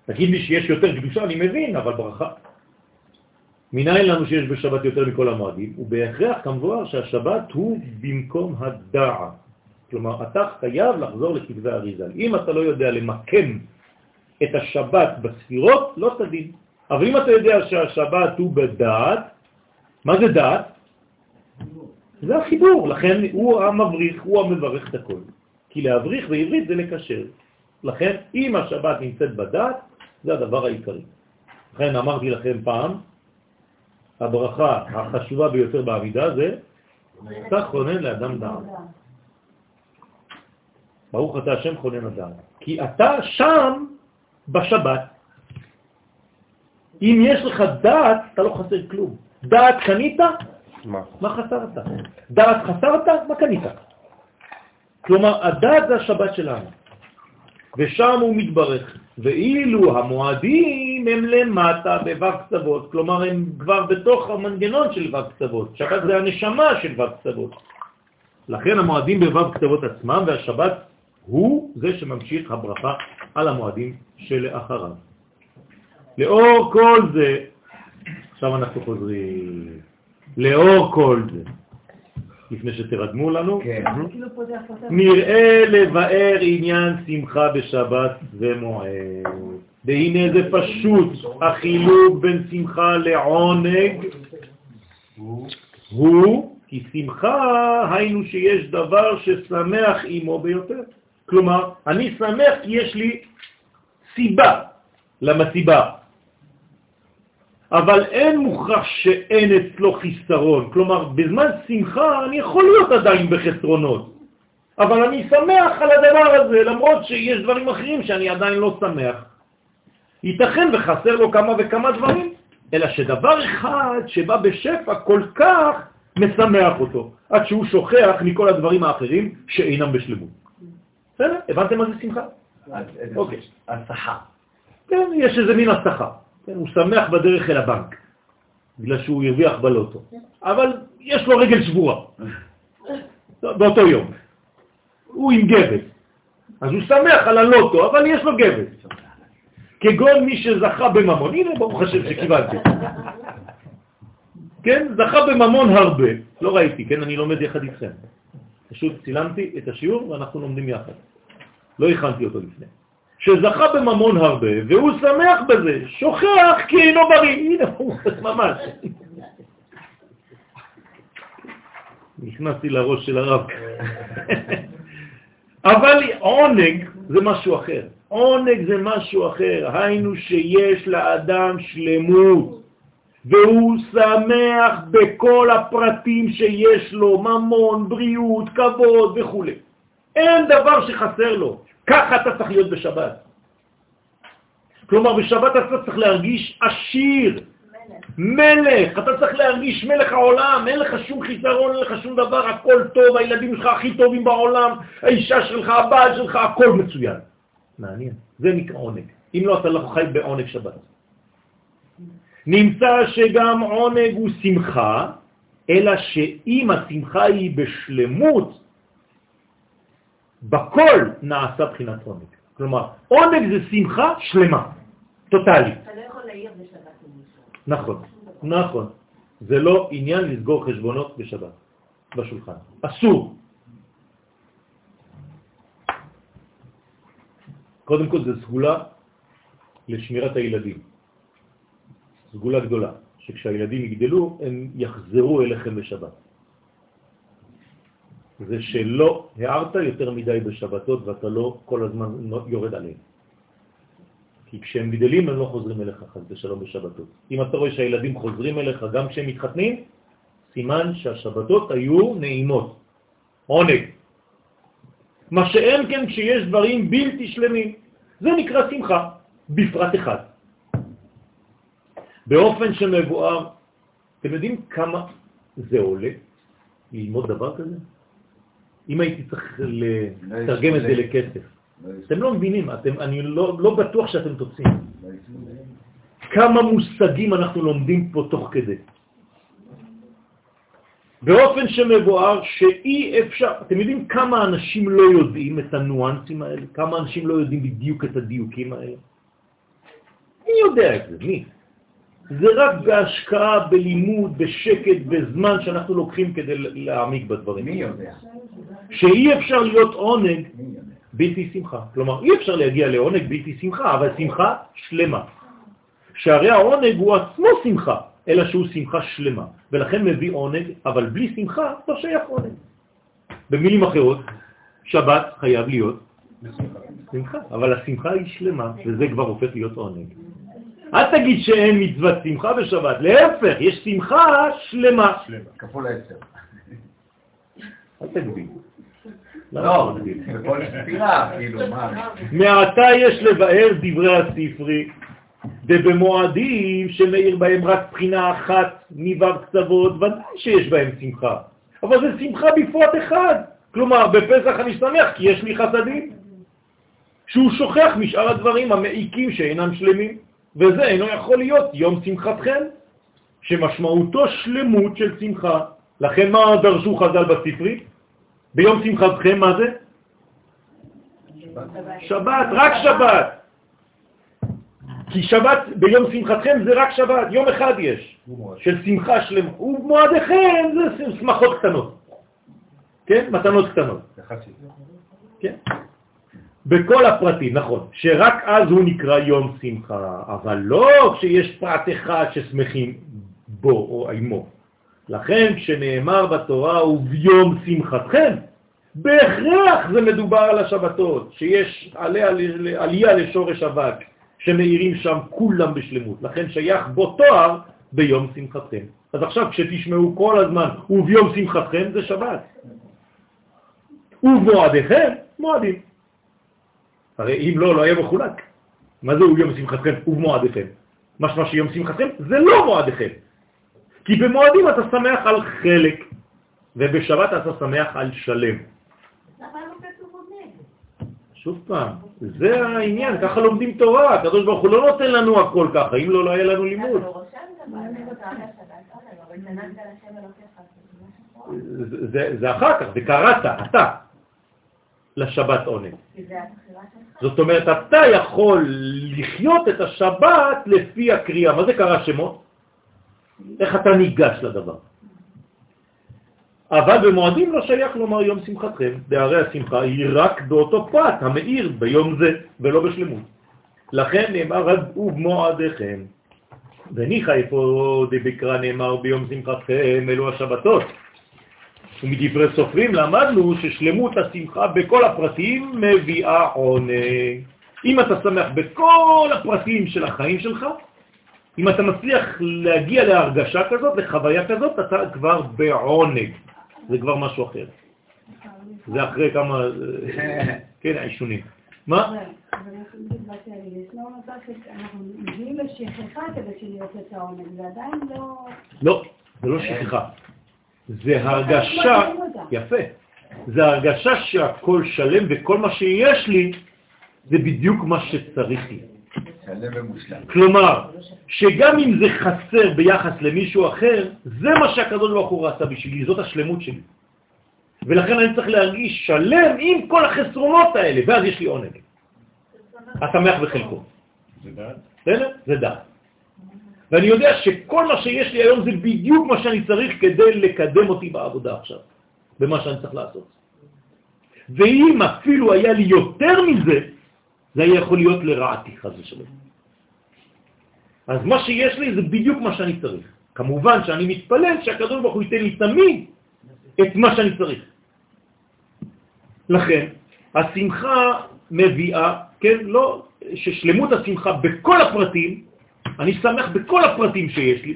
תגיד לי שיש יותר קדושה, אני מבין, אבל ברכה. מנין לנו שיש בשבת יותר מכל המועדים? ובהכרח כמבואר שהשבת הוא במקום הדעת. כלומר, אתה חייב לחזור לכתבי אריזל. אם אתה לא יודע למקם את השבת בספירות, לא תדין. אבל אם אתה יודע שהשבת הוא בדעת, מה זה דעת? זה החיבור, לכן הוא המבריך, הוא המברך את הכל. כי להבריך בעברית זה לקשר. לכן, אם השבת נמצאת בדעת, זה הדבר העיקרי. לכן אמרתי לכם פעם, הברכה החשובה ביותר בעמידה זה, אתה חונן לאדם דעת. ברוך אתה השם חונן הדעת. כי אתה שם בשבת. אם יש לך דעת, אתה לא חסר כלום. דעת קנית? מה? מה חסרת? דעת חסרת? מה קנית? כלומר, הדעת זה השבת שלנו, ושם הוא מתברך. ואילו המועדים הם למטה בו"ב קצוות, כלומר הם כבר בתוך המנגנון של ו"ב קצוות. שבת זה הנשמה של ו"ב קצוות. לכן המועדים בו"ב קצוות עצמם, והשבת הוא זה שממשיך הברכה על המועדים שלאחריו. לאור כל זה, עכשיו אנחנו חוזרים, לאור כל זה, לפני שתרדמו לנו, כן. כאילו נראה לבאר עניין שמחה בשבת ומועד. והנה זה פשוט, החילוק בין שמחה לעונג הוא כי שמחה היינו שיש דבר ששמח עמו ביותר. כלומר, אני שמח כי יש לי סיבה למסיבה. אבל אין מוכרח שאין אצלו חיסרון. כלומר, בזמן שמחה אני יכול להיות עדיין בחסרונות, אבל אני שמח על הדבר הזה, למרות שיש דברים אחרים שאני עדיין לא שמח. ייתכן וחסר לו כמה וכמה דברים, אלא שדבר אחד שבא בשפע כל כך משמח אותו, עד שהוא שוכח מכל הדברים האחרים שאינם בשלמות. בסדר? הבנתם מה זה שמחה? אוקיי. הסחה. כן, יש איזה מין הסחה. כן, הוא שמח בדרך אל הבנק, בגלל שהוא הרוויח בלוטו. אבל יש לו רגל שבורה <laughs> באותו יום. הוא עם גבס. אז הוא שמח על הלוטו, אבל יש לו גבס. כגון מי שזכה בממון. הנה, ברוך השם שקיבלתי. <laughs> כן, זכה בממון הרבה. לא ראיתי, כן, אני לומד יחד איתכם. פשוט צילמתי את השיעור ואנחנו לומדים יחד. לא הכנתי אותו לפני. שזכה בממון הרבה, והוא שמח בזה, שוכח כי אינו בריא. הנה, הוא ממש. נכנסתי לראש של הרב. אבל עונג זה משהו אחר. עונג זה משהו אחר, היינו שיש לאדם שלמות, והוא שמח בכל הפרטים שיש לו, ממון, בריאות, כבוד וכו'. אין דבר שחסר לו. ככה אתה צריך להיות בשבת. כלומר, בשבת אתה צריך להרגיש עשיר, מלך, אתה צריך להרגיש מלך העולם, אין לך שום חיסרון, אין לך שום דבר, הכל טוב, הילדים שלך הכי טובים בעולם, האישה שלך, הבעל שלך, הכל מצוין. מעניין, זה נקרא עונג. אם לא, אתה לא חי בעונג שבת. נמצא שגם עונג הוא שמחה, אלא שאם השמחה היא בשלמות, בכל נעשה בחינת עונג. כלומר, עונג זה שמחה שלמה, טוטלית. אתה לא יכול להעיר בשבת נכון, נכון. זה לא עניין לסגור חשבונות בשבת, בשולחן. אסור. קודם כל זה סגולה לשמירת הילדים. סגולה גדולה, שכשהילדים יגדלו הם יחזרו אליכם בשבת. זה שלא הערת יותר מדי בשבתות ואתה לא כל הזמן יורד עליהם. כי כשהם גדלים הם לא חוזרים אליך חס ושלום בשבתות. אם אתה רואה שהילדים חוזרים אליך גם כשהם מתחתנים, סימן שהשבתות היו נעימות, עונג. מה שאין כן כשיש דברים בלתי שלמים. זה נקרא שמחה, בפרט אחד. באופן שמבואר, אתם יודעים כמה זה עולה ללמוד דבר כזה? אם הייתי צריך לתרגם את זה לכסף. אתם לא מבינים, אתם, אני לא, לא בטוח שאתם תוצאים. כמה מושגים אנחנו לומדים פה תוך כדי. באופן שמבואר שאי אפשר, אתם יודעים כמה אנשים לא יודעים את הניואנסים האלה? כמה אנשים לא יודעים בדיוק את הדיוקים האלה? מי יודע את זה? מי? זה רק בהשקעה, בלימוד, בשקט, בזמן שאנחנו לוקחים כדי להעמיק בדברים. מי יודע? שאי אפשר להיות עונג בלתי שמחה. כלומר, אי אפשר להגיע לעונג בלתי שמחה, אבל שמחה שלמה. שהרי העונג הוא עצמו שמחה, אלא שהוא שמחה שלמה, ולכן מביא עונג, אבל בלי שמחה לא שייך עונג. במילים אחרות, שבת חייב להיות שמחה, אבל השמחה היא שלמה, וזה כבר הופך להיות עונג. אל תגיד שאין מצוות שמחה בשבת, להפך, יש שמחה שלמה. כפול עשר. אל תגביל. לא, בכל ספירה, כאילו, מה? מעתה יש לבאר דברי הספרי, ובמועדים שמאיר בהם רק בחינה אחת מבר קצוות, ודאי שיש בהם שמחה. אבל זה שמחה בפרט אחד. כלומר, בפסח אני שמח כי יש לי חסדים. שהוא שוכח משאר הדברים המעיקים שאינם שלמים, וזה אינו יכול להיות יום שמחתכם, שמשמעותו שלמות של שמחה. לכן מה דרשו חז"ל בספרי? ביום שמחתכם מה זה? שבת, רק שבת. כי שבת ביום שמחתכם זה רק שבת, יום אחד יש, של שמחה שלמה. ומועדיכם זה שמחות קטנות, כן? מתנות קטנות. כן. בכל הפרטים, נכון, שרק אז הוא נקרא יום שמחה, אבל לא כשיש פרט אחד ששמחים בו או עמו. לכן כשנאמר בתורה וביום שמחתכם, בהכרח זה מדובר על השבתות, שיש עליה, עלייה לשורש אבק, שמאירים שם כולם בשלמות, לכן שייך בו תואר ביום שמחתכם. אז עכשיו כשתשמעו כל הזמן וביום שמחתכם זה שבת. ובמועדיכם, מועדים. הרי אם לא, לא היה מחולק. מה זה יום שמחתכם ובמועדיכם? משמע שיום שמחתכם זה לא מועדיכם. כי במועדים אתה שמח על חלק, ובשבת אתה שמח על שלם. שוב פעם, זה העניין, ככה לומדים תורה, הקדוש ברוך הוא לא נותן לנו הכל ככה, אם לא, לא היה לנו לימוד. זה אחר כך, זה קראת, אתה, לשבת עונג. זאת אומרת, אתה יכול לחיות את השבת לפי הקריאה. מה זה קרא שמות? איך אתה ניגש לדבר. אבל במועדים לא שייך לומר יום שמחתכם, בהרי השמחה היא רק באותו פרט המאיר ביום זה ולא בשלמות. לכן נאמר ובמועדיכם. וניחא איפה דבקרא נאמר ביום שמחתכם אלו השבתות. ומדברי סופרים למדנו ששלמות השמחה בכל הפרטים מביאה עונג. אם אתה שמח בכל הפרטים של החיים שלך, אם אתה מצליח להגיע להרגשה כזאת, לחוויה כזאת, אתה כבר בעונג. זה כבר משהו אחר. זה אחרי כמה, <laughs> כן, העישונים. מה? לא, זה לא שכחה. זה הרגשה, יפה, זה הרגשה שהכל שלם וכל מה שיש לי זה בדיוק מה שצריך לי. כלומר, שגם אם זה חסר ביחס למישהו אחר, זה מה שהקדוש ברוך הוא רצה בשבילי, זאת השלמות שלי. ולכן אני צריך להרגיש שלם עם כל החסרונות האלה, ואז יש לי עונג. השמח בחלקו. זה דעת? בסדר? זה דעת. ואני יודע שכל מה שיש לי היום זה בדיוק מה שאני צריך כדי לקדם אותי בעבודה עכשיו, במה שאני צריך לעשות. ואם אפילו היה לי יותר מזה, זה היה יכול להיות לרעתי, חז ושלום. אז מה שיש לי זה בדיוק מה שאני צריך. כמובן שאני מתפלל שהקדוש ברוך הוא ייתן לי תמיד את מה שאני צריך. לכן, השמחה מביאה, כן, לא, ששלמות השמחה בכל הפרטים, אני שמח בכל הפרטים שיש לי,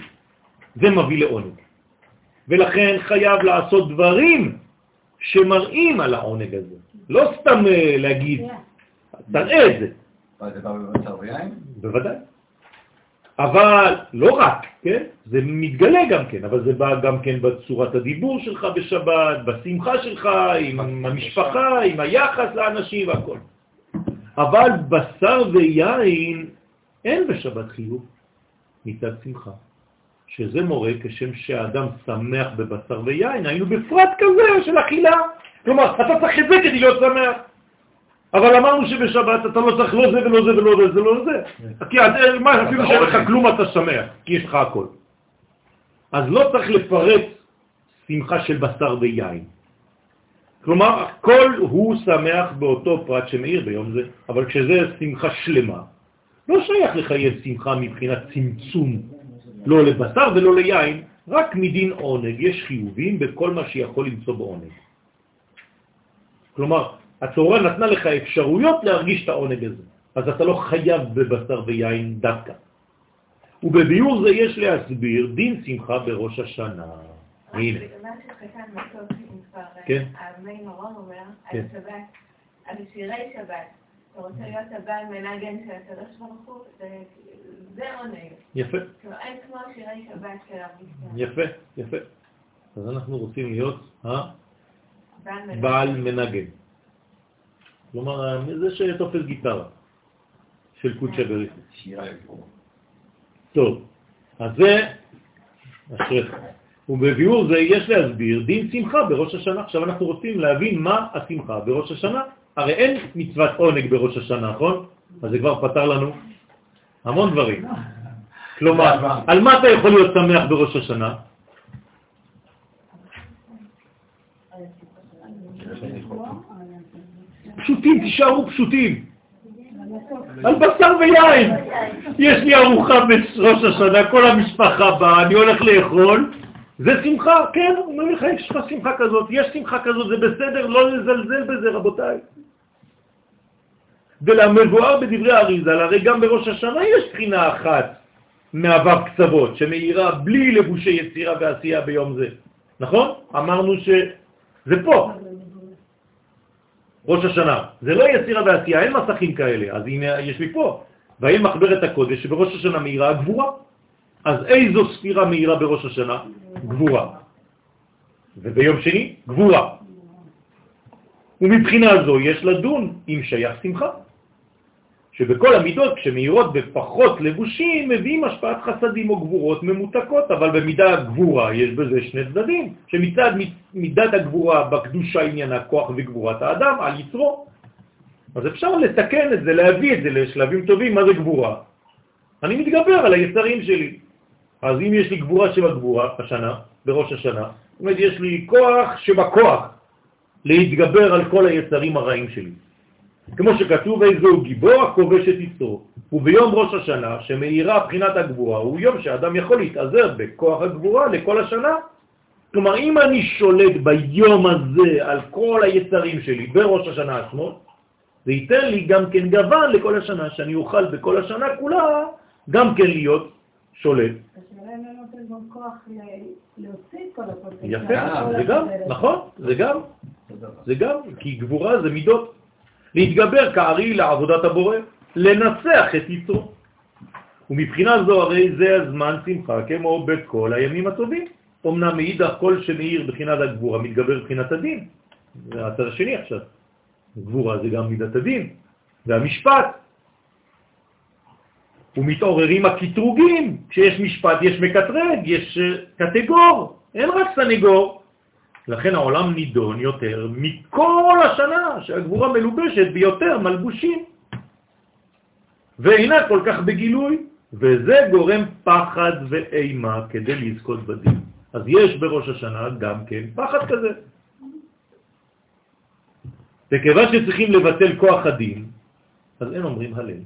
זה מביא לעונג. ולכן חייב לעשות דברים שמראים על העונג הזה. לא סתם אה, להגיד, תראה את זה. זה בא בבשר ויין? בוודאי. אבל לא רק, כן? זה מתגלה גם כן, אבל זה בא גם כן בצורת הדיבור שלך בשבת, בשמחה שלך, עם המשפחה, עם היחס לאנשים והכל. אבל בשר ויין אין בשבת חיוב מצד שמחה, שזה מורה כשם שהאדם שמח בבשר ויין, היינו בפרט כזה של אכילה. כלומר, אתה צריך את זה כדי להיות שמח. אבל אמרנו שבשבת אתה לא צריך לא זה ולא זה ולא זה, זה לא זה. כי מה, אפילו שאין לך כלום אתה שמח, כי יש לך הכל. אז לא צריך לפרט שמחה של בשר ויין. כלומר, כל הוא שמח באותו פרט שמאיר ביום זה, אבל כשזה שמחה שלמה, לא שייך לחייב שמחה מבחינת צמצום, לא לבשר ולא ליין, רק מדין עונג. יש חיובים בכל מה שיכול למצוא בעונג. כלומר, התורה נתנה לך אפשרויות להרגיש את העונג הזה, אז אתה לא חייב בבשר ויין דווקא. ובביאור זה יש להסביר דין שמחה בראש השנה. הנה. כן. כן. על שבת, על שירי שבת. אתה רוצה להיות הבעל מנגן של הקדוש ברוך הוא, זה- עונג. יפה, אין כמו שירי שבת של הרב יפה, יפה. אז אנחנו רוצים להיות. הבעל מנגן. כלומר, זה שתופס גיטרה של קודשא בריחי. שירה. טוב, אז זה, אשריך. ובביאור זה יש להסביר דין שמחה בראש השנה. עכשיו אנחנו רוצים להבין מה השמחה בראש השנה. הרי אין מצוות עונג בראש השנה, נכון? אז זה כבר פתר לנו המון דברים. כלומר, על מה אתה יכול להיות שמח בראש השנה? פשוטים, תישארו פשוטים. על בשר ויין. יש לי ארוחה בראש השנה, כל המשפחה באה, אני הולך לאכול, זה שמחה, כן, אומר לך, יש לך שמחה כזאת, יש שמחה כזאת, זה בסדר, לא לזלזל בזה, רבותיי. ולמבואר בדברי האריזל, הרי גם בראש השנה יש בחינה אחת מהוו קצוות, שמאירה בלי לבושי יצירה ועשייה ביום זה. נכון? אמרנו שזה פה, ראש השנה. זה לא יצירה ועשייה, אין מסכים כאלה. אז הנה, יש לי פה. והאם מחברת הקודש שבראש השנה מאירה הגבורה. אז איזו ספירה מאירה בראש השנה? גבורה. וביום שני, גבורה. ומבחינה זו יש לדון אם שייך שמחה. שבכל המידות כשמאירות בפחות לבושים מביאים השפעת חסדים או גבורות ממותקות, אבל במידה גבורה יש בזה שני צדדים, שמצד מידת הגבורה בקדושה עניינה כוח וגבורת האדם על יצרו. אז אפשר לתקן את זה, להביא את זה לשלבים טובים, מה זה גבורה? אני מתגבר על היצרים שלי. אז אם יש לי גבורה שבגבורה, השנה, בראש השנה, זאת אומרת, יש לי כוח שבכוח להתגבר על כל היצרים הרעים שלי. כמו שכתוב, איזו גיבור הכובש את יצרו. וביום ראש השנה, שמאירה בחינת הגבורה, הוא יום שאדם יכול להתעזר בכוח הגבורה לכל השנה. כלומר, אם אני שולט ביום הזה על כל היצרים שלי בראש השנה עצמו, זה ייתן לי גם כן גוון לכל השנה, שאני אוכל בכל השנה כולה גם כן להיות שולט. השאלה אם אין נותן גם כוח ל- להוציא את כל הפוטנציאל. יפה, זה גם, נכון, זה גם, זה גם, כי גבורה זה מידות. להתגבר כארי לעבודת הבורא, לנצח את יצרו. ומבחינה זו הרי זה הזמן שמחה כמו בכל הימים הטובים. אמנם מאידך כל שמאיר בחינת הגבורה מתגבר בחינת הדין. זה הצד השני עכשיו. גבורה זה גם מידת הדין והמשפט. ומתעוררים הקטרוגים, כשיש משפט יש מקטרג, יש אה, קטגור, אין רק סנגור. לכן העולם נידון יותר מכל השנה, שהגבורה מלובשת ביותר מלבושים, ואינה כל כך בגילוי, וזה גורם פחד ואימה כדי לזכות בדין. אז יש בראש השנה גם כן פחד כזה. וכיוון שצריכים לבטל כוח הדין, אז אין אומרים הלל.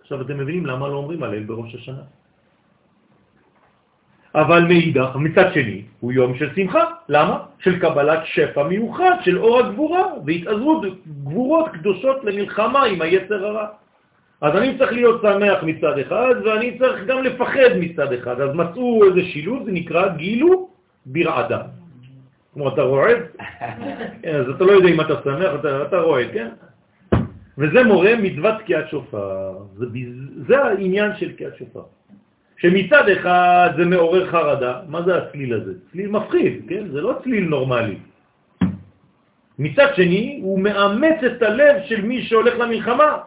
עכשיו אתם מבינים למה לא אומרים הלל בראש השנה. אבל מאידך, מצד שני, הוא יום של שמחה. למה? של קבלת שפע מיוחד, של אור הגבורה, והתעזרות גבורות קדושות למלחמה עם היצר הרע. אז אני צריך להיות שמח מצד אחד, ואני צריך גם לפחד מצד אחד. אז מצאו איזה שילוב, זה נקרא גילו ברעדה. כמו אתה רועד, <laughs> אז אתה לא יודע אם אתה שמח, אתה, אתה רועד, כן? וזה מורה מצוות תקיעת שופר. זה, זה העניין של תקיעת שופר. שמצד אחד זה מעורר חרדה, מה זה הצליל הזה? צליל מפחיד, כן? זה לא צליל נורמלי. מצד שני, הוא מאמץ את הלב של מי שהולך למלחמה.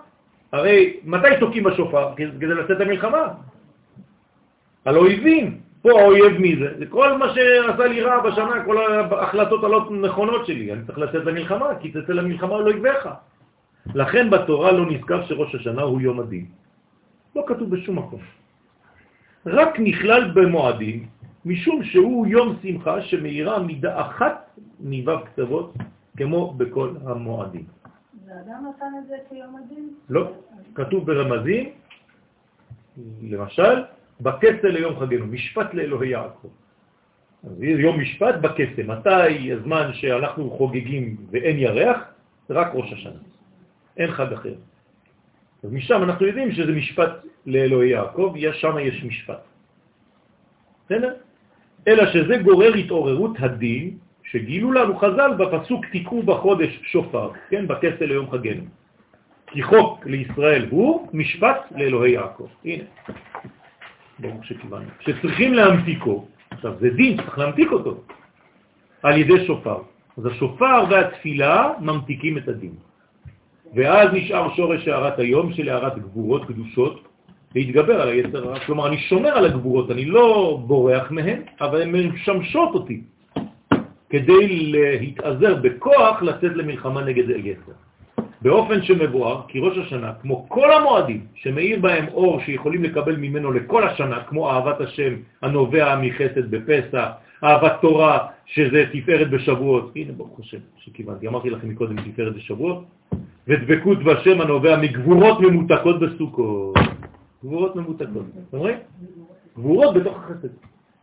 הרי מתי תוקעים בשופר? כדי לצאת למלחמה. על אויבים. פה האויב מי זה? זה כל מה שעשה לי רע בשנה, כל ההחלטות הלא נכונות שלי. אני צריך לצאת למלחמה, כי תצא למלחמה לא יגבך. לכן בתורה לא נזכר שראש השנה הוא יום הדין. לא כתוב בשום מקום. רק נכלל במועדים, משום שהוא יום שמחה שמאירה מידה אחת מו"ב כתבות, כמו בכל המועדים. ואדם נתן את זה כיום הדין? לא, כתוב ברמזים, למשל, בכסה ליום חגנו, משפט לאלוהי יעקב. אז יום משפט בכסה, מתי הזמן שאנחנו חוגגים ואין ירח? רק ראש השנה, אין חג אחר. אז משם אנחנו יודעים שזה משפט לאלוהי יעקב, שם יש משפט. בסדר? אלא שזה גורר התעוררות הדין, שגילו לנו חז"ל בפסוק תיקעו בחודש שופר, כן, בכסה ליום חגנו. כי חוק לישראל הוא משפט לאלוהי יעקב. הנה, ברור שכיוונו. שצריכים להמתיקו, עכשיו זה דין, צריך להמתיק אותו, על ידי שופר. אז השופר והתפילה ממתיקים את הדין. ואז נשאר שורש הערת היום של הערת גבורות קדושות להתגבר על היצר הרע. כלומר, אני שומר על הגבורות, אני לא בורח מהן, אבל הן משמשות אותי כדי להתעזר בכוח לצאת למלחמה נגד היצר. באופן שמבואר, כי ראש השנה, כמו כל המועדים שמאיר בהם אור שיכולים לקבל ממנו לכל השנה, כמו אהבת השם הנובע מחסד בפסח, אהבת תורה, שזה תפארת בשבועות, הנה ברוך השם שכיוונתי, אמרתי לכם מקודם תפארת בשבועות, ודבקות בשם הנובע מגבורות ממותקות בסוכות. גבורות ממותקות. אתם רואים? גבורות בתוך החסד.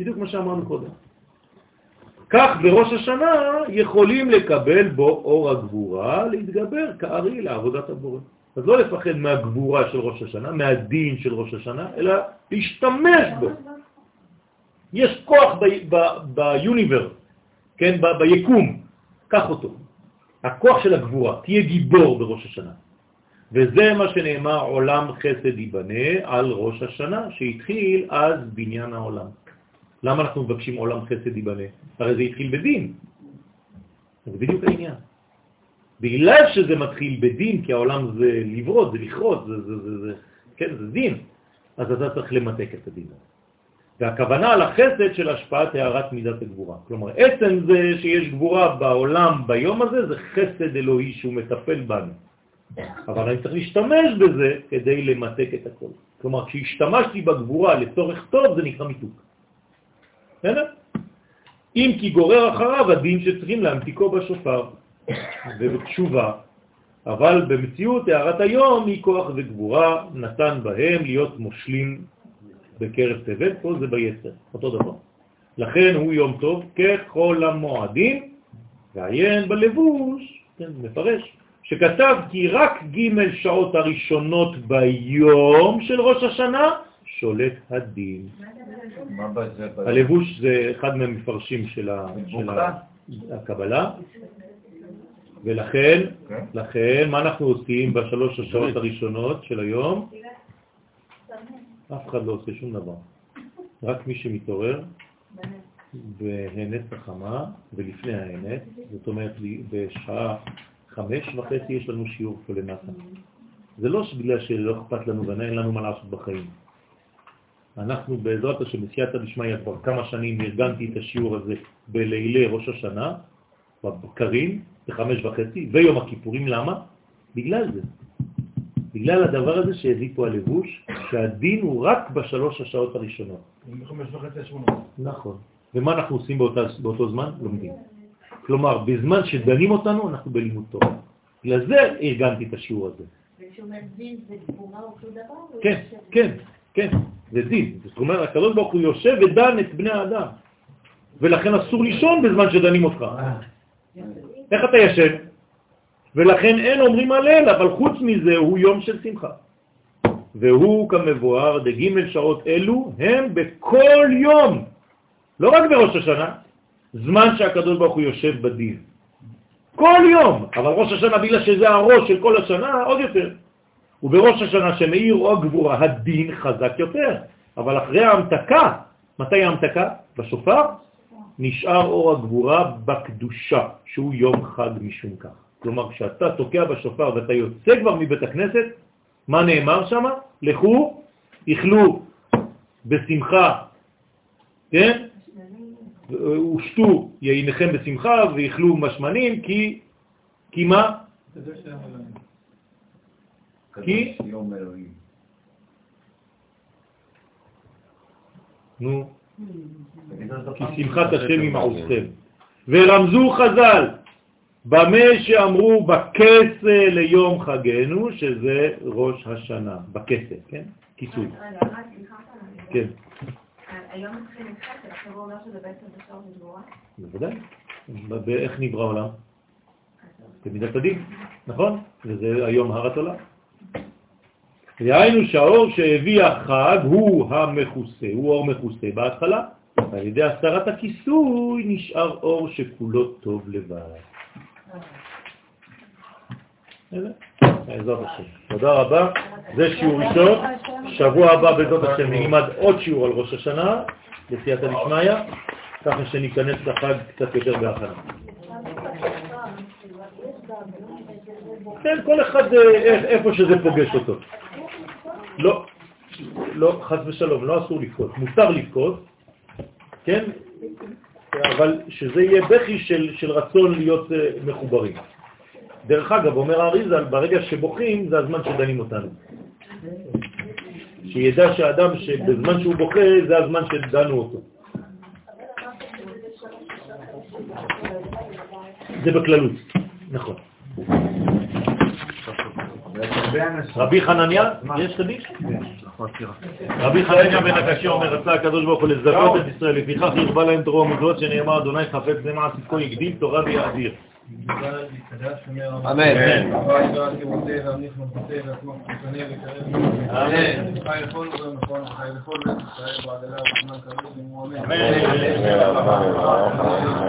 בדיוק מה שאמרנו קודם. כך בראש השנה יכולים לקבל בו אור הגבורה, להתגבר כארי לעבודת הבורא. אז לא לפחד מהגבורה של ראש השנה, מהדין של ראש השנה, אלא להשתמש בו. יש כוח ביוניברס, כן, ביקום, קח אותו. הכוח של הגבורה, תהיה גיבור בראש השנה. וזה מה שנאמר עולם חסד ייבנה על ראש השנה, שהתחיל אז בניין העולם. למה אנחנו מבקשים עולם חסד ייבנה? הרי זה התחיל בדין. זה בדיוק העניין. בגלל שזה מתחיל בדין, כי העולם זה לברות, זה לכרות, זה, זה, זה, זה, כן, זה דין, אז אתה צריך למתק את הדין. והכוונה על החסד של השפעת הערת מידת הגבורה. כלומר, עצם זה שיש גבורה בעולם ביום הזה, זה חסד אלוהי שהוא מטפל בנו. אבל אני צריך להשתמש בזה כדי למתק את הכל. כלומר, כשהשתמשתי בגבורה לצורך טוב, זה נקרא מיתוק. בסדר? אם כי גורר אחריו הדין שצריכים להמתיקו בשופר ובתשובה, אבל במציאות הערת היום היא כוח וגבורה נתן בהם להיות מושלים בקרב תבל, פה זה ביצר, אותו דבר. לכן הוא יום טוב ככל המועדים, ועיין בלבוש, כן, מפרש, שכתב כי רק ג' שעות הראשונות ביום של ראש השנה שולט הדין. הלבוש זה אחד מהמפרשים של הקבלה, ולכן, כן. לכן, מה אנחנו עושים בשלוש השעות הראשונות של היום? אף אחד לא עושה שום דבר. רק מי שמתעורר בהנץ החמה ולפני ההנץ, זאת אומרת בשעה חמש וחצי יש לנו שיעור פה למטה. זה לא בגלל שלא אכפת לנו ואין לנו מה לעשות בחיים. אנחנו בעזרת השם, בסייעתא דשמיא, כבר כמה שנים ארגנתי את השיעור הזה בלילי ראש השנה, בבקרים, בחמש וחצי, ויום הכיפורים. למה? בגלל זה. בגלל הדבר הזה שהביא פה הלבוש, שהדין הוא רק בשלוש השעות הראשונות. נכון. ומה אנחנו עושים באותה, באותו זמן? לומדים. כלומר, בזמן שדנים אותנו, אנחנו בלימוד תורה. בגלל זה ארגנתי את השיעור הזה. וכשאומר דין זה גבורה אותו דבר? כן, כן. כן, זה דין. זאת אומרת, הקדוש ברוך הוא יושב ודן את בני האדם, ולכן אסור לישון בזמן שדנים אותך. איך אתה ישן? ולכן אין אומרים הלל, אבל חוץ מזה הוא יום של שמחה. והוא כמבואר, דג' שעות אלו הם בכל יום, לא רק בראש השנה, זמן שהקדוש ברוך הוא יושב בדין. כל יום, אבל ראש השנה בגלל שזה הראש של כל השנה, עוד יותר. ובראש השנה שמאיר או הגבורה, הדין חזק יותר. אבל אחרי ההמתקה, מתי ההמתקה? בשופר? נשאר אור הגבורה בקדושה, שהוא יום חג משום כך. כלומר, כשאתה תוקע בשופר ואתה יוצא כבר מבית הכנסת, מה נאמר שם? לכו, איכלו בשמחה, כן? ושתו יינכם בשמחה ואיכלו משמנים, כי, כי מה? כי? נו, כי שמחת השם עם עוזכם. ורמזו חז"ל, במה שאמרו בכסה ליום חגנו, שזה ראש השנה, בכסה, כן? כיסוי. רגע, רק סליחה כן, היום מתחיל חסד, עכשיו הוא אומר שזה בעצם בשעות נגמורה. בוודאי. באיך נברא העולם? במידת הדין, נכון? וזה היום הר התולה. דהיינו שהאור שהביא החג הוא המכוסה, הוא אור מכוסה בהתחלה, ועל ידי הסרת הכיסוי נשאר אור שכולו טוב לבד. תודה רבה. זה שיעור ראשון. שבוע הבא בעזרת השם נלמד עוד שיעור על ראש השנה, בסייעתא דשמיא, ככה שניכנס לחג קצת יותר בהכנה. כן, כל אחד אה, איך- איפה שזה פוגש אותו. לא, לא, חס ושלום, לא אסור לבכות. מותר לבכות, כן? אבל שזה יהיה בכי של, של רצון להיות אה, מחוברים. דרך אגב, אומר האריזל, ברגע שבוכים זה הזמן שדנים אותנו. שידע שהאדם שבזמן שהוא בוכה זה הזמן שדנו אותו. זה בכללות, נכון. רבי חנניה, יש קדיש? רבי חנניה בן הקשה אומר, רצה הקדוש ברוך הוא לזכות את ישראל, לפיכך ירבה להם תורה ומצוות שנאמר, אדוני חפץ למען צדקו יגדיל תורה ויאדיר. אמן. אמן.